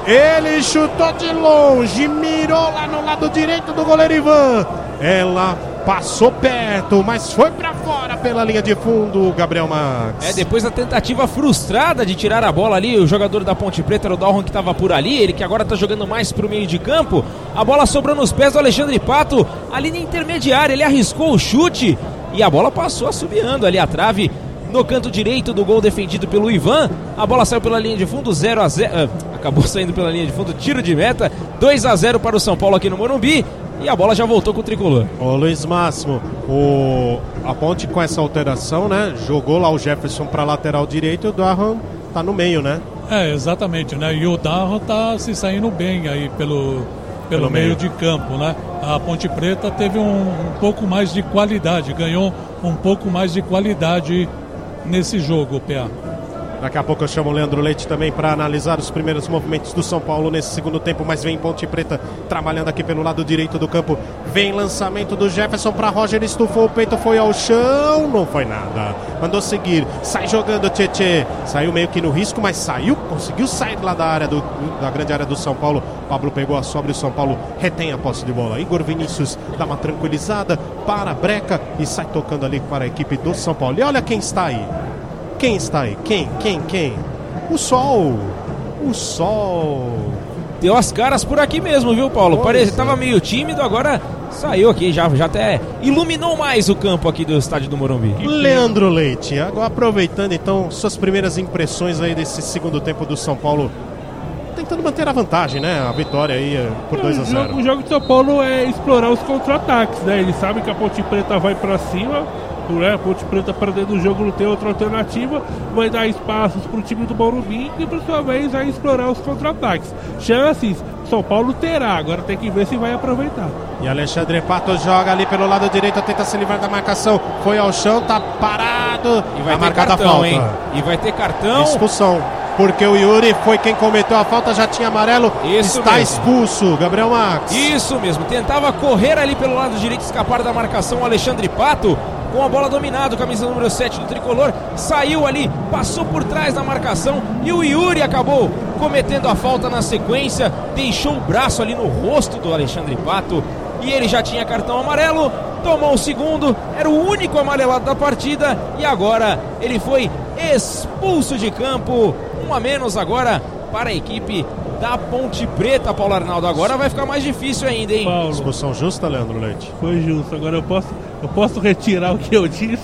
[SPEAKER 2] Ele chutou de longe, mirou lá no lado direito do goleiro Ivan. Ela passou perto, mas foi para fora pela linha de fundo, Gabriel Max.
[SPEAKER 3] É, depois da tentativa frustrada de tirar a bola ali, o jogador da Ponte Preta era o Dalron que estava por ali, ele que agora está jogando mais para o meio de campo. A bola sobrou nos pés do Alexandre Pato, ali na intermediária, ele arriscou o chute e a bola passou assobiando ali a trave no canto direito do gol defendido pelo Ivan. A bola saiu pela linha de fundo, 0 a 0. Uh, acabou saindo pela linha de fundo, tiro de meta, 2 a 0 para o São Paulo aqui no Morumbi. E a bola já voltou com o tricolor.
[SPEAKER 2] Ô Luiz Máximo, o... a ponte com essa alteração, né? Jogou lá o Jefferson para lateral direito e o Darham tá no meio, né?
[SPEAKER 5] É, exatamente, né? E o Darro tá se saindo bem aí pelo, pelo,
[SPEAKER 2] Pelo
[SPEAKER 5] meio.
[SPEAKER 2] meio.
[SPEAKER 5] de campo, né? A Ponte Preta teve um, um pouco mais de qualidade, ganhou um pouco mais de qualidade nesse jogo, PA.
[SPEAKER 2] Daqui a pouco eu chamo o Leandro Leite também para analisar os primeiros movimentos do São Paulo nesse segundo tempo, mas vem Ponte Preta trabalhando aqui pelo lado direito do campo. Vem lançamento do Jefferson para Roger, estufou o peito, foi ao chão, não foi nada. Mandou seguir, sai jogando Tietê. Saiu meio que no risco, mas saiu, conseguiu sair lá da área do, da grande área do São Paulo. Pablo pegou a sobra e o São Paulo retém a posse de bola. Igor Vinícius dá uma tranquilizada, para a breca e sai tocando ali para a equipe do São Paulo. E olha quem está aí. Quem está aí? Quem? Quem? Quem? O sol. O sol.
[SPEAKER 3] Deu as caras por aqui mesmo, viu, Paulo?
[SPEAKER 2] Pois
[SPEAKER 3] Parecia
[SPEAKER 2] é.
[SPEAKER 3] tava meio tímido, agora saiu aqui, já, já até iluminou mais o campo aqui do estádio do Morumbi.
[SPEAKER 2] Leandro Leite, agora aproveitando então suas primeiras impressões aí desse segundo tempo do São Paulo, tentando manter a vantagem, né? A vitória aí eh, por 2 a
[SPEAKER 4] O jogo,
[SPEAKER 2] 0.
[SPEAKER 4] o jogo de São Paulo é explorar os contra-ataques, né? Ele sabe que a Ponte Preta vai pra cima, né? A Ponte Preta perdendo o jogo não tem outra alternativa, vai dar espaços pro time do Morumbi e por sua vez vai explorar os contra-ataques. Chances, São Paulo terá, agora tem que ver se vai aproveitar.
[SPEAKER 2] E Alexandre Pato joga ali pelo lado direito, tenta se livrar da marcação, foi ao chão, tá parado,
[SPEAKER 3] E vai
[SPEAKER 2] tá
[SPEAKER 3] ter
[SPEAKER 2] marcada a
[SPEAKER 3] cartão,
[SPEAKER 2] falta.
[SPEAKER 3] hein? E vai ter cartão.
[SPEAKER 2] Expulsão. Porque o Yuri foi quem cometeu a falta, já tinha amarelo,
[SPEAKER 3] Isso
[SPEAKER 2] está
[SPEAKER 3] mesmo.
[SPEAKER 2] expulso, Gabriel Max.
[SPEAKER 3] Isso mesmo, tentava correr ali pelo lado direito, escapar da marcação o Alexandre Pato, com a bola dominado, camisa número 7 do tricolor, saiu ali, passou por trás da marcação e o Yuri acabou cometendo a falta na sequência, deixou o braço ali no rosto do Alexandre Pato e ele já tinha cartão amarelo, tomou o segundo, era o único amarelado da partida e agora ele foi expulso de campo, um a menos agora para a equipe da Ponte Preta, Paulo Arnaldo. Agora vai ficar mais difícil ainda, hein?
[SPEAKER 4] Paulo,
[SPEAKER 2] Expulsão justa, Leandro Leite?
[SPEAKER 4] foi justo. Agora eu posso, eu posso retirar o que eu disse.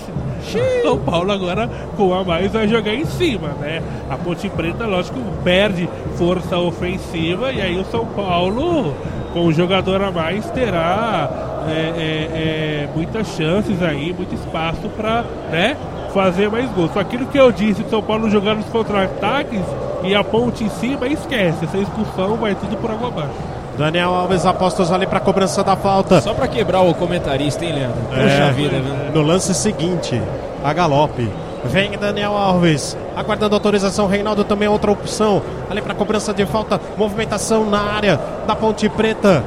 [SPEAKER 4] São Paulo agora com a mais vai jogar em cima, né? A Ponte Preta, lógico, perde força ofensiva e aí o São Paulo, com o jogador a mais, terá é, é, é, muitas chances aí, muito espaço para, né? Fazer mais gols. Só aquilo que eu disse, o São Paulo jogando os contra-ataques e a ponte em cima, esquece. Essa expulsão vai tudo por água abaixo.
[SPEAKER 2] Daniel Alves apostos ali para cobrança da falta.
[SPEAKER 3] Só pra quebrar o comentarista, hein, Leandro? Puxa
[SPEAKER 2] É,
[SPEAKER 3] vida, viu?
[SPEAKER 2] No lance seguinte, a galope. Vem Daniel Alves, aguardando autorização. Reinaldo também é outra opção. Ali para cobrança de falta, movimentação na área da Ponte Preta.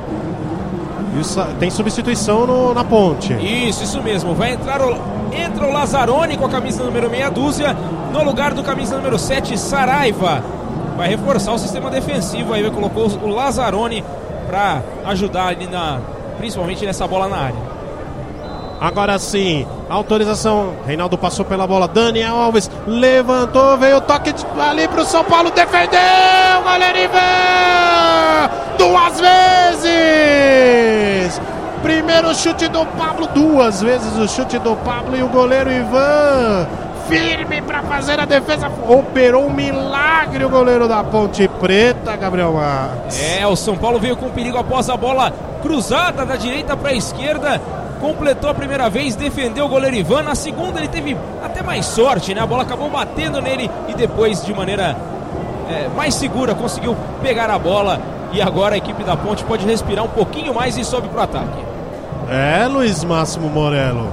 [SPEAKER 2] O Sa- tem substituição no- na ponte.
[SPEAKER 3] Isso, isso mesmo. Vai entrar o, entra o Lazzaroni com a camisa número meia dúzia, no lugar do camisa número 7, Saraiva. Vai reforçar o sistema defensivo aí, colocou o Lazzaroni pra ajudar ali na. Principalmente nessa bola na área.
[SPEAKER 2] Agora sim, autorização. Reinaldo passou pela bola. Daniel Alves levantou, veio o toque de- ali pro São Paulo, defendeu! Goleiro! Duas vezes! Primeiro chute do Pablo, duas vezes o chute do Pablo e o goleiro Ivan. Firme para fazer a defesa. Operou um milagre o goleiro da Ponte Preta, Gabriel Marques.
[SPEAKER 3] É, o São Paulo veio com perigo após a bola cruzada da direita para a esquerda. Completou a primeira vez, defendeu o goleiro Ivan. Na segunda ele teve até mais sorte, né? A bola acabou batendo nele e depois, de maneira é, mais segura, conseguiu pegar a bola e agora a equipe da Ponte pode respirar um pouquinho mais e sobe pro ataque.
[SPEAKER 2] É, Luiz Máximo Morello.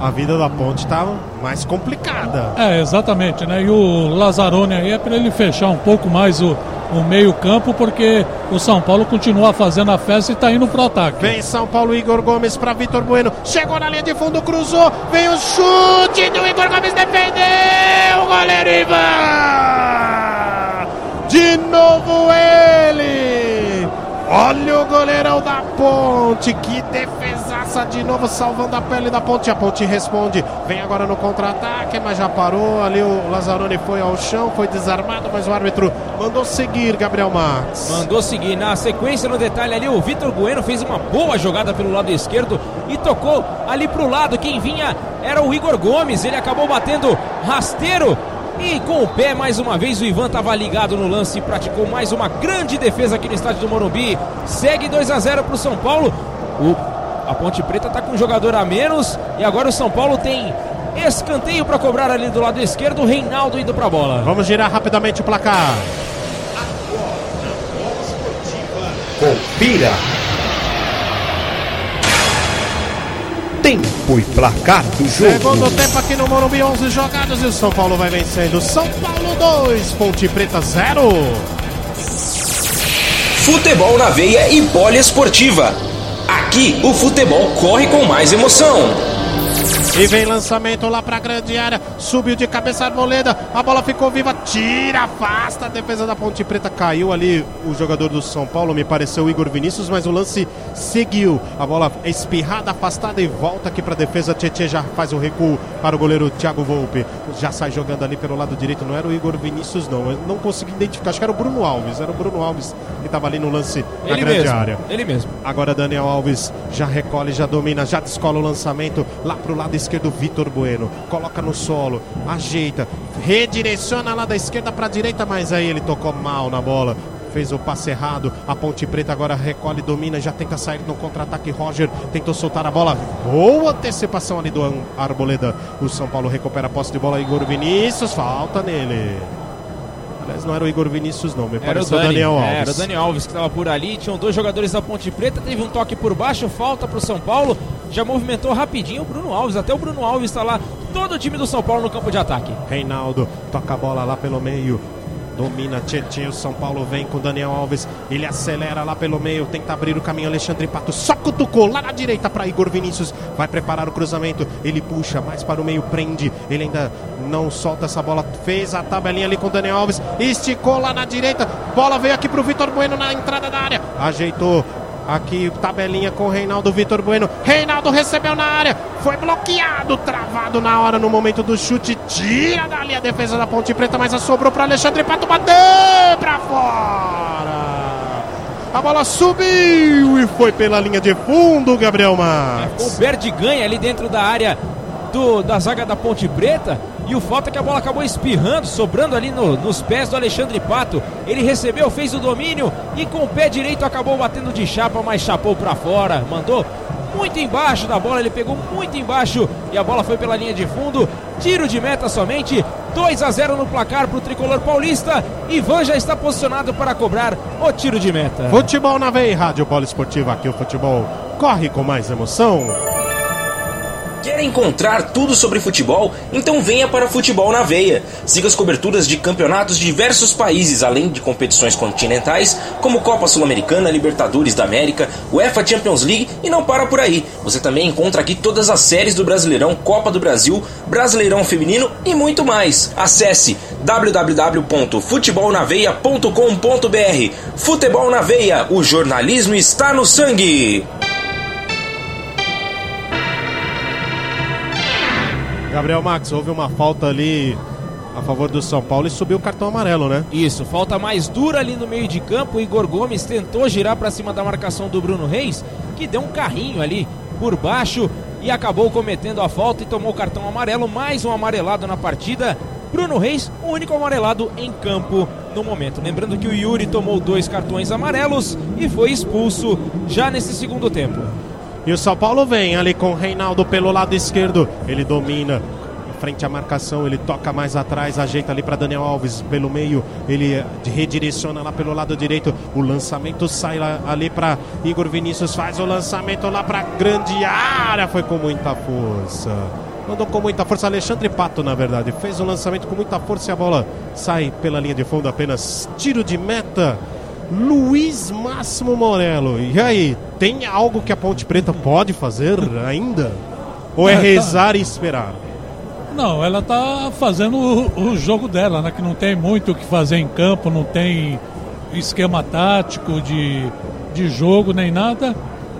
[SPEAKER 2] A vida da ponte tá mais complicada.
[SPEAKER 5] É, exatamente, né? E o Lazzaroni aí é para ele fechar um pouco mais o, o meio-campo, porque o São Paulo continua fazendo a festa e tá indo pro ataque.
[SPEAKER 2] Vem São Paulo, Igor Gomes para Vitor Bueno. Chegou na linha de fundo, cruzou. Vem o chute do Igor Gomes, defendeu o goleiro Ivan. De novo ele. Olha o goleirão da Ponte, que defesaça de novo, salvando a pele da Ponte. A Ponte responde, vem agora no contra-ataque, mas já parou. Ali o Lazzaroni foi ao chão, foi desarmado, mas o árbitro mandou seguir, Gabriel Max.
[SPEAKER 3] Mandou seguir. Na sequência, no detalhe ali, o Vitor Bueno fez uma boa jogada pelo lado esquerdo e tocou ali pro lado. Quem vinha era o Igor Gomes. Ele acabou batendo rasteiro e com o pé, mais uma vez, o Ivan estava ligado no lance e praticou mais uma grande defesa aqui no estádio do Morumbi. Segue 2 a 0 para o São Paulo. O, a Ponte Preta está com um jogador a menos e agora o São Paulo tem escanteio para cobrar ali do lado esquerdo. O Reinaldo indo para a bola.
[SPEAKER 2] Vamos girar rapidamente o placar.
[SPEAKER 6] Confira. Tempo e placar do jogo.
[SPEAKER 2] Segundo tempo aqui no Morumbi, 11 jogadas e o São Paulo vai vencendo. São Paulo 2, Ponte Preta 0.
[SPEAKER 1] Futebol na veia e poliesportiva. Aqui o futebol corre com mais emoção.
[SPEAKER 2] E vem lançamento lá pra grande área. Subiu de cabeça a Arboleda. A bola ficou viva. Tira, afasta. A defesa da Ponte Preta caiu ali. O jogador do São Paulo me pareceu o Igor Vinícius, mas o lance seguiu. A bola é espirrada, afastada e volta aqui pra defesa. Tietê já faz o recuo para o goleiro Thiago Volpe. Já sai jogando ali pelo lado direito. Não era o Igor Vinícius, não. Eu não consegui identificar. Acho que era o Bruno Alves. Era o Bruno Alves que tava ali no lance na
[SPEAKER 3] Ele
[SPEAKER 2] grande
[SPEAKER 3] mesmo.
[SPEAKER 2] área.
[SPEAKER 3] Ele mesmo.
[SPEAKER 2] Agora Daniel Alves já recolhe, já domina, já descola o lançamento lá pro lado esquerdo, Vitor Bueno. Coloca no solo, ajeita, redireciona lá da esquerda pra direita, mas aí ele tocou mal na bola. Fez o passe errado, a Ponte Preta agora recolhe, domina, já tenta sair no contra-ataque. Roger tentou soltar a bola, boa antecipação ali do Arboleda. O São Paulo recupera a posse de bola. Igor Vinícius, falta nele. Aliás, não era o Igor Vinícius, não, me pareceu o
[SPEAKER 3] Dani,
[SPEAKER 2] Daniel
[SPEAKER 3] é,
[SPEAKER 2] Alves.
[SPEAKER 3] era o Daniel Alves que estava por ali. Tinham dois jogadores da Ponte Preta. Teve um toque por baixo, falta para o São Paulo. Já movimentou rapidinho o Bruno Alves. Até o Bruno Alves está lá. Todo o time do São Paulo no campo de ataque.
[SPEAKER 2] Reinaldo toca a bola lá pelo meio. Domina Tietchan, o São Paulo vem com Daniel Alves. Ele acelera lá pelo meio, tenta abrir o caminho. Alexandre Pato só cutucou lá na direita para Igor Vinícius. Vai preparar o cruzamento. Ele puxa mais para o meio, prende. Ele ainda não solta essa bola. Fez a tabelinha ali com Daniel Alves. Esticou lá na direita. Bola veio aqui para o Vitor Bueno na entrada da área. Ajeitou. Aqui, tabelinha com o Reinaldo Vitor Bueno. Reinaldo recebeu na área. Foi bloqueado, travado na hora, no momento do chute. Tira dali a defesa da Ponte Preta, mas sobrou para Alexandre Pato bater para fora. A bola subiu e foi pela linha de fundo, Gabriel
[SPEAKER 3] O
[SPEAKER 2] Max.
[SPEAKER 3] Berdi ganha ali dentro da área do, da zaga da Ponte Preta. E o fato é que a bola acabou espirrando, sobrando ali no- nos pés do Alexandre Pato. Ele recebeu, fez o domínio e com o pé direito acabou batendo de chapa, mas chapou para fora. Mandou muito embaixo da bola, ele pegou muito embaixo e a bola foi pela linha de fundo. Tiro de meta somente. 2 a 0 no placar para o tricolor paulista. Ivan já está posicionado para cobrar o tiro de meta.
[SPEAKER 2] Futebol na veia, Rádio Bola Esportiva. Aqui o futebol corre com mais emoção.
[SPEAKER 1] Quer encontrar tudo sobre futebol? Então venha para Futebol na Veia. Siga as coberturas de campeonatos de diversos países, além de competições continentais, como Copa Sul-Americana, Libertadores da América, UEFA Champions League e não para por aí. Você também encontra aqui todas as séries do Brasileirão, Copa do Brasil, Brasileirão Feminino e muito mais. Acesse www.futebolnaveia.com.br. Futebol na Veia, o jornalismo está no sangue.
[SPEAKER 2] Gabriel Max, houve uma falta ali a favor do São Paulo e subiu o cartão amarelo, né?
[SPEAKER 3] Isso, falta mais dura ali no meio de campo. O Igor Gomes tentou girar para cima da marcação do Bruno Reis, que deu um carrinho ali por baixo e acabou cometendo a falta e tomou o cartão amarelo. Mais um amarelado na partida. Bruno Reis, o único amarelado em campo no momento. Lembrando que o Yuri tomou dois cartões amarelos e foi expulso já nesse segundo tempo.
[SPEAKER 2] E o São Paulo vem ali com o Reinaldo pelo lado esquerdo. Ele domina. frente à marcação, ele toca mais atrás, ajeita ali para Daniel Alves pelo meio, ele redireciona lá pelo lado direito, o lançamento sai lá, ali para Igor Vinícius, faz o lançamento lá para grande área, foi com muita força. Mandou com muita força Alexandre Pato, na verdade. Fez o lançamento com muita força e a bola sai pela linha de fundo apenas tiro de meta. Luiz Máximo Morello. E aí, tem algo que a Ponte Preta pode fazer ainda? Ou é,
[SPEAKER 5] É, tá.
[SPEAKER 2] rezar e esperar?
[SPEAKER 5] Não, ela tá fazendo o, o jogo dela, né? Que não tem muito o que fazer em campo, não tem esquema tático de, de jogo nem nada.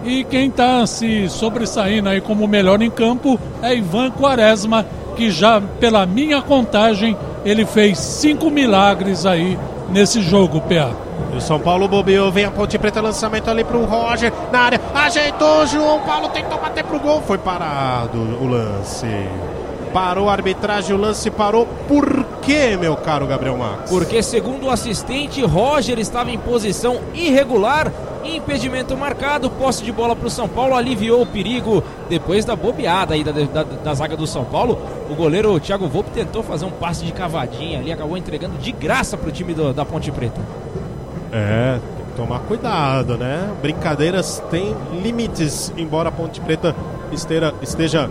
[SPEAKER 5] E quem tá se sobressaindo aí como o melhor em campo é Ivan Quaresma, que já, pela minha contagem, ele fez cinco milagres aí nesse jogo, PA.
[SPEAKER 2] E o São Paulo bobeou, vem a Ponte Preta, lançamento ali pro Roger, na área, ajeitou, João Paulo tentou bater pro gol, foi parado o lance. Parou a arbitragem, o lance parou. Por quê, meu caro Gabriel Max?
[SPEAKER 3] Porque, segundo o assistente, Roger estava em posição irregular. Impedimento marcado, posse de bola para o São Paulo, aliviou o perigo depois da bobeada aí da, da, da zaga do São Paulo. O goleiro Thiago Volpe tentou fazer um passe de cavadinha ali, acabou entregando de graça para o time do- da Ponte Preta.
[SPEAKER 2] É, tem que tomar cuidado, né? Brincadeiras têm limites, embora a Ponte Preta esteja, esteja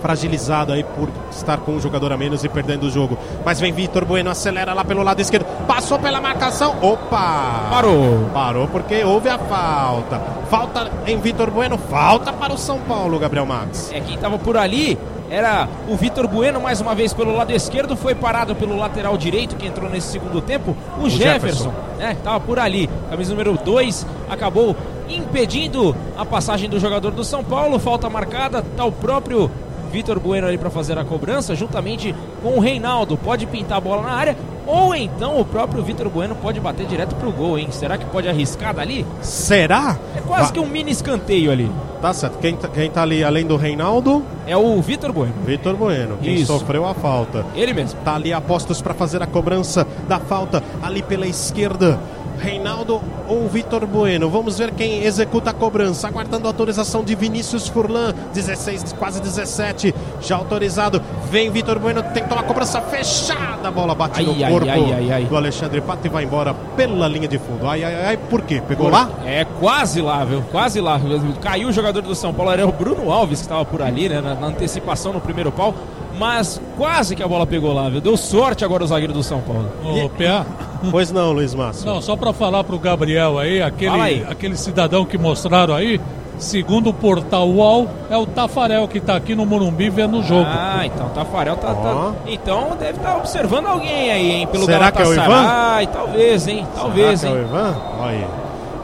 [SPEAKER 2] fragilizada aí por estar com um jogador a menos e perdendo o jogo. Mas vem Vitor Bueno, acelera lá pelo lado esquerdo, passou pela marcação, opa!
[SPEAKER 3] Parou.
[SPEAKER 2] Parou porque houve a falta. Falta em Vitor Bueno, falta para o São Paulo, Gabriel Max.
[SPEAKER 3] É, quem estava por ali era o Vitor Bueno, mais uma vez pelo lado esquerdo, foi parado pelo lateral direito, que entrou nesse segundo tempo, o,
[SPEAKER 2] Jefferson.
[SPEAKER 3] Jefferson, né? Tava por ali, camisa número 2, acabou impedindo a passagem do jogador do São Paulo, falta marcada, tá o próprio Vitor Bueno ali para fazer a cobrança, juntamente com o Reinaldo, pode pintar a bola na área, ou então o próprio Vitor Bueno pode bater direto pro gol, hein? Será que pode arriscar dali?
[SPEAKER 2] Será?
[SPEAKER 3] É quase
[SPEAKER 2] Va-
[SPEAKER 3] que um mini escanteio ali.
[SPEAKER 2] Tá certo. Quem, tá- quem tá ali além do Reinaldo?
[SPEAKER 3] É o Vitor Bueno,
[SPEAKER 2] Vitor Bueno, quem
[SPEAKER 3] Isso.
[SPEAKER 2] sofreu a falta.
[SPEAKER 3] ele mesmo.
[SPEAKER 2] Tá ali a postos para fazer a cobrança da falta ali pela esquerda. Reinaldo ou Vitor Bueno. Vamos ver quem executa a cobrança. Aguardando a autorização de Vinícius Furlan. 16, quase 17. Já autorizado. Vem Vitor Bueno. Tentou a cobrança fechada. A bola bate no
[SPEAKER 3] Ai, ai,
[SPEAKER 2] corpo
[SPEAKER 3] ai, ai, ai.
[SPEAKER 2] do Alexandre Pato e vai embora pela linha de fundo. Ai, ai, ai. Por quê? Pegou lá?
[SPEAKER 3] É, quase lá, viu? Quase lá. Caiu o jogador do São Paulo, era o Bruno Alves que estava por ali, né? Na, na antecipação no primeiro pau. Mas quase que a bola pegou lá, viu? Deu sorte agora o zagueiro do São Paulo.
[SPEAKER 5] Ô, PA,
[SPEAKER 2] Pois não, Luiz Márcio.
[SPEAKER 5] não, só para falar pro Gabriel aí, aquele,
[SPEAKER 3] aí.
[SPEAKER 5] aquele cidadão que mostraram aí, segundo o portal UOL, é o Tafarel que tá aqui no Morumbi vendo o jogo.
[SPEAKER 3] Ah, então o Tafarel tá. tá-. Então deve estar observando alguém aí, hein? Pelo
[SPEAKER 2] Será que é o Ivan?
[SPEAKER 3] Galatasaray, talvez, hein? Talvez,
[SPEAKER 2] Será que é
[SPEAKER 3] hein?
[SPEAKER 2] o Ivan? Olha aí.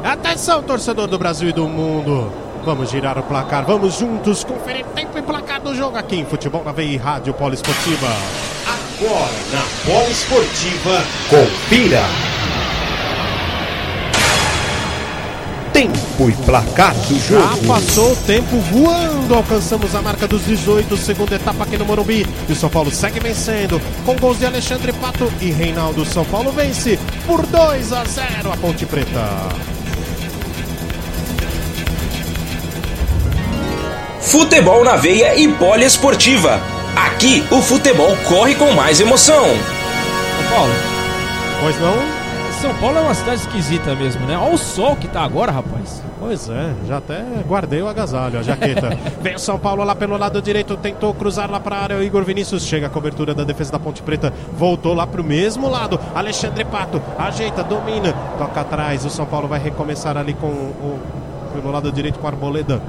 [SPEAKER 2] Atenção, torcedor do Brasil e do mundo. Vamos girar o placar, vamos juntos conferir tempo e placar do jogo aqui em Futebol na Veia e Rádio Poliesportiva.
[SPEAKER 6] Agora na Bola Esportiva, confira. Tempo e placar do
[SPEAKER 2] Já
[SPEAKER 6] jogo.
[SPEAKER 2] passou o tempo voando, alcançamos a marca dos 18, segunda etapa aqui no Morumbi. E o São Paulo segue vencendo, com gols de Alexandre Pato e Reinaldo. São Paulo vence por 2 a 0 a Ponte Preta.
[SPEAKER 1] Futebol na veia e poliesportiva. Aqui o futebol corre com mais emoção.
[SPEAKER 3] Ô, Paulo,
[SPEAKER 2] Pois não?
[SPEAKER 3] São Paulo é uma cidade esquisita mesmo, né? Olha o sol que tá agora, rapaz.
[SPEAKER 2] Pois é, já até guardei o agasalho, a jaqueta. Vem o São Paulo lá pelo lado direito, tentou cruzar lá para a área. O Igor Vinícius chega a cobertura da defesa da Ponte Preta, voltou lá para o mesmo lado. Alexandre Pato ajeita, domina, toca atrás. O São Paulo vai recomeçar ali com o pelo lado direito com a Arboleda.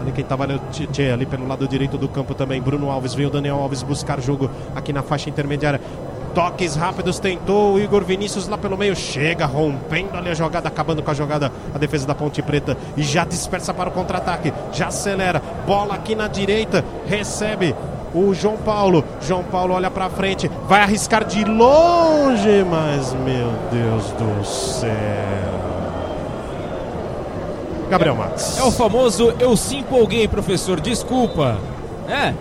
[SPEAKER 2] Ali quem tava ali, o Tietê, ali pelo lado direito do campo também. Bruno Alves, veio o Daniel Alves buscar jogo aqui na faixa intermediária. Toques rápidos, tentou o Igor Vinícius lá pelo meio, chega rompendo ali a jogada, acabando com a jogada, a defesa da Ponte Preta e já dispersa para o contra-ataque, já acelera, bola aqui na direita, recebe o João Paulo, João Paulo olha para frente, vai arriscar de longe, mas meu Deus do céu. Gabriel Max.
[SPEAKER 3] É o famoso eu se empolguei, professor, desculpa. É,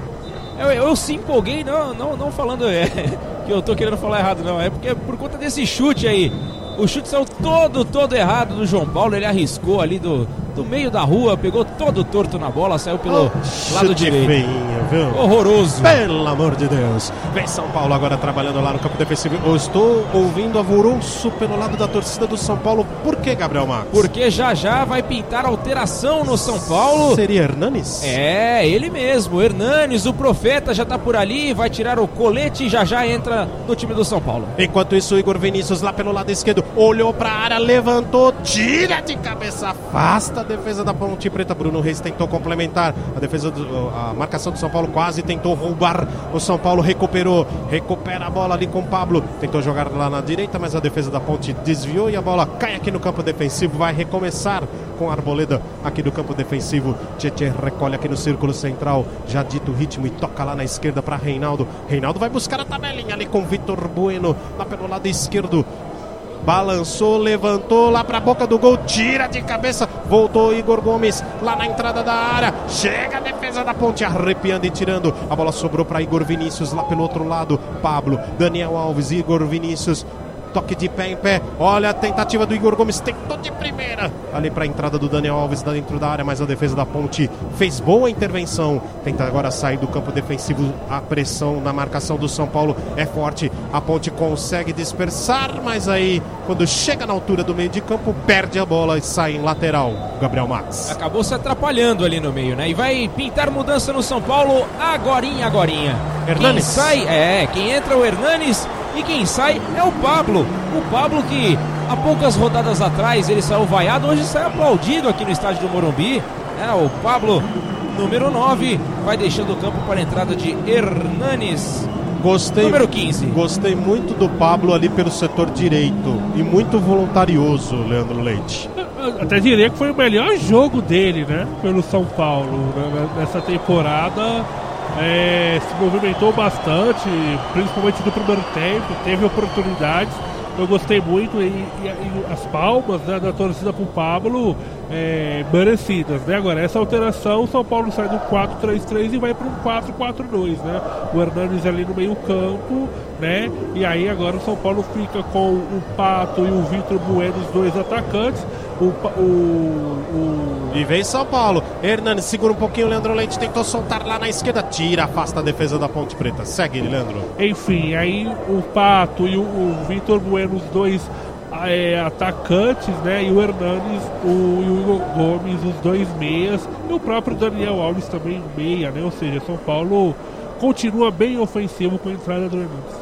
[SPEAKER 3] eu, eu se empolguei, não, não, não falando é, que eu tô querendo falar errado, não. É porque é por conta desse chute aí. O chute saiu todo, todo errado do João Paulo. Ele arriscou ali do, do meio da rua, pegou todo torto na bola, saiu pelo lado
[SPEAKER 2] Chute
[SPEAKER 3] direito.
[SPEAKER 2] feinho, viu?
[SPEAKER 3] Horroroso.
[SPEAKER 2] Pelo amor de Deus. Vem São Paulo agora trabalhando lá no campo defensivo. Eu estou ouvindo alvoroço pelo lado da torcida do São Paulo. Por que, Gabriel Marques?
[SPEAKER 3] Porque já já vai pintar alteração no São Paulo.
[SPEAKER 2] Seria Hernanes?
[SPEAKER 3] É, ele mesmo, Hernanes, o profeta já tá por ali, vai tirar o colete e já já entra no time do São Paulo.
[SPEAKER 2] Enquanto isso, o Igor Vinícius lá pelo lado esquerdo olhou pra área, levantou, tira de cabeça, afasta a defesa da Ponte Preta. Bruno Reis tentou complementar. A defesa do, a marcação do São Paulo quase tentou roubar. O São Paulo recuperou, recupera a bola ali com o Pablo. Tentou jogar lá na direita, mas a defesa da Ponte desviou e a bola cai aqui no campo defensivo. Vai recomeçar com a Arboleda aqui do campo defensivo. Tietchan recolhe aqui no círculo central. Já dito o ritmo e toca lá na esquerda para Reinaldo. Reinaldo vai buscar a tabelinha ali com Vitor Bueno lá pelo lado esquerdo. Balançou, levantou lá pra boca do gol, tira de cabeça, voltou Igor Gomes lá na entrada da área. Chega a defesa da ponte, arrepiando e tirando. A bola sobrou para Igor Vinícius lá pelo outro lado. Pablo, Daniel Alves, Igor Vinícius. Toque de pé em pé. Olha a tentativa do Igor Gomes. Tentou de primeira. Ali para a entrada do Daniel Alves dentro da área, mas a defesa da Ponte fez boa intervenção. Tenta agora sair do campo defensivo. A pressão na marcação do São Paulo é forte. A Ponte consegue dispersar, mas aí, quando chega na altura do meio de campo, perde a bola e sai em lateral. Gabriel Max.
[SPEAKER 3] Acabou se atrapalhando ali no meio, né? E vai pintar mudança no São Paulo agorinha, agorinha. Quem
[SPEAKER 2] Hernanes.
[SPEAKER 3] sai, é, quem entra é o Hernanes e quem sai é o Pablo. O Pablo que há poucas rodadas atrás ele saiu vaiado, hoje sai aplaudido aqui no estádio do Morumbi. É, o Pablo, número 9, vai deixando o campo para a entrada de Hernanes,
[SPEAKER 2] Gostei.
[SPEAKER 3] número 15.
[SPEAKER 2] Gostei muito do Pablo ali pelo setor direito e muito voluntarioso, Leandro Leite.
[SPEAKER 4] Até diria que foi o melhor jogo dele, né? Pelo São Paulo né, nessa temporada. É, se movimentou bastante, principalmente no primeiro tempo, teve oportunidades. Eu gostei muito e, e- e as palmas né, da torcida pro Pablo é, merecidas, né? Agora, essa alteração, o São Paulo sai do 4-3-3 e vai para um 4-4-2, né? O Hernandes ali no meio campo, né? E aí agora o São Paulo fica com o Pato e o Vitor Bueno, os dois atacantes. O, o, o
[SPEAKER 2] E vem São Paulo. Hernandes segura um pouquinho. Leandro Leite tentou soltar lá na esquerda. Tira, afasta a defesa da Ponte Preta. Segue, Leandro.
[SPEAKER 4] Enfim, aí o Pato e o, o Vitor Bueno, os dois é, atacantes, né? E o Hernanes o, e o Igor Gomes, os dois meias. E o próprio Daniel Alves também meia, né? Ou seja, São Paulo continua bem ofensivo com a entrada do Hernandes.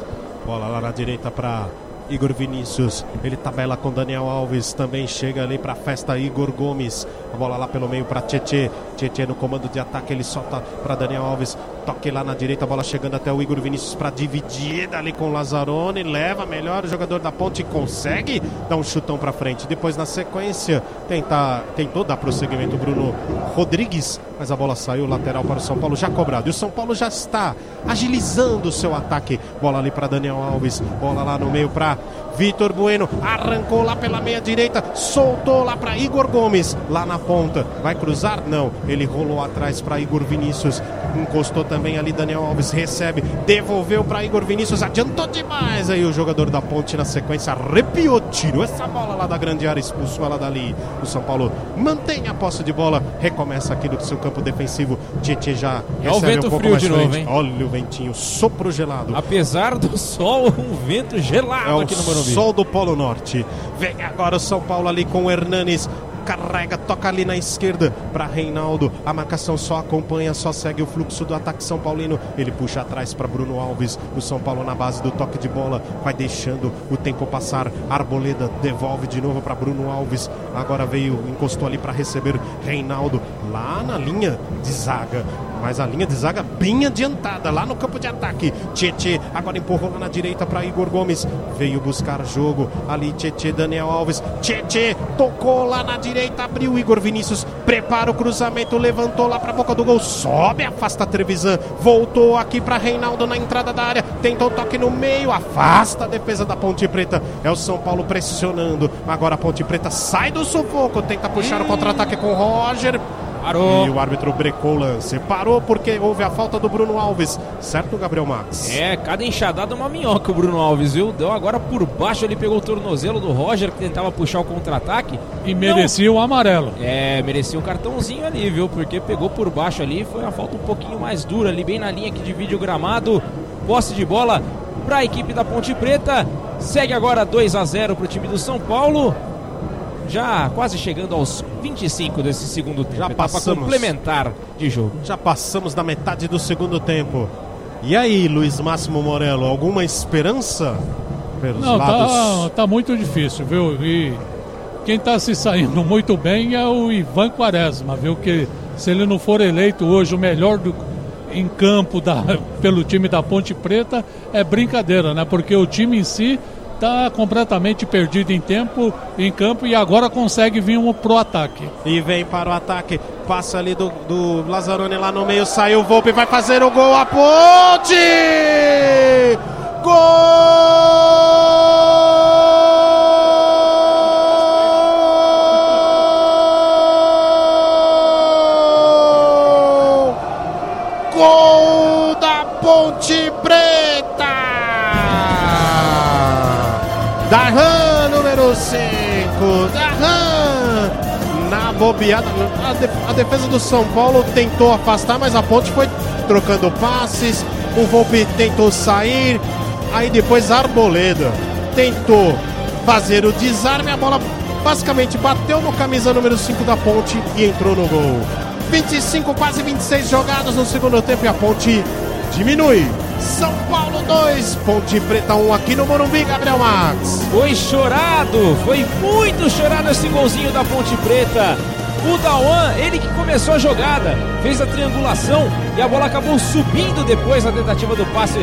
[SPEAKER 2] Bola lá na direita para Igor Vinícius. Ele tabela com Daniel Alves. Também chega ali para a festa Igor Gomes. A bola lá pelo meio para Tietê. Tietê no comando de ataque. Ele solta para Daniel Alves. Toque lá na direita. A bola chegando até o Igor Vinícius para dividir ali com o Lazzaroni. Leva melhor o jogador da ponte. Consegue dar um chutão para frente. Depois na sequência tentar, tentou dar prosseguimento Bruno Rodrigues. Mas a bola saiu lateral para o São Paulo já cobrado. E o São Paulo já está agilizando o seu ataque. Bola ali para Daniel Alves. Bola lá no meio para Vitor Bueno. Arrancou lá pela meia direita. Soltou lá para Igor Gomes. Lá na ponta. Vai cruzar? Não. Ele rolou atrás para Igor Vinícius. Encostou também ali Daniel Alves. Recebe. Devolveu para Igor Vinícius. Adiantou demais aí o jogador da ponte na sequência. Arrepiou. Tirou essa bola lá da grande área. Expulsou ela dali. O São Paulo mantém a posse de bola. Recomeça aqui do seu campo defensivo. Tietchan já
[SPEAKER 3] É o
[SPEAKER 2] recebe
[SPEAKER 3] vento
[SPEAKER 2] um pouco
[SPEAKER 3] frio
[SPEAKER 2] mais
[SPEAKER 3] de novo,
[SPEAKER 2] frente.
[SPEAKER 3] hein?
[SPEAKER 2] Olha o ventinho. Sopro gelado.
[SPEAKER 3] Apesar do sol, um vento gelado
[SPEAKER 2] É o
[SPEAKER 3] aqui no Morumbi.
[SPEAKER 2] Sol do Polo Norte. Vem agora o São Paulo ali com o Hernanes. Carrega, toca ali na esquerda para Reinaldo. A marcação só acompanha, só segue o fluxo do ataque São Paulino. Ele puxa atrás para Bruno Alves. O São Paulo na base do toque de bola. Vai deixando o tempo passar. Arboleda devolve de novo para Bruno Alves. Agora veio, encostou ali para receber Reinaldo lá na linha de zaga. Mas a linha de zaga bem adiantada, lá no campo de ataque. Tietê agora empurrou lá na direita para Igor Gomes. Veio buscar jogo. Ali Tietê, Daniel Alves. Tietê tocou lá na direita, abriu Igor Vinícius. Prepara o cruzamento, levantou lá para a boca do gol. Sobe, afasta Trevisan. Voltou aqui para Reinaldo na entrada da área. Tentou o toque no meio, afasta a defesa da Ponte Preta. É o São Paulo pressionando. Agora a Ponte Preta sai do sufoco, tenta puxar o contra-ataque com o Roger.
[SPEAKER 3] Parou.
[SPEAKER 2] E o árbitro brecou o lance. Parou porque houve a falta do Bruno Alves. Certo, Gabriel Max?
[SPEAKER 3] É, cada enxadada uma minhoca o Bruno Alves, viu? Deu agora por baixo, ele pegou o tornozelo do Roger, que tentava puxar o contra-ataque.
[SPEAKER 5] E merecia o amarelo.
[SPEAKER 3] É, merecia um cartãozinho ali, viu? Porque pegou por baixo ali, foi uma falta um pouquinho mais dura ali, bem na linha que divide o gramado. Posse de bola para a equipe da Ponte Preta. Segue agora 2 a 0 para o time do São Paulo. Já quase chegando aos 25 desse segundo tempo.
[SPEAKER 2] Já
[SPEAKER 3] Etapa
[SPEAKER 2] passamos.
[SPEAKER 3] complementar de jogo.
[SPEAKER 2] Já passamos da metade do segundo tempo. E aí, Luiz Máximo Morello, alguma esperança pelos
[SPEAKER 5] Não,
[SPEAKER 2] lados?
[SPEAKER 5] tá, tá muito difícil, viu? E quem tá se saindo muito bem é o Ivan Quaresma, viu? Que se ele não for eleito hoje o melhor do, em campo da, pelo time da Ponte Preta, é brincadeira, né? Porque o time em si tá completamente perdido em tempo, em campo e agora consegue vir um pro ataque.
[SPEAKER 2] E vem para o ataque. Passa ali do, do Lazzaroni lá no meio. Saiu o Volpe, vai fazer o gol. A ponte! Gol! Na bobeada. A, def- a defesa do São Paulo tentou afastar, mas a ponte foi trocando passes. O Volpe tentou sair. Aí depois Arboleda tentou fazer o desarme. A bola basicamente bateu no camisa número 5 da ponte e entrou no gol. 25, quase 26 jogados no segundo tempo e a ponte diminui. São Paulo 2, Ponte Preta 1 aqui no Morumbi, Gabriel Max.
[SPEAKER 3] Foi chorado, foi muito chorado esse golzinho da Ponte Preta. O Dawan, ele que começou a jogada, fez a triangulação e a bola acabou subindo depois na tentativa do passe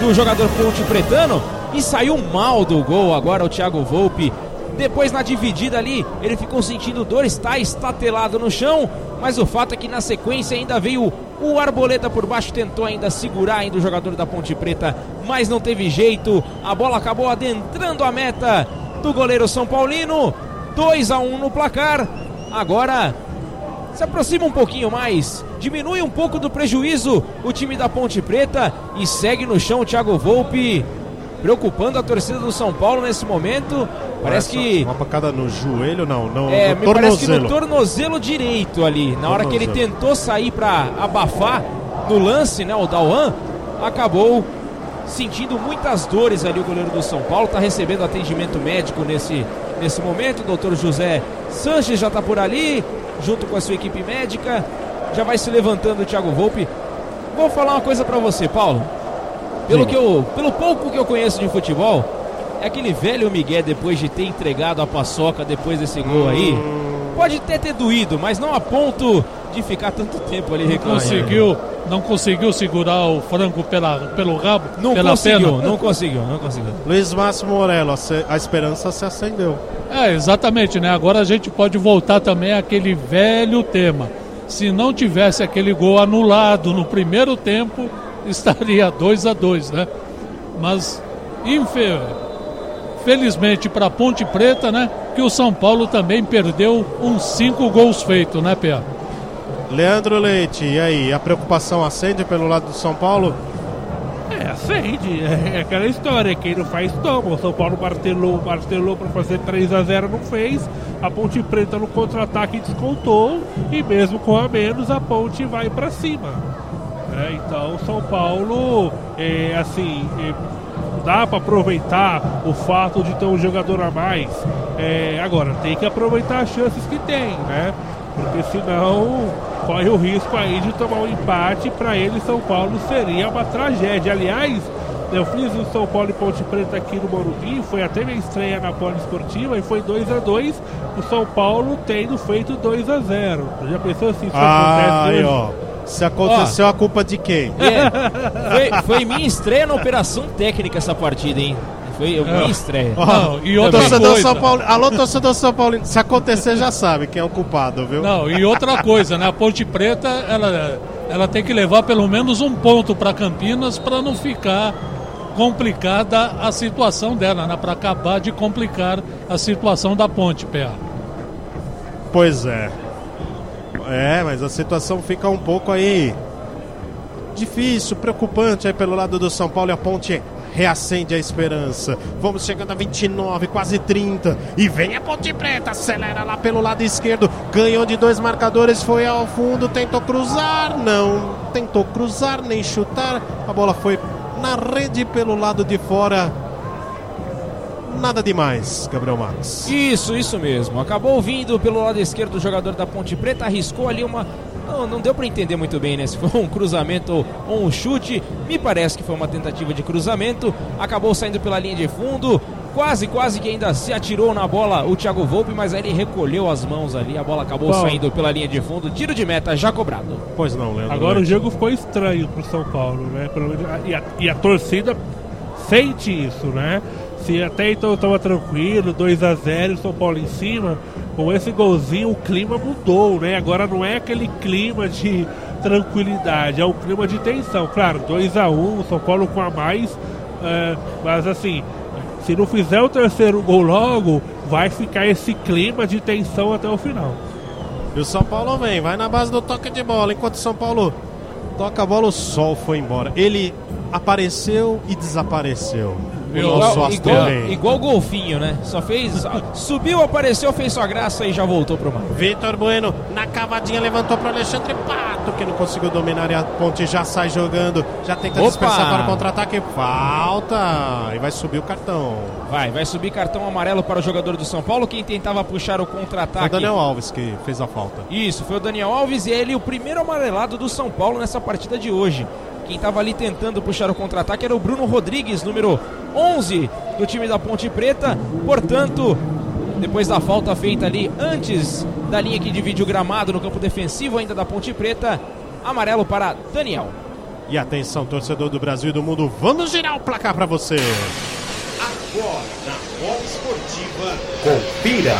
[SPEAKER 3] do jogador Ponte Pretano e saiu mal do gol agora o Thiago Volpe. Depois na dividida ali, ele ficou sentindo dor, está estatelado no chão, mas o fato é que na sequência ainda veio o Arboleta por baixo, tentou ainda segurar ainda o jogador da Ponte Preta, mas não teve jeito. A bola acabou adentrando a meta do goleiro São Paulino. 2 a 1 no placar. Agora se aproxima um pouquinho mais, diminui um pouco do prejuízo o time da Ponte Preta e segue no chão o Thiago Volpe, preocupando a torcida do São Paulo nesse momento. Parece que
[SPEAKER 2] Uma pancada no joelho, não, no,
[SPEAKER 3] é, me parece que
[SPEAKER 2] tornozelo.
[SPEAKER 3] no tornozelo direito ali, na hora que ele
[SPEAKER 2] Tornozelo.
[SPEAKER 3] tentou sair pra abafar no lance, né, o Dauan, acabou sentindo muitas dores ali o goleiro do São Paulo, tá recebendo atendimento médico nesse, nesse momento, o doutor José Sanches já tá por ali, junto com a sua equipe médica, já vai se levantando o Thiago Volpe. Vou falar uma coisa pra você, Paulo. Pelo, que eu, pelo pouco que eu conheço de futebol, é aquele velho Miguel depois de ter entregado a paçoca depois desse gol aí. Pode até ter doído, mas não a ponto de ficar tanto tempo ali reclamando.
[SPEAKER 5] Conseguiu, não conseguiu segurar o Franco pela, pelo rabo,
[SPEAKER 3] Não
[SPEAKER 5] pela
[SPEAKER 3] conseguiu,
[SPEAKER 5] pena.
[SPEAKER 3] não conseguiu, não conseguiu.
[SPEAKER 2] Luiz Máximo Morello, a esperança se acendeu.
[SPEAKER 5] É, exatamente, né? Agora a gente pode voltar também àquele velho tema. Se não tivesse aquele gol anulado no primeiro tempo, estaria 2 a 2 né? Mas, infe- felizmente para Ponte Preta, né? Que o São Paulo também perdeu uns cinco gols feitos, né, Pé?
[SPEAKER 2] Leandro Leite, e aí? A preocupação acende pelo lado do São Paulo?
[SPEAKER 4] É, acende. É aquela história, quem não faz toma. O São Paulo martelou, martelou para fazer 3 a 0 não fez. A Ponte Preta no contra-ataque descontou. E mesmo com a menos, a Ponte vai para cima. É, então, o São Paulo, é, assim, é, dá para aproveitar o fato de ter um jogador a mais. É, agora, tem que aproveitar as chances que tem, né? Porque senão corre o risco aí de tomar um empate. Para ele, São Paulo seria uma tragédia. Aliás, eu fiz o São Paulo e Ponte Preta aqui no Morumbi. Foi até minha estreia na Poliesportiva e foi 2 a 2 O São Paulo tendo feito 2 a 0 Já pensou assim? Se
[SPEAKER 2] Ah,
[SPEAKER 4] acontece
[SPEAKER 2] aí, ó. Se aconteceu, a culpa de quem?
[SPEAKER 3] É, foi, foi minha estreia na operação técnica essa partida, hein? Foi a minha estreia.
[SPEAKER 5] Não, e outra
[SPEAKER 2] Torcedor
[SPEAKER 5] coisa.
[SPEAKER 2] São Paulo, alô, torcedor São Paulo. Se acontecer, já sabe quem é o culpado, viu?
[SPEAKER 5] Não, e outra coisa, né? A Ponte Preta, ela, ela tem que levar pelo menos um ponto para Campinas para não ficar complicada a situação dela, né? Para acabar de complicar a situação da Ponte, PA.
[SPEAKER 2] Pois é. É, mas a situação fica um pouco aí difícil, preocupante aí pelo lado do São Paulo e a ponte reacende a esperança. Vamos chegando a 29, quase 30. E vem a Ponte Preta, acelera lá pelo lado esquerdo. Ganhou de dois marcadores, foi ao fundo, tentou cruzar. Não tentou cruzar nem chutar. A bola foi na rede pelo lado de fora. Nada demais, Gabriel Max.
[SPEAKER 3] Isso, isso mesmo. Acabou vindo pelo lado esquerdo o jogador da Ponte Preta, arriscou ali uma não, não deu para entender muito bem, né? Se foi um cruzamento ou um chute. Me parece que foi uma tentativa de cruzamento. Acabou saindo pela linha de fundo. Quase, quase que ainda se atirou na bola o Thiago Volpe, mas aí ele recolheu as mãos ali. A bola acabou Bom, saindo pela linha de fundo. Tiro de meta já cobrado.
[SPEAKER 2] Pois não, Leandro.
[SPEAKER 4] Agora o jogo ficou estranho pro São Paulo, né? E a, e a torcida sente isso, né? Se até então estava tranquilo, 2 a 0 São Paulo em cima, com esse golzinho o clima mudou, né? Agora não é aquele clima de tranquilidade, é um clima de tensão. Claro, 2 a 1 São Paulo com a mais, é, mas assim, se não fizer o terceiro gol logo, vai ficar esse clima de tensão até o final.
[SPEAKER 2] E o São Paulo vem, vai na base do toque de bola, enquanto o São Paulo toca a bola, o sol foi embora. Ele apareceu e desapareceu.
[SPEAKER 3] Igual, igual, igual golfinho, né? Só fez. subiu, apareceu, fez sua graça e já voltou pro mar.
[SPEAKER 2] Vitor Bueno na cavadinha levantou para Alexandre Pato, que não conseguiu dominar e a ponte já sai jogando. Já tenta Opa! dispersar para o contra-ataque. Falta! E vai subir o cartão.
[SPEAKER 3] Vai, vai subir cartão amarelo para o jogador do São Paulo. Quem tentava puxar o contra-ataque. Foi
[SPEAKER 2] o Daniel Alves que fez a falta.
[SPEAKER 3] Isso, foi o Daniel Alves e ele o primeiro amarelado do São Paulo nessa partida de hoje. Quem estava ali tentando puxar o contra-ataque era o Bruno Rodrigues, número 11 do time da Ponte Preta. Portanto, depois da falta feita ali antes da linha que divide o gramado no campo defensivo ainda da Ponte Preta, amarelo para Daniel.
[SPEAKER 2] E atenção, torcedor do Brasil e do mundo, vamos girar o placar para você.
[SPEAKER 6] Agora, na Bola Esportiva, confira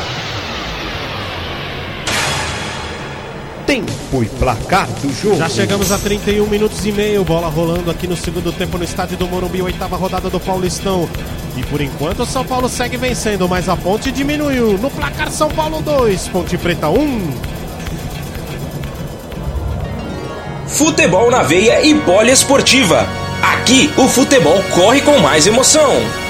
[SPEAKER 6] tempo e placar do jogo.
[SPEAKER 2] Já chegamos a 31 minutos e meio, bola rolando aqui no segundo tempo no estádio do Morumbi, oitava rodada do Paulistão. E por enquanto o São Paulo segue vencendo, mas a ponte diminuiu. No placar São Paulo 2, Ponte Preta 1. Um.
[SPEAKER 1] Futebol na veia e poliesportiva. Aqui o futebol corre com mais emoção.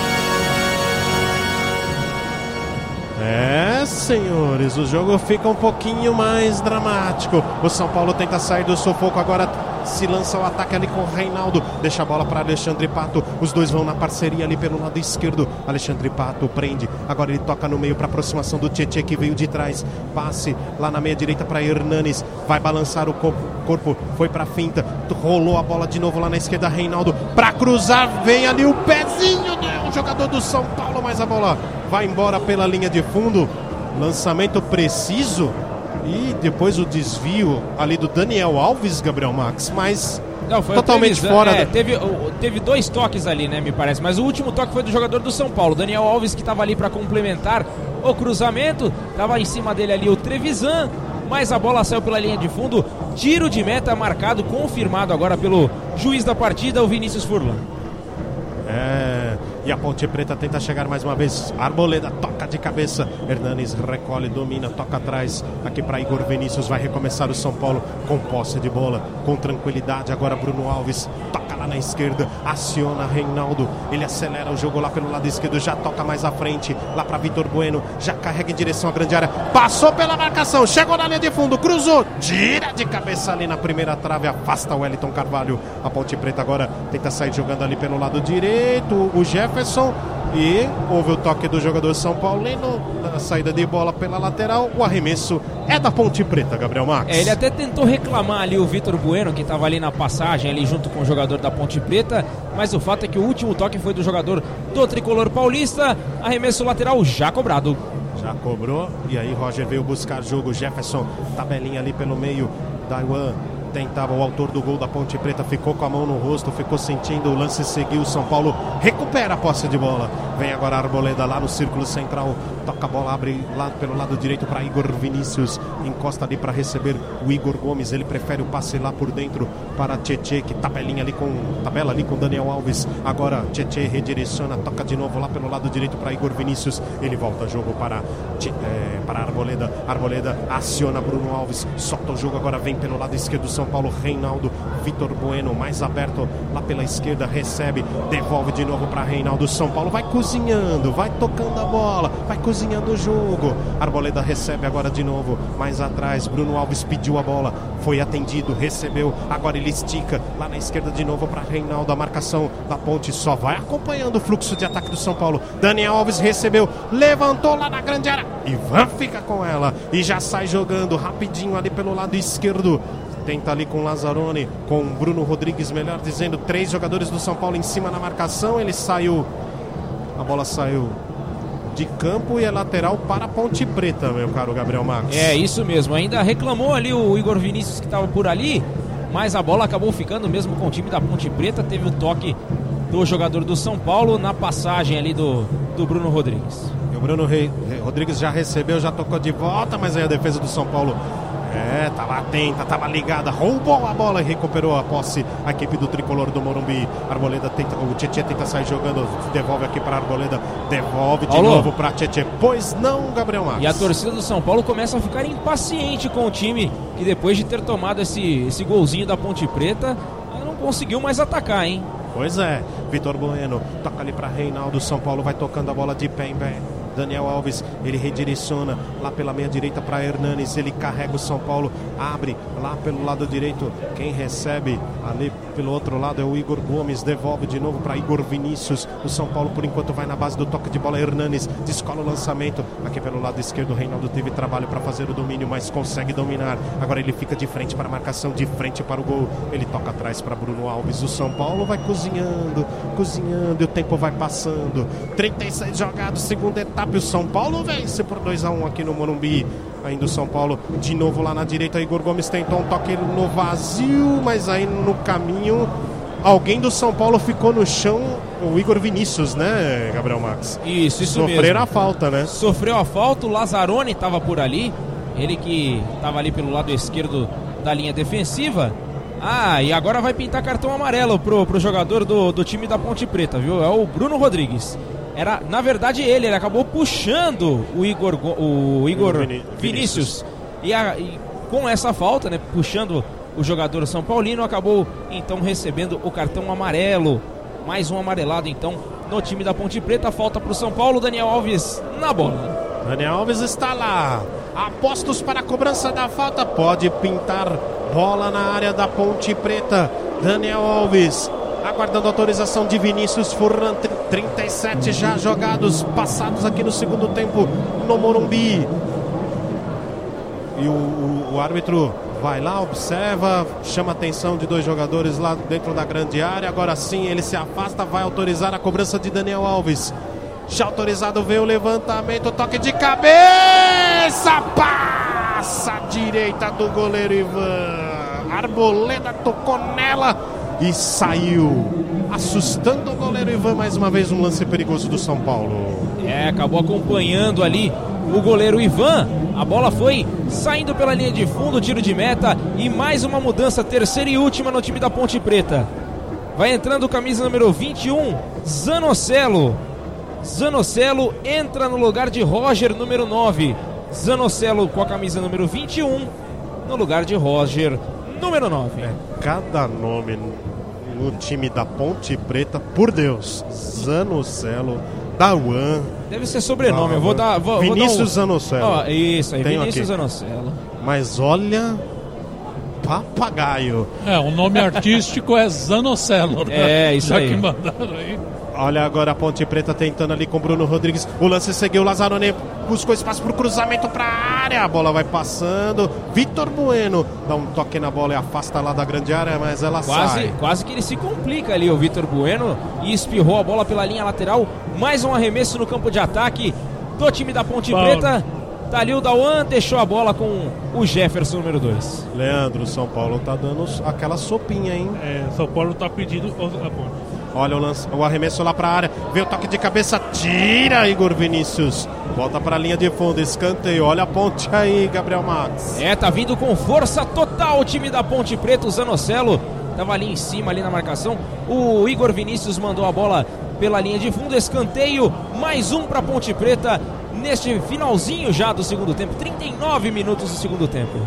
[SPEAKER 2] Senhores, o jogo fica um pouquinho mais dramático. O São Paulo tenta sair do sufoco agora se lança o ataque ali com o Reinaldo, deixa a bola para Alexandre Pato. Os dois vão na parceria ali pelo lado esquerdo. Alexandre Pato prende, agora ele toca no meio para aproximação do Tietchan que veio de trás. Passe lá na meia direita para Hernanes, vai balançar o corpo, foi para finta, rolou a bola de novo lá na esquerda. Reinaldo para cruzar, vem ali o pezinho do jogador do São Paulo, mas a bola vai embora pela linha de fundo. Lançamento preciso e depois o desvio ali do Daniel Alves, Gabriel Max, mas não, totalmente fora.
[SPEAKER 3] É, da... teve, teve dois toques ali, né, me parece. Mas o último toque foi do jogador do São Paulo, Daniel Alves, que estava ali para complementar o cruzamento. Tava em cima dele ali o Trevisan, mas a bola saiu pela linha de fundo. Tiro de meta marcado, confirmado agora pelo juiz da partida, o Vinícius Furlan.
[SPEAKER 2] É, e a Ponte Preta tenta chegar mais uma vez. Arboleda toca de cabeça. Hernanes recolhe, domina, toca atrás. Aqui para Igor Vinícius. Vai recomeçar o São Paulo com posse de bola, com tranquilidade. Agora Bruno Alves toca na esquerda. Aciona Reinaldo. Ele acelera o jogo lá pelo lado esquerdo. Já toca mais à frente. Lá para Vitor Bueno. Já carrega em direção à grande área. Passou pela marcação. Chegou na linha de fundo. Cruzou. Tira de cabeça ali na primeira trave. Afasta o Wellington Carvalho. A Ponte Preta agora tenta sair jogando ali pelo lado direito. O Jeff Jefferson. E houve o toque do jogador São Paulino na saída de bola pela lateral. O arremesso é da Ponte Preta, Gabriel Max.
[SPEAKER 3] É, ele até tentou reclamar ali o Vitor Bueno, que estava ali na passagem, ali junto com o jogador da Ponte Preta. Mas o fato é que o último toque foi do jogador do tricolor paulista. Arremesso lateral já cobrado.
[SPEAKER 2] Já cobrou. E aí Roger veio buscar jogo. Jefferson, tabelinha ali pelo meio. Daiwan tentava o autor do gol da Ponte Preta, ficou com a mão no rosto, ficou sentindo o lance, seguiu. São Paulo recupera a posse de bola. Vem agora a Arboleda lá no círculo central, toca a bola, abre lá pelo lado direito para Igor Vinícius, encosta ali para receber o Igor Gomes. Ele prefere o passe lá por dentro para Tietê, que tabelinha ali com tabela ali com Daniel Alves. Agora Tietê redireciona, toca de novo lá pelo lado direito para Igor Vinícius. Ele volta jogo para é, para Arboleda. Arboleda aciona Bruno Alves, solta o jogo, agora vem pelo lado esquerdo São Paulo, Reinaldo, Vitor Bueno, mais aberto lá pela esquerda, recebe, devolve de novo para Reinaldo. São Paulo vai cozinhando, vai tocando a bola, vai cozinhando o jogo. Arboleda recebe agora de novo, mais atrás, Bruno Alves pediu a bola, foi atendido, recebeu, agora ele estica lá na esquerda de novo para Reinaldo. A marcação da ponte só vai acompanhando o fluxo de ataque do São Paulo. Daniel Alves recebeu, levantou lá na grande área. Ivan fica com ela e já sai jogando rapidinho ali pelo lado esquerdo. Tenta ali com Lazzaroni, com Bruno Rodrigues, melhor dizendo, três jogadores do São Paulo em cima na marcação. Ele saiu, a bola saiu de campo e é lateral para a Ponte Preta, meu caro Gabriel Marques.
[SPEAKER 3] É, isso mesmo. Ainda reclamou ali o Igor Vinícius que estava por ali, mas a bola acabou ficando mesmo com o time da Ponte Preta. Teve o toque do jogador do São Paulo na passagem ali do, do Bruno Rodrigues.
[SPEAKER 2] E o Bruno Rodrigues já recebeu, já tocou de volta, mas aí a defesa do São Paulo é, tava atenta, tava ligada, roubou a bola e recuperou a posse a equipe do tricolor do Morumbi. Arboleda tenta, o Tietchan tenta sair jogando, devolve aqui para Arboleda, devolve de
[SPEAKER 3] Alô?
[SPEAKER 2] novo para Tietchan. Pois não, Gabriel Marques.
[SPEAKER 3] E a torcida do São Paulo começa a ficar impaciente com o time que depois de ter tomado esse, esse golzinho da Ponte Preta, não conseguiu mais atacar, hein?
[SPEAKER 2] Pois é, Vitor Bueno toca ali para Reinaldo. São Paulo vai tocando a bola de pé em pé. Daniel Alves, ele redireciona lá pela meia direita para Hernanes. Ele carrega o São Paulo, abre lá pelo lado direito. Quem recebe ali pelo outro lado é o Igor Gomes. Devolve de novo para Igor Vinícius. O São Paulo, por enquanto, vai na base do toque de bola. Hernanes descola o lançamento. Aqui pelo lado esquerdo, o Reinaldo teve trabalho para fazer o domínio, mas consegue dominar. Agora ele fica de frente para a marcação, de frente para o gol. Ele toca atrás para Bruno Alves. O São Paulo vai cozinhando, cozinhando e o tempo vai passando. 36 jogados, segunda etapa. E o São Paulo vence por 2 a 1 aqui no Morumbi. Ainda o São Paulo de novo lá na direita. Igor Gomes tentou um toque no vazio, mas aí no caminho alguém do São Paulo ficou no chão. O Igor Vinícius, né, Gabriel Max?
[SPEAKER 3] Isso, isso
[SPEAKER 2] Sofreram
[SPEAKER 3] mesmo.
[SPEAKER 2] a falta, né?
[SPEAKER 3] Sofreu a falta, o Lazzaroni estava por ali, ele que estava ali pelo lado esquerdo da linha defensiva. Ah, e agora vai pintar cartão amarelo pro, pro jogador do, do time da Ponte Preta, viu? É o Bruno Rodrigues. Era, na verdade, ele, ele acabou puxando o Igor, Go- o Igor
[SPEAKER 2] Vini-
[SPEAKER 3] Vinícius. E, a- e com essa falta, né, puxando o jogador São Paulino, acabou então recebendo o cartão amarelo. Mais um amarelado então no time da Ponte Preta. Falta pro São Paulo, Daniel Alves na bola.
[SPEAKER 2] Daniel Alves está lá. Apostos para a cobrança da falta. Pode pintar bola na área da Ponte Preta. Daniel Alves. Aguardando autorização de Vinícius Furlan. Tr- 37 já jogados, passados aqui no segundo tempo no Morumbi. E o, o- o árbitro vai lá, observa, chama a atenção de dois jogadores lá dentro da grande área. Agora sim ele se afasta, vai autorizar a cobrança de Daniel Alves. Já autorizado veio o levantamento, toque de cabeça, passa à direita do goleiro Ivan. Arboleda tocou nela e saiu, assustando o goleiro Ivan. Mais uma vez um lance perigoso do São Paulo.
[SPEAKER 3] É, acabou acompanhando ali o goleiro Ivan. A bola foi saindo pela linha de fundo, tiro de meta e mais uma mudança, terceira e última no time da Ponte Preta. Vai entrando camisa número 21, Zanocelo. Zanocelo entra no lugar de Roger, número 9. Zanocelo com a camisa número 21, no lugar de Roger, número 9.
[SPEAKER 2] Cada nome no time da Ponte Preta, por Deus. Zanocelo, Dawan,
[SPEAKER 3] Deve ser sobrenome, eu vou dar. Vou,
[SPEAKER 2] Vinícius
[SPEAKER 3] vou dar
[SPEAKER 2] Zanocelo.
[SPEAKER 3] um... Ó, isso aí,
[SPEAKER 2] Tenho
[SPEAKER 3] Vinícius
[SPEAKER 2] aqui.
[SPEAKER 3] Zanocelo.
[SPEAKER 2] Mas olha, papagaio.
[SPEAKER 5] É, o nome artístico é Zanocelo. né?
[SPEAKER 3] É, isso
[SPEAKER 5] Já
[SPEAKER 3] aí.
[SPEAKER 5] que mandaram aí.
[SPEAKER 2] Olha agora a Ponte Preta tentando ali com Bruno Rodrigues. O lance seguiu, Lazzaroni buscou espaço para o cruzamento para a área. A bola vai passando. Vitor Bueno dá um toque na bola e afasta lá da grande área, mas ela
[SPEAKER 3] Quase,
[SPEAKER 2] sai.
[SPEAKER 3] quase que ele se complica ali, o Vitor Bueno, e espirrou a bola pela linha lateral. Mais um arremesso no campo de ataque do time da Ponte
[SPEAKER 4] Paulo.
[SPEAKER 3] Preta. Tá ali o Dauan, deixou a bola com o Jefferson, número 2.
[SPEAKER 2] Leandro, São Paulo tá dando aquela sopinha, hein?
[SPEAKER 4] É, São Paulo tá pedindo.
[SPEAKER 2] Olha o, lance, o arremesso lá para a área. Veio o toque de cabeça. Tira Igor Vinícius. Volta para a linha de fundo. Escanteio. Olha a ponte aí, Gabriel Max.
[SPEAKER 3] É, tá vindo com força total o time da Ponte Preta, o Zanocelo. Tava ali em cima, ali na marcação. O Igor Vinícius mandou a bola pela linha de fundo, escanteio. Mais um pra Ponte Preta neste finalzinho já do segundo tempo, 39 minutos do segundo tempo.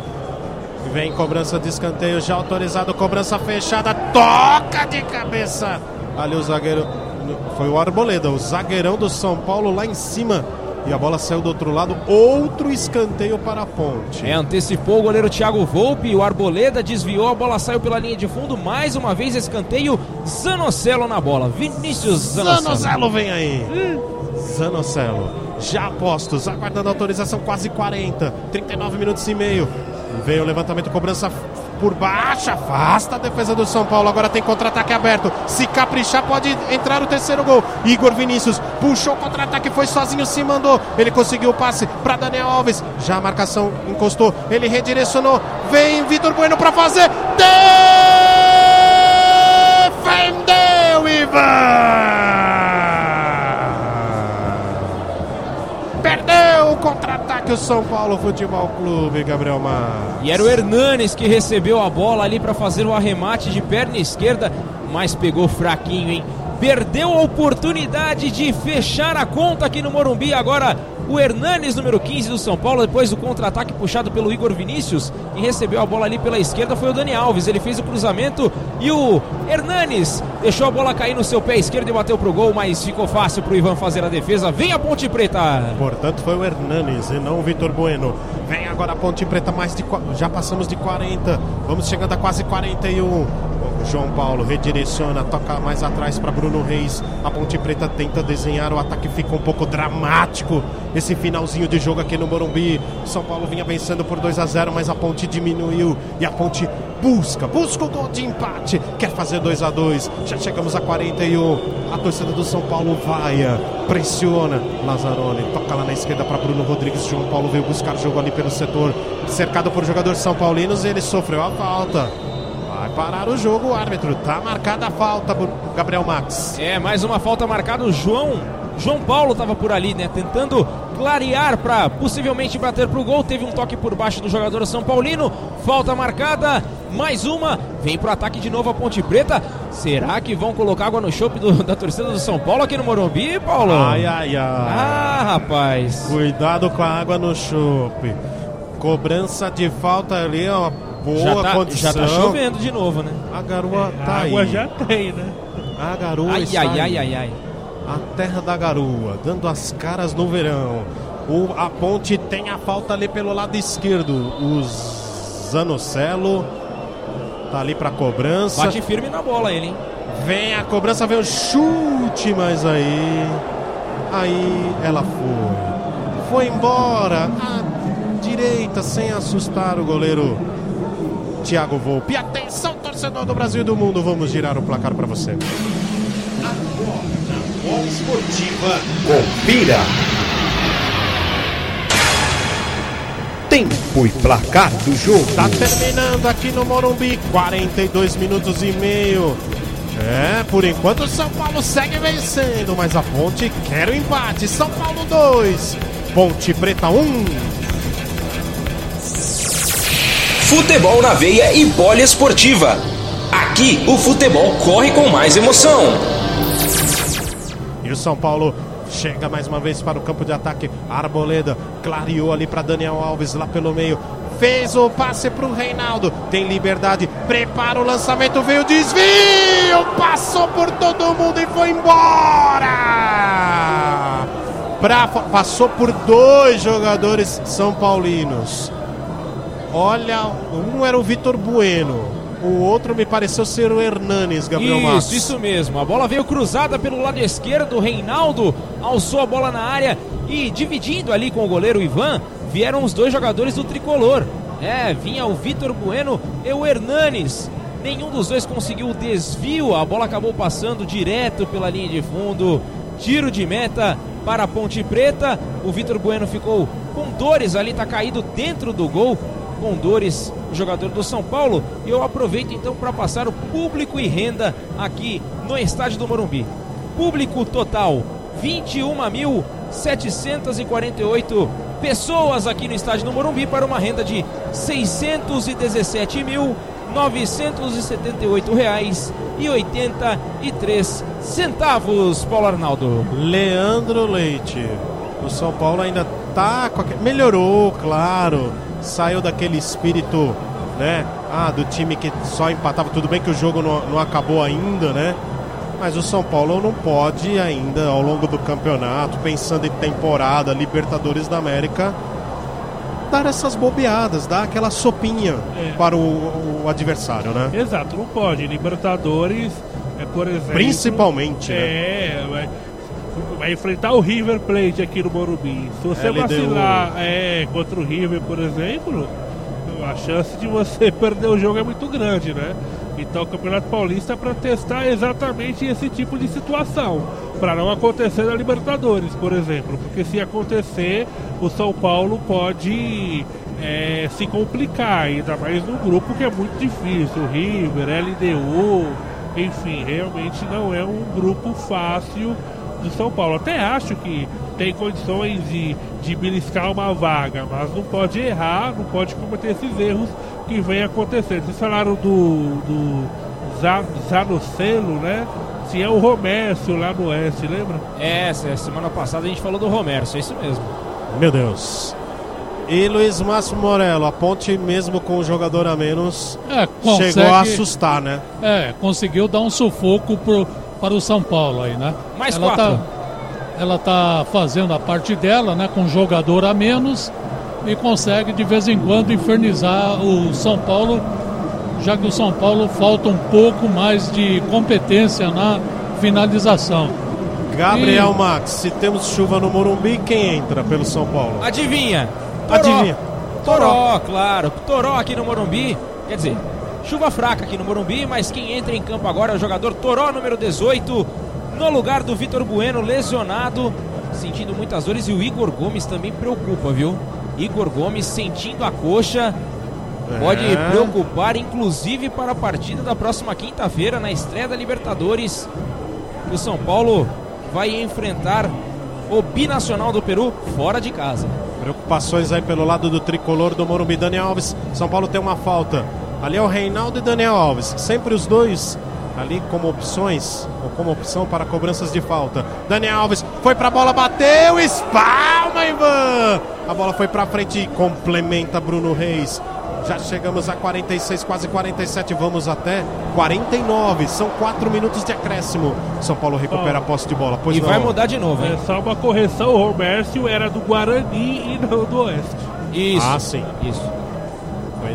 [SPEAKER 2] Vem cobrança de escanteio já autorizado, cobrança fechada, toca de cabeça. Ali o zagueiro, foi o Arboleda, o zagueirão do São Paulo lá em cima. E a bola saiu do outro lado, outro escanteio para a ponte.
[SPEAKER 3] É, antecipou o goleiro Thiago Volpe, o Arboleda desviou, a bola saiu pela linha de fundo, mais uma vez escanteio, Zanocelo na bola, Vinícius Zanocelo.
[SPEAKER 2] Zanocelo vem aí. Zanocelo, já postos, aguardando autorização, quase 40, 39 minutos e meio. Veio o levantamento, cobrança por baixo, afasta a defesa do São Paulo. Agora tem contra-ataque aberto. Se caprichar, pode entrar o terceiro gol. Igor Vinícius puxou contra-ataque, foi sozinho, se mandou. Ele conseguiu o passe para Daniel Alves. Já a marcação encostou, ele redirecionou. Vem Vitor Bueno para fazer. Defendeu Ivan! Contra-ataque o São Paulo Futebol Clube, Gabriel Mar.
[SPEAKER 3] E era o Hernanes que recebeu a bola ali para fazer o arremate de perna esquerda, mas pegou fraquinho, hein? Perdeu a oportunidade de fechar a conta aqui no Morumbi. Agora o Hernanes, número 15 do São Paulo, depois do contra-ataque puxado pelo Igor Vinícius. Quem recebeu a bola ali pela esquerda foi o Dani Alves. Ele fez o cruzamento e o Hernanes deixou a bola cair no seu pé esquerdo e bateu pro gol, mas ficou fácil pro Ivan fazer a defesa. Vem a Ponte Preta!
[SPEAKER 2] Portanto, foi o Hernanes e não o Vitor Bueno. Vem agora a Ponte Preta, mais de. Já passamos de 40. Vamos chegando a quase 41. João Paulo redireciona, toca mais atrás para Bruno Reis. A Ponte Preta tenta desenhar, o ataque fica um pouco dramático. Esse finalzinho de jogo aqui no Morumbi. São Paulo vinha vencendo por 2 a 0, mas a Ponte diminuiu e a Ponte busca, busca o gol de empate. Quer fazer 2 a 2. Já chegamos a 41. A torcida do São Paulo vaia, pressiona. Lazzaroni toca lá na esquerda para Bruno Rodrigues. João Paulo veio buscar jogo ali pelo setor, cercado por jogadores são paulinos e ele sofreu a falta. Vai parar o jogo, o árbitro. Tá marcada a falta, Gabriel Max.
[SPEAKER 3] É, mais uma falta marcada. O João, João Paulo estava por ali, né? Tentando clarear para possivelmente bater pro gol. Teve um toque por baixo do jogador São Paulino. Falta marcada. Mais uma. Vem pro ataque de novo a Ponte Preta. Será que vão colocar água no chope do- da torcida do São Paulo aqui no Morumbi, Paulo?
[SPEAKER 2] Ai, ai, ai.
[SPEAKER 3] Ah, rapaz.
[SPEAKER 2] Cuidado com a água no chope. Cobrança de falta ali, ó. Boa
[SPEAKER 3] já, tá,
[SPEAKER 2] condição.
[SPEAKER 3] já tá chovendo de novo, né?
[SPEAKER 2] A garoa
[SPEAKER 4] A
[SPEAKER 2] tá
[SPEAKER 4] água
[SPEAKER 2] aí.
[SPEAKER 4] já tem, né?
[SPEAKER 2] A garoa
[SPEAKER 3] Ai,
[SPEAKER 2] está
[SPEAKER 3] ai, ai, ai, ai.
[SPEAKER 2] A terra da garoa, dando as caras no verão. O, a ponte tem a falta ali pelo lado esquerdo. O Zanocelo tá ali pra cobrança.
[SPEAKER 3] Bate firme na bola ele, hein?
[SPEAKER 2] Vem a cobrança, vem o chute, mas aí. Aí ela foi. Foi embora. À direita, sem assustar o goleiro Thiago Volpe. Atenção, torcedor do Brasil e do mundo. Vamos girar o placar para você.
[SPEAKER 6] Bola Esportiva. Confira. Tempo e placar do jogo.
[SPEAKER 2] Tá terminando aqui no Morumbi. 42 minutos e meio. É, por enquanto o São Paulo segue vencendo, mas a Ponte quer o empate. São Paulo 2, Ponte Preta 1.
[SPEAKER 1] Futebol na veia e poliesportiva. Aqui o futebol corre com mais emoção.
[SPEAKER 2] E o São Paulo chega mais uma vez para o campo de ataque. Arboleda clareou ali para Daniel Alves lá pelo meio. Fez o passe para o Reinaldo. Tem liberdade. Prepara o lançamento. Veio o desvio. Passou por todo mundo e foi embora. Pra, passou por dois jogadores são paulinos. Olha, um era o Vitor Bueno. O outro me pareceu ser o Hernanes, Gabriel Matos.
[SPEAKER 3] Isso, isso mesmo. A bola veio cruzada pelo lado esquerdo. O Reinaldo alçou a bola na área e dividindo ali com o goleiro Ivan, vieram os dois jogadores do tricolor. É, vinha o Vitor Bueno e o Hernanes. Nenhum dos dois conseguiu o desvio. A bola acabou passando direto pela linha de fundo. Tiro de meta para a Ponte Preta. O Vitor Bueno ficou com dores ali, tá caído dentro do gol com dores, o jogador do São Paulo. E eu aproveito então para passar o público e renda aqui no estádio do Morumbi. Público total: 21.748 pessoas aqui no estádio do Morumbi para uma renda de 617.978 reais e 83 centavos, Paulo Arnaldo.
[SPEAKER 2] Leandro Leite. O São Paulo ainda tá com aquele... melhorou, claro. Saiu daquele espírito, né? Ah, do time que só empatava. Tudo bem que o jogo não, não acabou ainda, né? Mas o São Paulo não pode ainda, ao longo do campeonato, pensando em temporada, Libertadores da América, dar essas bobeadas, dar aquela sopinha
[SPEAKER 4] É.
[SPEAKER 2] para o, o adversário, né?
[SPEAKER 4] Exato, não pode. Libertadores, é, por exemplo.
[SPEAKER 2] Principalmente, né?
[SPEAKER 4] É, vai, enfrentar o River Plate aqui no Morumbi. Se você
[SPEAKER 2] LDU.
[SPEAKER 4] vacilar é, contra o River, por exemplo, a chance de você perder o jogo é muito grande, né? Então o Campeonato Paulista é para testar exatamente esse tipo de situação. Para não acontecer na Libertadores, por exemplo. Porque se acontecer, o São Paulo pode é, se complicar, ainda mais num grupo que é muito difícil. O River, LDU, enfim, realmente não é um grupo fácil do São Paulo. Até acho que tem condições de, de beliscar uma vaga, mas não pode errar, não pode cometer esses erros que vem acontecendo. Vocês falaram do, do Za- Zanocelo, né? Se é o Romércio lá no Oeste, lembra?
[SPEAKER 3] É, se- semana passada a gente falou do Romero, é isso mesmo.
[SPEAKER 2] Meu Deus. E Luiz Márcio Morello, a ponte mesmo com o jogador a menos,
[SPEAKER 5] É, consegue,
[SPEAKER 2] chegou a assustar, né?
[SPEAKER 5] é, conseguiu dar um sufoco pro, para o São Paulo aí, né?
[SPEAKER 3] Mais
[SPEAKER 5] ela
[SPEAKER 3] quatro.
[SPEAKER 5] Tá, ela tá fazendo a parte dela, né? Com jogador a menos e consegue de vez em quando infernizar o São Paulo, já que o São Paulo falta um pouco mais de competência na finalização.
[SPEAKER 2] Gabriel
[SPEAKER 5] Ih.
[SPEAKER 2] Max, se temos chuva no Morumbi, quem entra pelo São Paulo?
[SPEAKER 3] Adivinha? Toró.
[SPEAKER 2] Adivinha.
[SPEAKER 3] Toró, claro. Toró aqui no Morumbi. Quer dizer, chuva fraca aqui no Morumbi, mas quem entra em campo agora é o jogador Toró, número 18, no lugar do Vitor Bueno, lesionado, sentindo muitas dores. E o Igor Gomes também preocupa, viu? Igor Gomes sentindo a coxa. Pode
[SPEAKER 2] É.
[SPEAKER 3] preocupar, inclusive para a partida da próxima quinta-feira, na estreia da Libertadores. O São Paulo vai enfrentar o Binacional do Peru fora de casa.
[SPEAKER 2] Preocupações aí pelo lado do tricolor do Morumbi. Daniel Alves, São Paulo tem uma falta. Ali é o Reinaldo e Daniel Alves. Sempre os dois ali como opções, ou como opção para cobranças de falta. Daniel Alves foi pra bola, bateu, espalma, Ivan! A bola foi pra frente e complementa Bruno Reis. Já chegamos a 46, quase 47, vamos até 49. São 4 minutos de acréscimo. São Paulo recupera a posse de bola. Pois
[SPEAKER 3] e
[SPEAKER 2] não.
[SPEAKER 3] vai mudar de novo,
[SPEAKER 4] É
[SPEAKER 3] hein?
[SPEAKER 4] só uma correção, o Romércio era do Guarani e não do Oeste.
[SPEAKER 3] Isso.
[SPEAKER 2] Ah, sim.
[SPEAKER 3] Isso.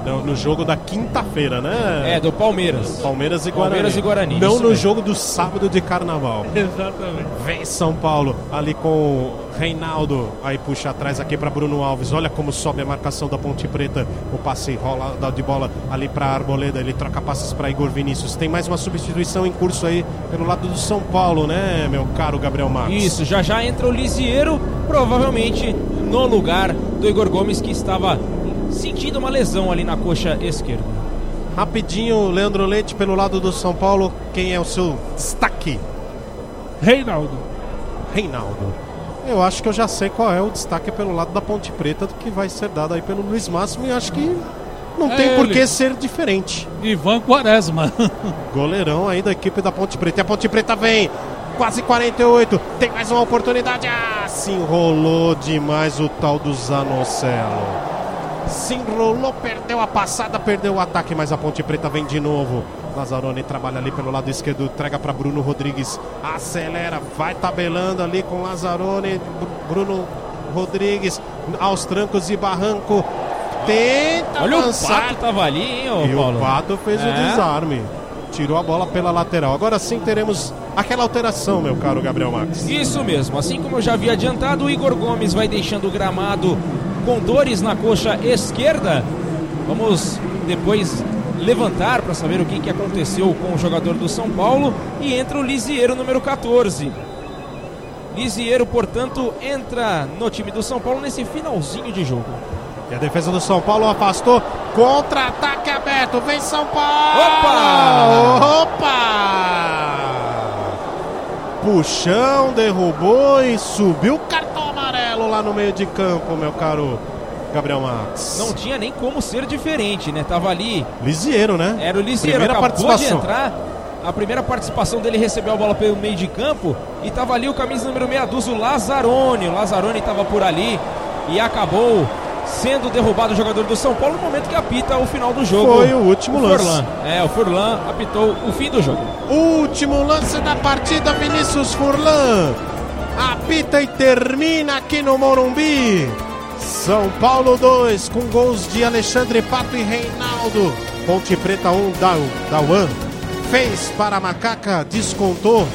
[SPEAKER 2] No, no jogo da quinta-feira, né?
[SPEAKER 3] É, do Palmeiras.
[SPEAKER 2] Palmeiras e Guarani.
[SPEAKER 3] Palmeiras e Guarani,
[SPEAKER 2] Não no
[SPEAKER 3] mesmo.
[SPEAKER 2] jogo do sábado de carnaval.
[SPEAKER 4] Exatamente.
[SPEAKER 2] Vem São Paulo ali com o Reinaldo. Aí puxa atrás aqui para Bruno Alves. Olha como sobe a marcação da Ponte Preta. O passe rola dá de bola ali para Arboleda. Ele troca passes para Igor Vinícius. Tem mais uma substituição em curso aí pelo lado do São Paulo, né, meu caro Gabriel Marques?
[SPEAKER 3] Isso, já já entra o Lisieiro, provavelmente no lugar do Igor Gomes, que estava sentindo uma lesão ali na coxa esquerda.
[SPEAKER 2] Rapidinho, Leandro Leite pelo lado do São Paulo. Quem é o seu destaque?
[SPEAKER 4] Reinaldo.
[SPEAKER 2] Reinaldo. Eu acho que eu já sei qual é o destaque pelo lado da Ponte Preta que vai ser dado aí pelo Luiz Máximo e acho que não
[SPEAKER 5] É
[SPEAKER 2] tem por que ser diferente.
[SPEAKER 5] Ivan Quaresma.
[SPEAKER 2] Goleirão aí da equipe da Ponte Preta. E a Ponte Preta vem. Quase 48. Tem mais uma oportunidade. Ah, se enrolou demais o tal do Zanocelo. Se enrolou, perdeu a passada, perdeu o ataque, mas a Ponte Preta vem de novo. Lazzaroni trabalha ali pelo lado esquerdo, entrega para Bruno Rodrigues, acelera, vai tabelando ali com Lazzaroni, Br- Bruno Rodrigues aos trancos e barranco. Tenta
[SPEAKER 3] Olha
[SPEAKER 2] avançar.
[SPEAKER 3] o Pato tava ali, hein, ô
[SPEAKER 2] E
[SPEAKER 3] Paulo?
[SPEAKER 2] o Pato fez o
[SPEAKER 3] É.
[SPEAKER 2] desarme. Tirou a bola pela lateral. Agora sim teremos aquela alteração, meu caro Gabriel Max.
[SPEAKER 3] Isso mesmo, assim como eu já havia adiantado, o Igor Gomes vai deixando o gramado com dores na coxa esquerda. Vamos depois levantar para saber o que, que aconteceu com o jogador do São Paulo e entra o Lisieiro número 14. Lisieiro, portanto, entra no time do São Paulo nesse finalzinho de jogo.
[SPEAKER 2] E a defesa do São Paulo afastou. Contra-ataque aberto. Vem São Paulo! Opa! Puxão, derrubou e subiu o cartão lá no meio de campo, meu caro Gabriel Max.
[SPEAKER 3] Não tinha nem como ser diferente, né? Tava ali
[SPEAKER 2] Lisieiro, né?
[SPEAKER 3] Era o Lisieiro,
[SPEAKER 2] Primeira
[SPEAKER 3] acabou de entrar A primeira participação dele recebeu a bola pelo meio de campo e estava ali o camisa número meia dúzia, o Lazzaroni. O Lazzaroni estava por ali e acabou sendo derrubado o jogador do São Paulo no momento que apita o final do jogo.
[SPEAKER 2] Foi o último
[SPEAKER 3] o
[SPEAKER 2] lance.
[SPEAKER 3] Furlan. É, o Furlan apitou o fim do jogo.
[SPEAKER 2] Último lance da partida, Vinícius Furlan. Apita e termina aqui no Morumbi. São Paulo 2, com gols de Alexandre Pato e Reinaldo. Ponte Preta 1, um, Dauan. Fez para a Macaca, descontou.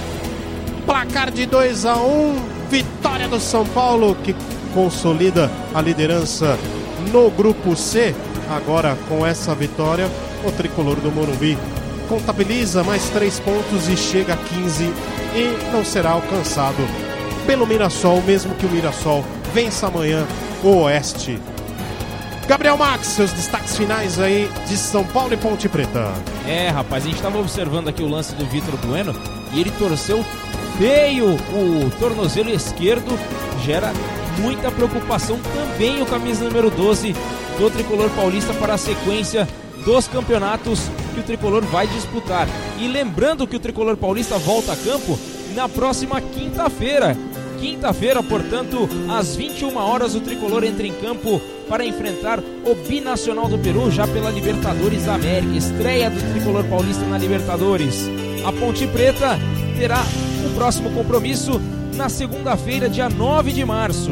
[SPEAKER 2] Placar de 2 a 1 um, vitória do São Paulo, que consolida a liderança no grupo C. Agora, com essa vitória, o tricolor do Morumbi contabiliza mais três pontos e chega a 15 e não será alcançado pelo Mirassol, mesmo que o Mirassol vença amanhã o Oeste. Gabriel Max, seus destaques finais aí de São Paulo e Ponte Preta.
[SPEAKER 3] É, rapaz, a gente estava observando aqui o lance do Vitor Bueno e ele torceu feio o tornozelo esquerdo, gera muita preocupação também o camisa número 12 do tricolor paulista para a sequência dos campeonatos que o tricolor vai disputar. E lembrando que o tricolor paulista volta a campo na próxima quinta-feira. Quinta-feira, portanto, às 21 horas, o tricolor entra em campo para enfrentar o Binacional do Peru, já pela Libertadores da América. Estreia do tricolor paulista na Libertadores. A Ponte Preta terá o próximo compromisso na segunda-feira, dia 9 de março.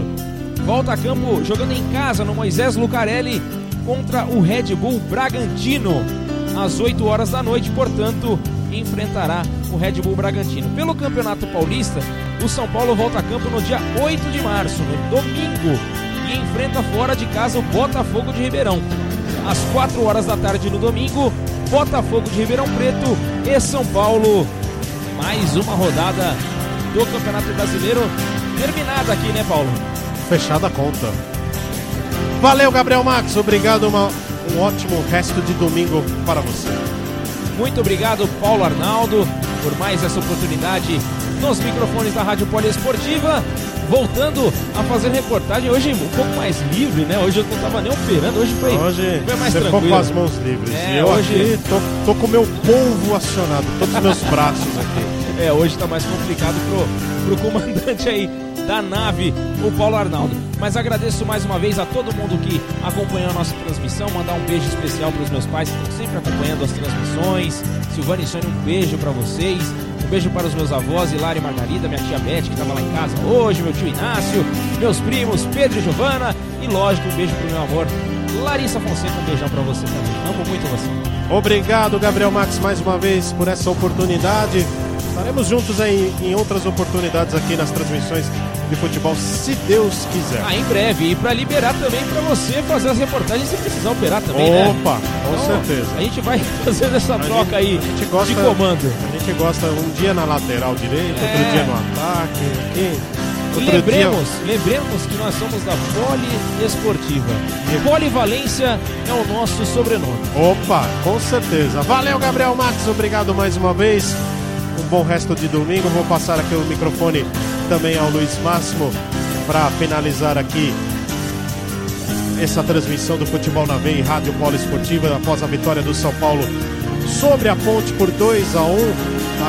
[SPEAKER 3] Volta a campo jogando em casa no Moisés Lucarelli contra o Red Bull Bragantino. Às 8 horas da noite, portanto, enfrentará o Red Bull Bragantino. Pelo Campeonato Paulista, o São Paulo volta a campo no dia 8 de março, no domingo, e enfrenta fora de casa o Botafogo de Ribeirão. Às 4 horas da tarde no domingo, Botafogo de Ribeirão Preto e São Paulo. Mais uma rodada do Campeonato Brasileiro terminada aqui, né, Paulo?
[SPEAKER 2] Fechada a conta. Valeu, Gabriel Max. Obrigado. Uma, um ótimo resto de domingo para você.
[SPEAKER 3] Muito obrigado, Paulo Arnaldo, por mais essa oportunidade nos microfones da Rádio Poliesportiva. Voltando a fazer reportagem hoje um pouco mais livre, né? Hoje eu não estava nem operando, hoje foi,
[SPEAKER 2] hoje
[SPEAKER 3] foi mais
[SPEAKER 2] você
[SPEAKER 3] tranquilo.
[SPEAKER 2] ficou com as mãos livres.
[SPEAKER 3] É,
[SPEAKER 2] e eu
[SPEAKER 3] hoje-
[SPEAKER 2] aqui tô, tô com o meu polvo acionado, todos os meus braços aqui.
[SPEAKER 3] É, hoje tá mais complicado pro, pro comandante aí da nave, o Paulo Arnaldo. Mas agradeço mais uma vez a todo mundo que acompanhou a nossa transmissão. Mandar um beijo especial pros meus pais que estão sempre acompanhando as transmissões. Silvana e Sônia, um beijo para vocês. Um beijo para os meus avós, Hilária e Margarida, minha tia Beth, que estava lá em casa hoje, meu tio Inácio, meus primos Pedro e Giovana. E lógico, um beijo pro meu amor, Larissa Fonseca. Um beijão para você também. Amo muito você.
[SPEAKER 2] Obrigado, Gabriel Max, mais uma vez por essa oportunidade. Estaremos juntos aí em outras oportunidades aqui nas transmissões de futebol, se Deus quiser.
[SPEAKER 3] Ah, em breve. E para liberar também para você fazer as reportagens se precisar operar também, né?
[SPEAKER 2] Opa, com
[SPEAKER 3] Então,
[SPEAKER 2] certeza.
[SPEAKER 3] A gente vai fazendo essa troca aí
[SPEAKER 2] a gente gosta-
[SPEAKER 3] de comando.
[SPEAKER 2] A gente gosta um dia na lateral direita,
[SPEAKER 3] É.
[SPEAKER 2] outro dia no ataque. Aqui,
[SPEAKER 3] E
[SPEAKER 2] outro
[SPEAKER 3] lembremos, lembremos que nós somos da Poliesportiva. Polivalência é o nosso sobrenome.
[SPEAKER 2] Dia... Opa, com certeza. Valeu, Gabriel Max, obrigado mais uma vez. Um bom resto de domingo. Vou passar aqui o microfone também ao Luiz Máximo para finalizar aqui essa transmissão do Futebol na Veia e Rádio Polo Esportiva após a vitória do São Paulo sobre a ponte por 2 a 1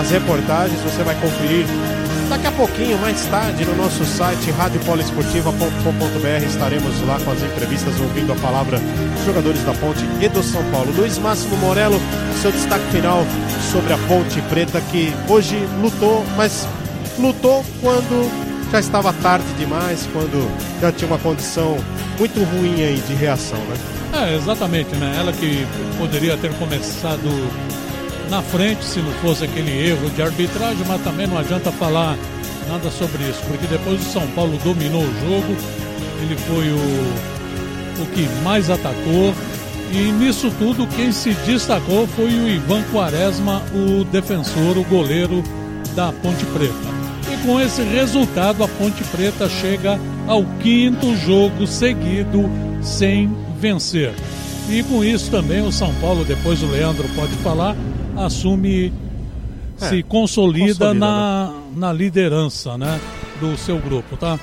[SPEAKER 2] As reportagens você vai conferir daqui a pouquinho, mais tarde, no nosso site radiopoliesportiva.com.br. Estaremos lá com as entrevistas, ouvindo a palavra dos jogadores da ponte e do São Paulo. Luiz Máximo Morello, seu destaque final sobre a Ponte Preta, que hoje lutou, mas lutou quando já estava tarde demais, quando já tinha uma condição muito ruim aí de reação, né?
[SPEAKER 5] É, exatamente, né? Ela que poderia ter começado na frente se não fosse aquele erro de arbitragem, mas também não adianta falar nada sobre isso, porque depois o São Paulo dominou o jogo, ele foi o, o que mais atacou, e nisso tudo quem se destacou foi o Ivan Quaresma, o defensor, o goleiro da Ponte Preta. E com esse resultado, a Ponte Preta chega ao quinto jogo seguido sem vencer. E com isso também o São Paulo, depois o Leandro pode falar, assume,
[SPEAKER 2] É,
[SPEAKER 5] se consolida,
[SPEAKER 2] consolida,
[SPEAKER 5] na, na liderança né, do seu grupo, tá?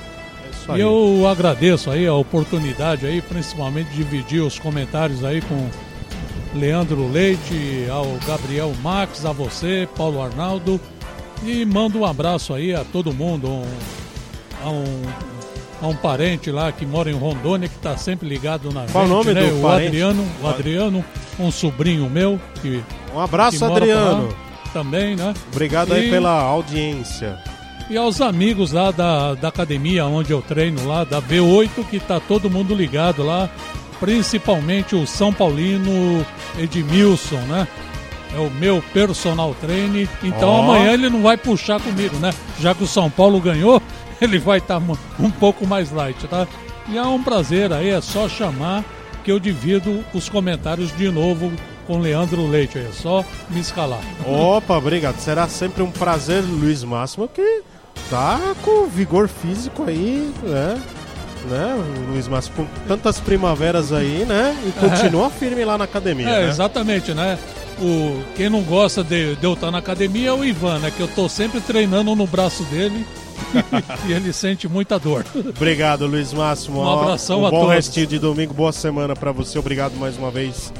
[SPEAKER 2] Isso
[SPEAKER 5] E eu agradeço aí a oportunidade aí, principalmente de dividir os comentários aí com Leandro Leite, ao Gabriel Max, a você, Paulo Arnaldo. E mando um abraço aí a todo mundo, um, a, um, a um parente lá que mora em Rondônia, que está sempre ligado na
[SPEAKER 2] Qual
[SPEAKER 5] gente,
[SPEAKER 2] o nome
[SPEAKER 5] né?
[SPEAKER 2] do
[SPEAKER 5] o
[SPEAKER 2] parente?
[SPEAKER 5] Adriano, o Adriano, um sobrinho meu que,
[SPEAKER 2] Um abraço,
[SPEAKER 5] que mora
[SPEAKER 2] Adriano.
[SPEAKER 5] lá também, né?
[SPEAKER 2] Obrigado aí
[SPEAKER 5] E-
[SPEAKER 2] pela audiência.
[SPEAKER 5] E aos amigos lá da, da academia onde eu treino lá, da B8, que tá todo mundo ligado lá, principalmente o São Paulino Edmilson, né? É o meu personal trainer. Então
[SPEAKER 2] Ó.
[SPEAKER 5] amanhã ele não vai puxar comigo, né? Já que o São Paulo ganhou, ele vai estar um pouco mais light, tá? E é um prazer aí, é só chamar que eu divido os comentários de novo com Leandro Leite. aí, É só me escalar.
[SPEAKER 2] Opa, obrigado. Será sempre um prazer, Luiz Máximo, que tá com vigor físico aí, né? né? Luiz Máximo com tantas primaveras aí, né? E continua firme lá na academia,
[SPEAKER 5] É,
[SPEAKER 2] né?
[SPEAKER 5] exatamente, né? O, quem não gosta de, de eu estar na academia é o Ivan, né? Que eu tô sempre treinando no braço dele e ele sente muita dor.
[SPEAKER 2] Obrigado, Luiz Máximo.
[SPEAKER 5] Um abração
[SPEAKER 2] um
[SPEAKER 5] a
[SPEAKER 2] bom
[SPEAKER 5] todos.
[SPEAKER 2] restinho de domingo, boa semana pra você. Obrigado mais uma vez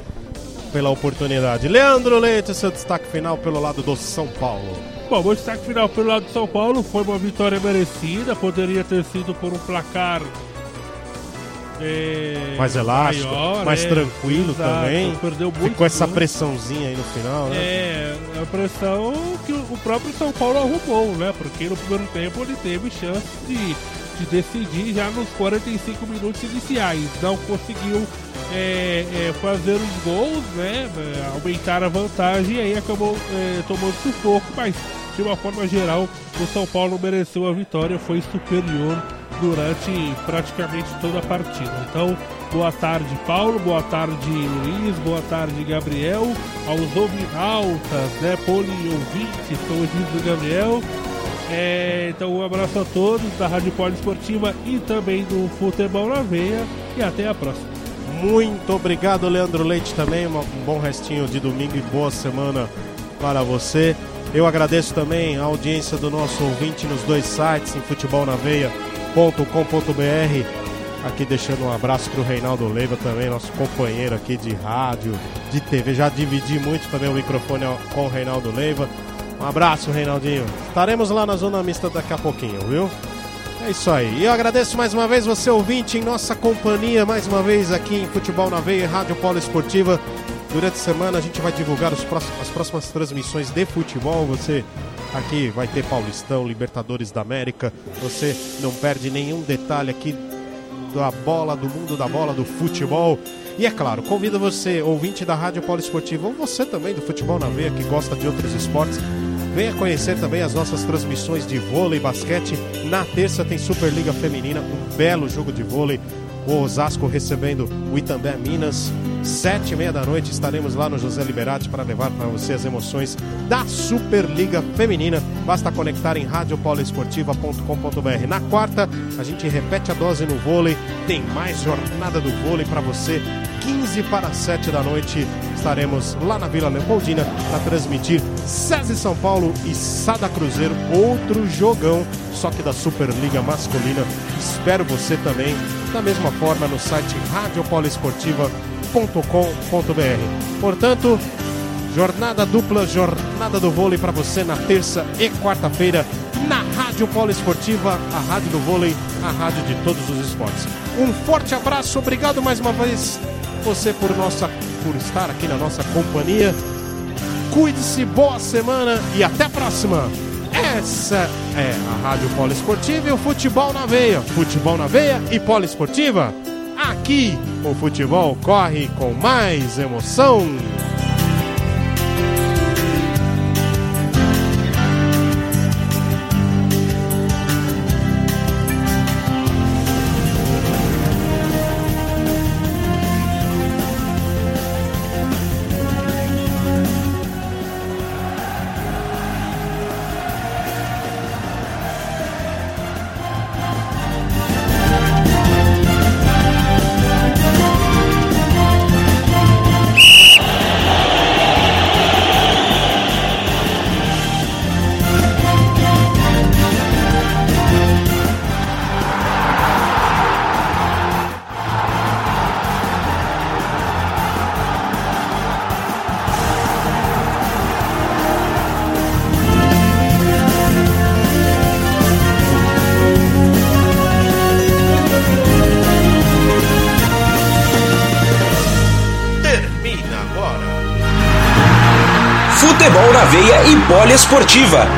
[SPEAKER 2] pela oportunidade. Leandro Leite, seu destaque final pelo lado do São Paulo.
[SPEAKER 4] Bom, meu destaque final pelo lado de São Paulo foi uma vitória merecida, poderia ter sido por um placar é,
[SPEAKER 2] Mais elástico,
[SPEAKER 4] maior,
[SPEAKER 2] mais
[SPEAKER 4] é,
[SPEAKER 2] tranquilo
[SPEAKER 4] exato,
[SPEAKER 2] também.
[SPEAKER 4] Perdeu muito.
[SPEAKER 2] Ficou essa pressãozinha aí no final, né?
[SPEAKER 4] É, a pressão que o próprio São Paulo arrumou, né? Porque no primeiro tempo ele teve chance de, de decidir já nos 45 minutos iniciais. Não conseguiu é, é, fazer os gols, né? É, Aumentar a vantagem e aí acabou é, tomando sufoco, mas de uma forma geral o São Paulo mereceu a vitória, foi superior durante praticamente toda a partida. Então, boa tarde, Paulo, boa tarde, Luiz, boa tarde, Gabriel, aos ouvinautas, né, poliouvintes, como diz o Gabriel. É, então, um abraço a todos da Rádio Poliesportiva e também do Futebol na Veia e até a próxima.
[SPEAKER 2] Muito obrigado, Leandro Leite, também. Um bom restinho de domingo e boa semana para você. Eu agradeço também a audiência do nosso ouvinte nos dois sites, em futebolnaveia.com.br. Aqui deixando um abraço para o Reinaldo Leiva também, nosso companheiro aqui de rádio, de TV. Já dividi muito também o microfone com o Reinaldo Leiva. Um abraço, Reinaldinho. Estaremos lá na Zona Mista daqui a pouquinho, viu? É isso aí. E eu agradeço mais uma vez você, ouvinte, em nossa companhia, mais uma vez aqui em Futebol na Veia, Rádio Polo Esportiva. Durante a semana a gente vai divulgar os próximos- as próximas transmissões de futebol. Você aqui vai ter Paulistão, Libertadores da América. Você não perde nenhum detalhe aqui da bola, do mundo da bola, do futebol. E é claro, convido você, ouvinte da Rádio Polo Esportiva, ou você também do Futebol na Veia, que gosta de outros esportes, venha conhecer também as nossas transmissões de vôlei e basquete. Na terça tem Superliga Feminina, um belo jogo de vôlei. O Osasco recebendo o Itambé Minas. Sete e meia da noite estaremos lá no José Liberati para levar para você as emoções da Superliga Feminina. Basta conectar em radiopoloesportiva.com.br. Na quarta, a gente repete a dose no vôlei. Tem mais jornada do vôlei para você. 15 para 7 da noite estaremos lá na Vila Leopoldina para transmitir César São Paulo e Sada Cruzeiro. Outro jogão, só que da Superliga Masculina. Espero você também, da mesma forma, no site radiopoloesportiva.com.br. Portanto, jornada dupla, jornada do vôlei para você na terça e quarta-feira na Rádio Polo Esportiva, a rádio do vôlei, a rádio de todos os esportes. Um forte abraço, obrigado mais uma vez você por nossa por estar aqui na nossa companhia. Cuide-se, boa semana e até a próxima. Essa é a Rádio Polo Esportiva e o Futebol na Veia. Futebol na Veia e Polo Esportiva. Aqui o futebol corre com mais emoção.
[SPEAKER 1] Poliesportiva.